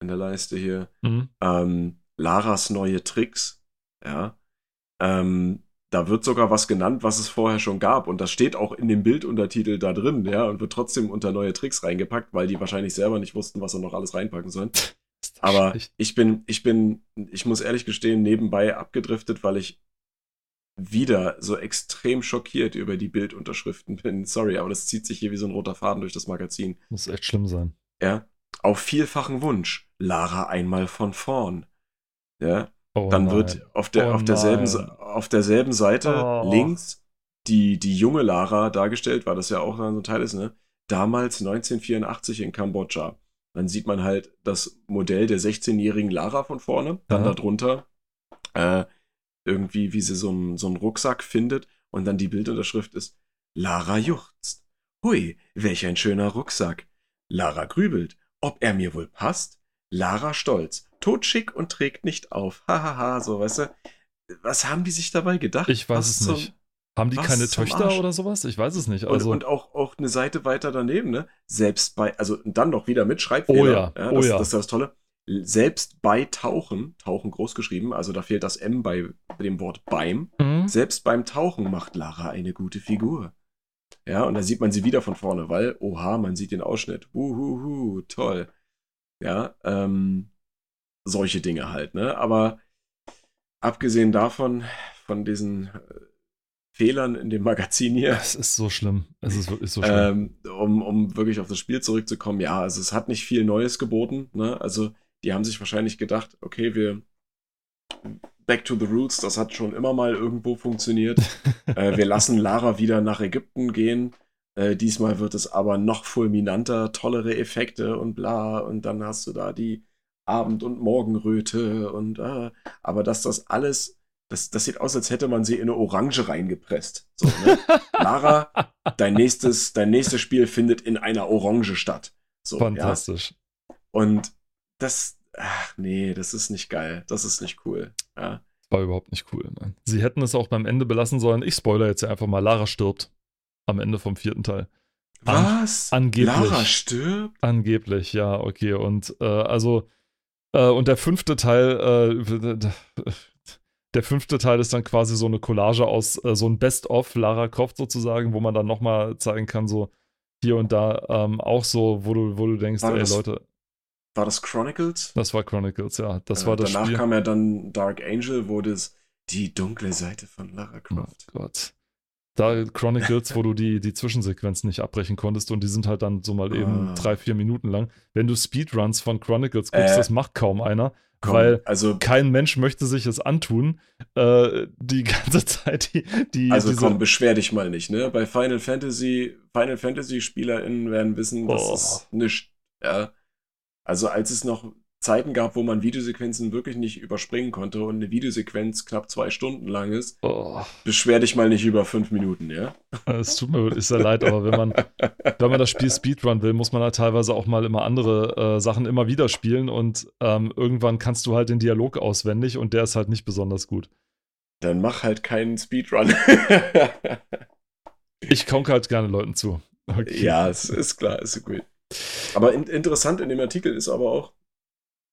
in der Leiste hier. Mhm. Ähm, Laras neue Tricks, ja. Ähm, da wird sogar was genannt, was es vorher schon gab. Und das steht auch in dem Bilduntertitel da drin, ja, und wird trotzdem unter neue Tricks reingepackt, weil die wahrscheinlich selber nicht wussten, was sie noch alles reinpacken sollen. Aber schlecht. ich bin, ich bin, ich muss ehrlich gestehen, nebenbei abgedriftet, weil ich wieder so extrem schockiert über die Bildunterschriften bin. Sorry, aber das zieht sich hier wie so ein roter Faden durch das Magazin. muss echt schlimm sein. Ja. Auf vielfachen Wunsch. Lara einmal von vorn. Ja. Oh, Dann nein. wird auf, der, Oh auf, derselben, nein. Auf derselben Seite Oh. links die, die junge Lara dargestellt, weil das ja auch so ein Teil ist, ne? Damals 1984 in Kambodscha. Dann sieht man halt das Modell der 16-jährigen Lara von vorne, dann Ja. darunter äh, irgendwie, wie sie so einen, so einen Rucksack findet und dann die Bildunterschrift ist Lara juchzt. Hui, welch ein schöner Rucksack. Lara grübelt, ob er mir wohl passt. Lara stolz, totschick und trägt nicht auf. Hahaha, so, weißt du. Was haben die sich dabei gedacht? Ich weiß Was es zum- nicht. Haben die keine Töchter Arsch? oder sowas? Ich weiß es nicht. Und, Also, und auch, auch eine Seite weiter daneben, ne? Selbst bei, also dann noch wieder mit Schreibfehler. Oh ja, das, oh ja. Das ist das Tolle. Selbst bei Tauchen, Tauchen groß geschrieben, also da fehlt das M bei dem Wort beim. Mhm. Selbst beim Tauchen macht Lara eine gute Figur. Ja, und da sieht man sie wieder von vorne, weil, oha, man sieht den Ausschnitt. Uhuhu, toll. Ja, ähm, solche Dinge halt, ne? Aber abgesehen davon, von diesen äh, Fehlern in dem Magazin hier, es ist so schlimm. Es ist wirklich so schlimm. ähm, um, um wirklich auf das Spiel zurückzukommen, ja, also es hat nicht viel Neues geboten, ne? Also die haben sich wahrscheinlich gedacht, okay, wir Back to the Roots, das hat schon immer mal irgendwo funktioniert. äh, wir lassen Lara wieder nach Ägypten gehen. Äh, diesmal wird es aber noch fulminanter, tollere Effekte und bla. Und dann hast du da die Abend- und Morgenröte und äh, aber dass das alles, das, das sieht aus, als hätte man sie in eine Orange reingepresst. So, ne? Lara, dein nächstes, dein nächstes Spiel findet in einer Orange statt. So, ja. Fantastisch. Und das, ach nee, das ist nicht geil. Das ist nicht cool. Ja. War überhaupt nicht cool. Nein. Sie hätten es auch beim Ende belassen sollen. Ich spoiler jetzt einfach mal. Lara stirbt. Am Ende vom vierten Teil. An- Was? angeblich. Lara stirbt? Angeblich, ja, okay. Und äh, also, äh, und der fünfte Teil, äh, der fünfte Teil ist dann quasi so eine Collage aus, äh, so ein Best-of Lara Croft sozusagen, wo man dann nochmal zeigen kann, so hier und da ähm, auch so, wo du, wo du denkst, War ey das- Leute, War das Chronicles? das war Chronicles, ja. Das Äh, war das Danach Spiel. kam ja dann Dark Angel, wo das die dunkle Seite von Lara Oh Croft. Gott. Da Chronicles, wo du die, die Zwischensequenzen nicht abbrechen konntest und die sind halt dann so mal eben Ah. drei, vier Minuten lang. Wenn du Speedruns von Chronicles guckst, Äh, das macht kaum einer, Komm, weil also, kein Mensch möchte sich es antun, äh, die ganze Zeit die, die also diese, komm, beschwer dich mal nicht, ne? Bei Final Fantasy, Final Fantasy SpielerInnen werden wissen, das Oh. ist nichts. Ja. Also als es noch Zeiten gab, wo man Videosequenzen wirklich nicht überspringen konnte und eine Videosequenz knapp zwei Stunden lang ist, oh, beschwer dich mal nicht über fünf Minuten, ja? es tut mir wirklich sehr leid, aber wenn man, wenn man das Spiel Speedrun will, muss man halt teilweise auch mal immer andere äh, Sachen immer wieder spielen und ähm, irgendwann kannst du halt den Dialog auswendig und der ist halt nicht besonders gut. Dann mach halt keinen Speedrun. Ich konke halt gerne Leuten zu. Okay. Ja, es ist klar, ist gut. Aber in, interessant in dem Artikel ist aber auch,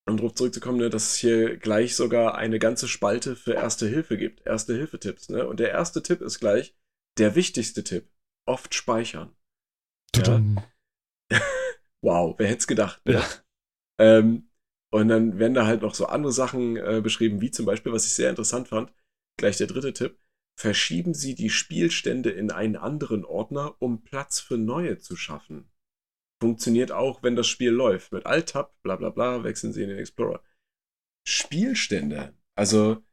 um darauf zurückzukommen, ne, dass es hier gleich sogar eine ganze Spalte für Erste Hilfe gibt. Erste Hilfe-Tipps. Ne? Und der erste Tipp ist gleich der wichtigste Tipp. Oft speichern. Tudum. Wow, wer hätte es gedacht? Ne? Ja. Ähm, und dann werden da halt noch so andere Sachen äh, beschrieben, wie zum Beispiel, was ich sehr interessant fand, gleich der dritte Tipp. Verschieben Sie die Spielstände in einen anderen Ordner, um Platz für neue zu schaffen. Funktioniert auch, wenn das Spiel läuft. Mit Alt-Tab, bla bla bla, wechseln Sie in den Explorer. Spielstände. Also,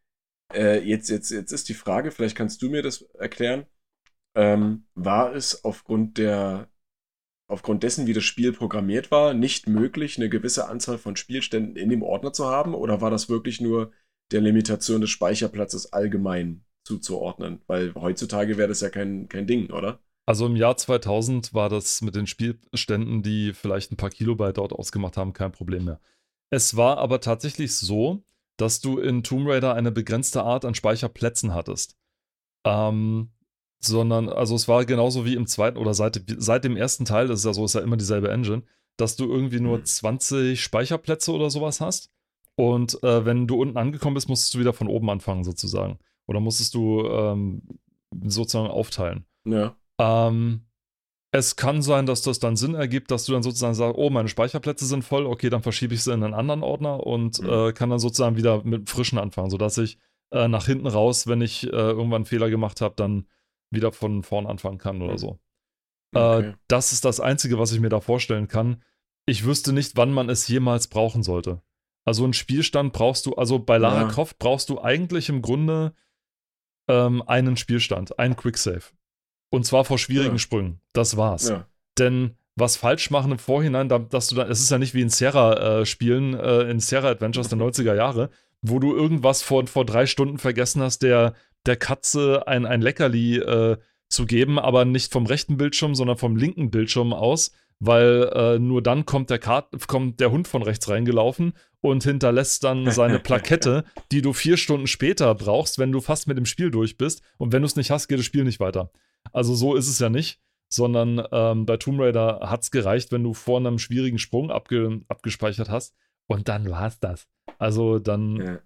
äh, jetzt, jetzt, jetzt ist die Frage, vielleicht kannst du mir das erklären. Ähm, war es aufgrund der aufgrund dessen, wie das Spiel programmiert war, nicht möglich, eine gewisse Anzahl von Spielständen in dem Ordner zu haben? Oder war das wirklich nur der Limitation des Speicherplatzes allgemein zuzuordnen? Weil heutzutage wäre das ja kein, kein Ding, oder? Also im Jahr 2000 war das mit den Spielständen, die vielleicht ein paar Kilobyte dort ausgemacht haben, kein Problem mehr. Es war aber tatsächlich so, dass du in Tomb Raider eine begrenzte Art an Speicherplätzen hattest. Ähm, sondern, also es war genauso wie im zweiten oder seit, seit dem ersten Teil, das ist ja so, ist ja immer dieselbe Engine, dass du irgendwie nur mhm. 20 Speicherplätze oder sowas hast. Und äh, wenn du unten angekommen bist, musstest du wieder von oben anfangen, sozusagen. Oder musstest du ähm, sozusagen aufteilen. Ja. Ähm, es kann sein, dass das dann Sinn ergibt, dass du dann sozusagen sagst, oh, meine Speicherplätze sind voll, okay, dann verschiebe ich sie in einen anderen Ordner und mhm. äh, kann dann sozusagen wieder mit frischen anfangen, sodass ich äh, nach hinten raus, wenn ich äh, irgendwann einen Fehler gemacht habe, dann wieder von vorn anfangen kann oder mhm. so. Äh, okay. das ist das Einzige, was ich mir da vorstellen kann. Ich wüsste nicht, wann man es jemals brauchen sollte. Also einen Spielstand brauchst du, also bei Lara ja. Croft brauchst du eigentlich im Grunde ähm, einen Spielstand, einen Quicksave. Und zwar vor schwierigen ja. Sprüngen. Das war's. Ja. Denn was falsch machen im Vorhinein, dass du dann, es ist ja nicht wie in Sierra-Spielen, äh, in Sierra-Adventures der 90er Jahre, wo du irgendwas vor, vor drei Stunden vergessen hast, der, der Katze ein, ein Leckerli äh, zu geben, aber nicht vom rechten Bildschirm, sondern vom linken Bildschirm aus, weil äh, nur dann kommt der, Kart kommt der Hund von rechts reingelaufen und hinterlässt dann seine Plakette, die du vier Stunden später brauchst, wenn du fast mit dem Spiel durch bist. Und wenn du es nicht hast, geht das Spiel nicht weiter. Also so ist es ja nicht, sondern ähm, bei Tomb Raider hat es gereicht, wenn du vor einem schwierigen Sprung abge abgespeichert hast und dann war es das. Also dann. Ja.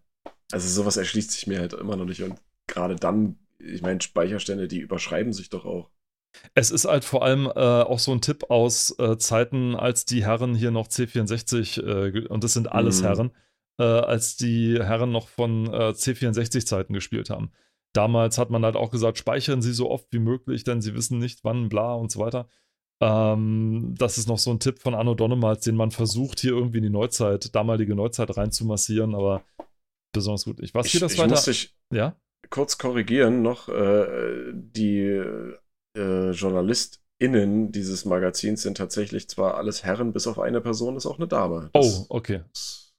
Also sowas erschließt sich mir halt immer noch nicht und gerade dann, ich meine, Speicherstände, die überschreiben sich doch auch. Es ist halt vor allem äh, auch so ein Tipp aus äh, Zeiten, als die Herren hier noch C64, äh, und das sind alles mhm. Herren, äh, als die Herren noch von äh, C64-Zeiten gespielt haben. Damals hat man halt auch gesagt, speichern Sie so oft wie möglich, denn Sie wissen nicht, wann, bla und so weiter. Ähm, das ist noch so ein Tipp von Anno Donnemals, den man versucht, hier irgendwie in die Neuzeit, damalige Neuzeit reinzumassieren, aber besonders gut. Ich weiß hier das ich weiter. Muss dich ja? kurz korrigieren noch. Äh, die äh, JournalistInnen dieses Magazins sind tatsächlich zwar alles Herren, bis auf eine Person ist auch eine Dame. Das oh, okay.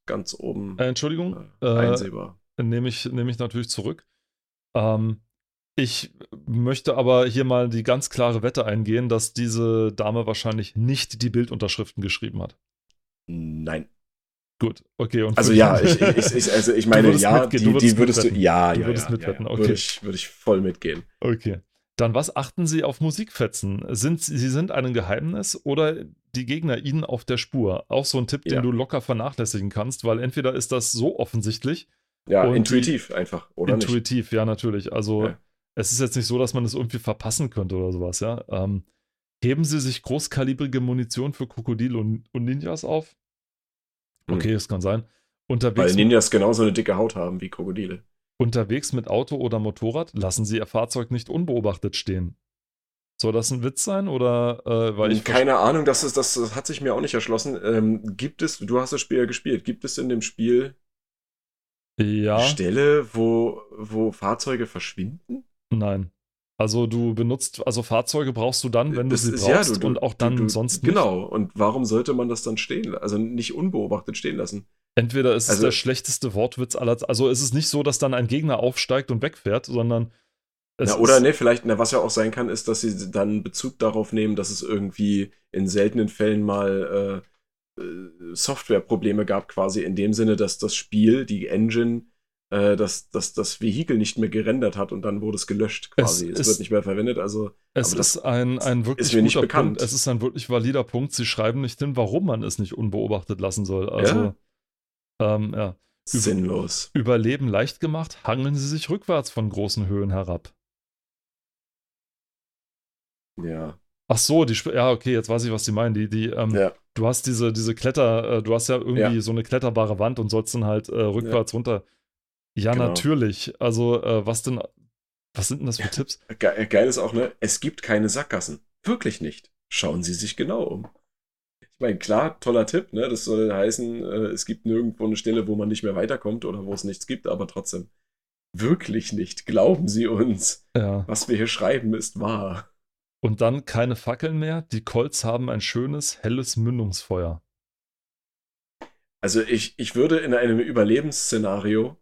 Ganz oben. Äh, Entschuldigung. Äh, einsehbar. Nehme ich, nehm ich natürlich zurück. Ähm, ich möchte aber hier mal die ganz klare Wette eingehen, dass diese Dame wahrscheinlich nicht die Bildunterschriften geschrieben hat. Nein. Gut, okay. Also ja, ich, ich, ich, also ich meine, ja, die, würdest, die würdest du, ja, du ja, würdest ja, mitwetten, ja, okay. Würde ich, würde ich voll mitgehen. Okay. Dann was achten Sie auf Musikfetzen? Sind Sie sind ein Geheimnis oder die Gegner Ihnen auf der Spur? Auch so ein Tipp, den du locker vernachlässigen kannst, weil entweder ist das so offensichtlich ja, und intuitiv einfach, oder? Intuitiv, nicht? ja, natürlich. Also ja. es ist jetzt nicht so, dass man es das irgendwie verpassen könnte oder sowas, ja. Ähm, heben Sie sich großkalibrige Munition für Krokodile und, und Ninjas auf? Hm. Okay, es kann sein. Unterwegs Weil Ninjas genauso eine dicke Haut haben wie Krokodile. Unterwegs mit Auto oder Motorrad lassen Sie Ihr Fahrzeug nicht unbeobachtet stehen. Soll das ein Witz sein oder äh, weil ich keine Ahnung, das ist das, das, hat sich mir auch nicht erschlossen. Ähm, gibt es, du hast das Spiel ja gespielt, gibt es in dem Spiel ja. Stelle, wo, wo Fahrzeuge verschwinden? Nein. Also du benutzt, also Fahrzeuge brauchst du dann, wenn du sie brauchst ja, du, du, und auch dann du, sonst nicht. Genau, und warum sollte man das dann stehen, also nicht unbeobachtet stehen lassen? Entweder ist also, es der schlechteste Wortwitz aller, also ist es nicht so, dass dann ein Gegner aufsteigt und wegfährt, sondern na, oder ne, vielleicht, na, was ja auch sein kann, ist, dass sie dann Bezug darauf nehmen, dass es irgendwie in seltenen Fällen mal äh, Softwareprobleme gab, quasi in dem Sinne, dass das Spiel, die Engine, äh, dass, dass das Vehikel nicht mehr gerendert hat und dann wurde es gelöscht quasi. Es, es wird nicht mehr verwendet. Also es ist ein, ein wirklich ist mir nicht bekannt. Punkt. Es ist ein wirklich valider Punkt. Sie schreiben nicht hin, warum man es nicht unbeobachtet lassen soll. Also ja. Ähm, ja. Sinnlos. Überleben leicht gemacht, hangeln sie sich rückwärts von großen Höhen herab. Ja. Ach so, die, ja, okay, jetzt weiß ich, was sie meinen. Die, die, ähm, ja. Du hast diese, diese Kletter, äh, du hast ja irgendwie ja. so eine kletterbare Wand und sollst dann halt äh, rückwärts ja. runter. Ja, genau. natürlich. Also, äh, was denn, was sind denn das für Tipps? Ge geil ist auch, ne? Es gibt keine Sackgassen. Wirklich nicht. Schauen Sie sich genau um. Ich meine, klar, toller Tipp, ne? Das soll heißen, äh, es gibt nirgendwo eine Stelle, wo man nicht mehr weiterkommt oder wo es nichts gibt, aber trotzdem. Wirklich nicht. Glauben Sie uns. Was wir hier schreiben, ist wahr. Und dann keine Fackeln mehr. Die Colts haben ein schönes, helles Mündungsfeuer. Also ich, ich würde in einem Überlebensszenario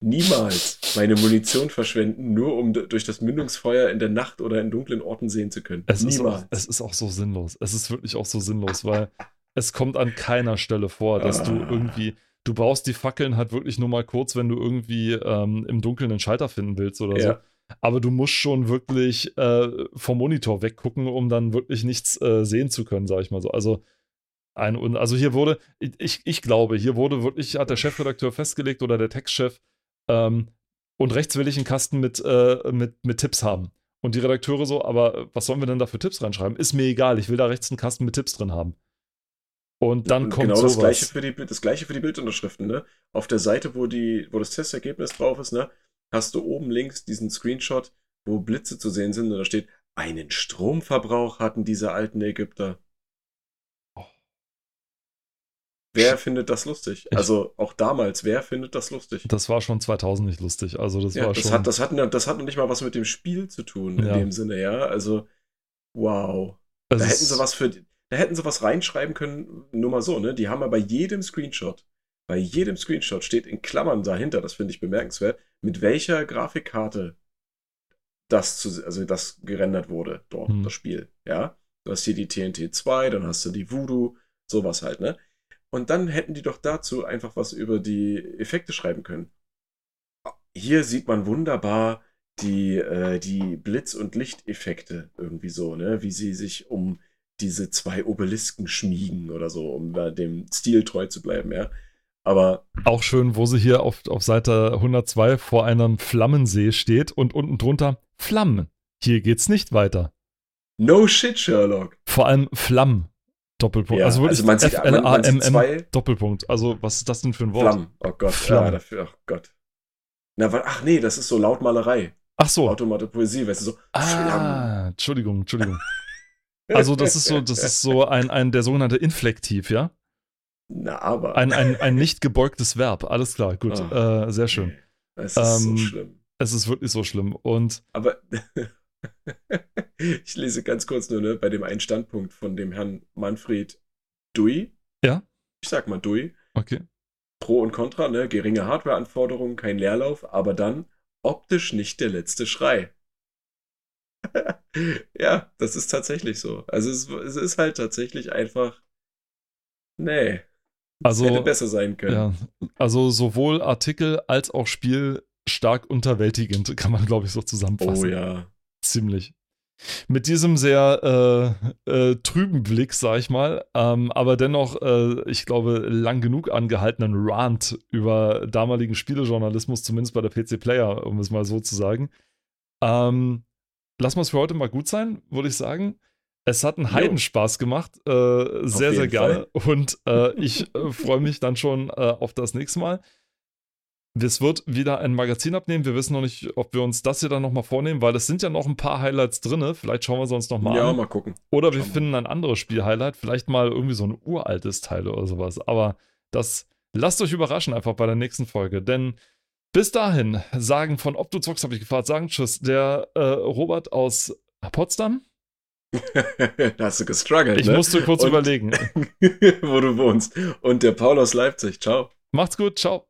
niemals meine Munition verschwenden, nur um durch das Mündungsfeuer in der Nacht oder in dunklen Orten sehen zu können. Es niemals. Ist auch, es ist auch so sinnlos. Es ist wirklich auch so sinnlos, weil es kommt an keiner Stelle vor, dass ah. du irgendwie, du brauchst die Fackeln halt wirklich nur mal kurz, wenn du irgendwie ähm, im Dunkeln einen Schalter finden willst oder ja. so. Aber du musst schon wirklich äh, vom Monitor weggucken, um dann wirklich nichts äh, sehen zu können, sag ich mal so. Also ein, also hier wurde, ich, ich glaube, hier wurde wirklich, hat der Chefredakteur festgelegt oder der Textchef, ähm, und rechts will ich einen Kasten mit, äh, mit, mit Tipps haben. Und die Redakteure so, aber was sollen wir denn da für Tipps reinschreiben? Ist mir egal, ich will da rechts einen Kasten mit Tipps drin haben. Und dann und kommt genau sowas. das gleiche für die das gleiche für die Bildunterschriften, ne? Auf der Seite, wo die wo das Testergebnis drauf ist, ne, hast du oben links diesen Screenshot, wo Blitze zu sehen sind und da steht einen Stromverbrauch hatten diese alten Ägypter. Wer findet das lustig? Also auch damals, wer findet das lustig? Das war schon 2000 nicht lustig. Also das ja, war das schon. Hat, das, hat, das hat noch nicht mal was mit dem Spiel zu tun, in ja. dem Sinne, ja. Also, wow. Da hätten sie was für. Da hätten sie was reinschreiben können, nur mal so, ne? Die haben ja bei jedem Screenshot, bei jedem Screenshot steht in Klammern dahinter, das finde ich bemerkenswert, mit welcher Grafikkarte das zu, also das gerendert wurde, dort, hm. das Spiel, ja. Du hast hier die TNT 2, dann hast du die Voodoo, sowas halt, ne? Und dann hätten die doch dazu einfach was über die Effekte schreiben können. Hier sieht man wunderbar die, äh, die Blitz- und Lichteffekte irgendwie so, ne? Wie sie sich um diese zwei Obelisken schmiegen oder so, um da dem Stil treu zu bleiben, ja. Aber. Auch schön, wo sie hier auf, auf Seite 102 vor einem Flammensee steht und unten drunter Flammen. Hier geht's nicht weiter. No shit, Sherlock. Vor allem Flammen. Doppelpunkt. Ja, also wirklich also man sieht, F L A M M Doppelpunkt. Also was ist das denn für ein Wort? Flammen. Oh Gott. Flammen. Ja, dafür. Oh Gott. Na, ach nee, das ist so Lautmalerei. Ach so. Automate Poesie, weißt du so. Ah, Flammen. Entschuldigung, Entschuldigung. also das ist so, das ist so ein, ein der sogenannte Inflektiv, ja? Na, aber. Ein, ein, ein nicht gebeugtes Verb. Alles klar, gut. Oh, äh, sehr schön. Es ist ähm, so schlimm. Es ist wirklich so schlimm. Und. Aber ich lese ganz kurz nur, ne, bei dem einen Standpunkt von dem Herrn Manfred Dui. Ja. Ich sag mal Dui. Okay. Pro und Contra, ne, geringe Hardwareanforderungen, kein Leerlauf, aber dann optisch nicht der letzte Schrei. ja, das ist tatsächlich so. Also es, es, ist halt tatsächlich einfach. Nee. Also, hätte besser sein können. Ja, also sowohl Artikel als auch Spiel stark unterwältigend, kann man, glaube ich, so zusammenfassen. Oh ja ziemlich. Mit diesem sehr äh, äh, trüben Blick, sag ich mal, ähm, aber dennoch, äh, ich glaube, lang genug angehaltenen Rant über damaligen Spielejournalismus, zumindest bei der PC Player, um es mal so zu sagen. Ähm, lassen wir es für heute mal gut sein, würde ich sagen. Es hat einen Heidenspaß gemacht, äh, sehr, sehr gerne. Fall. Und äh, ich äh, freue mich dann schon auf das nächste Mal. Es wird wieder ein Magazin abnehmen. Wir wissen noch nicht, ob wir uns das hier dann nochmal vornehmen, weil es sind ja noch ein paar Highlights drin. Vielleicht schauen wir sie uns nochmal ja, an. Ja, mal gucken. Oder wir finden ein anderes Spiel-Highlight. Vielleicht mal irgendwie so ein uraltes Teil oder sowas. Aber das lasst euch überraschen einfach bei der nächsten Folge. Denn bis dahin sagen von Ob du zockst, habe ich gefragt, sagen Tschüss. Der äh, Robert aus Potsdam. da hast du gestruggelt. Ich ne? musste kurz Und, überlegen. wo du wohnst. Und der Paul aus Leipzig. Ciao. Macht's gut. Ciao.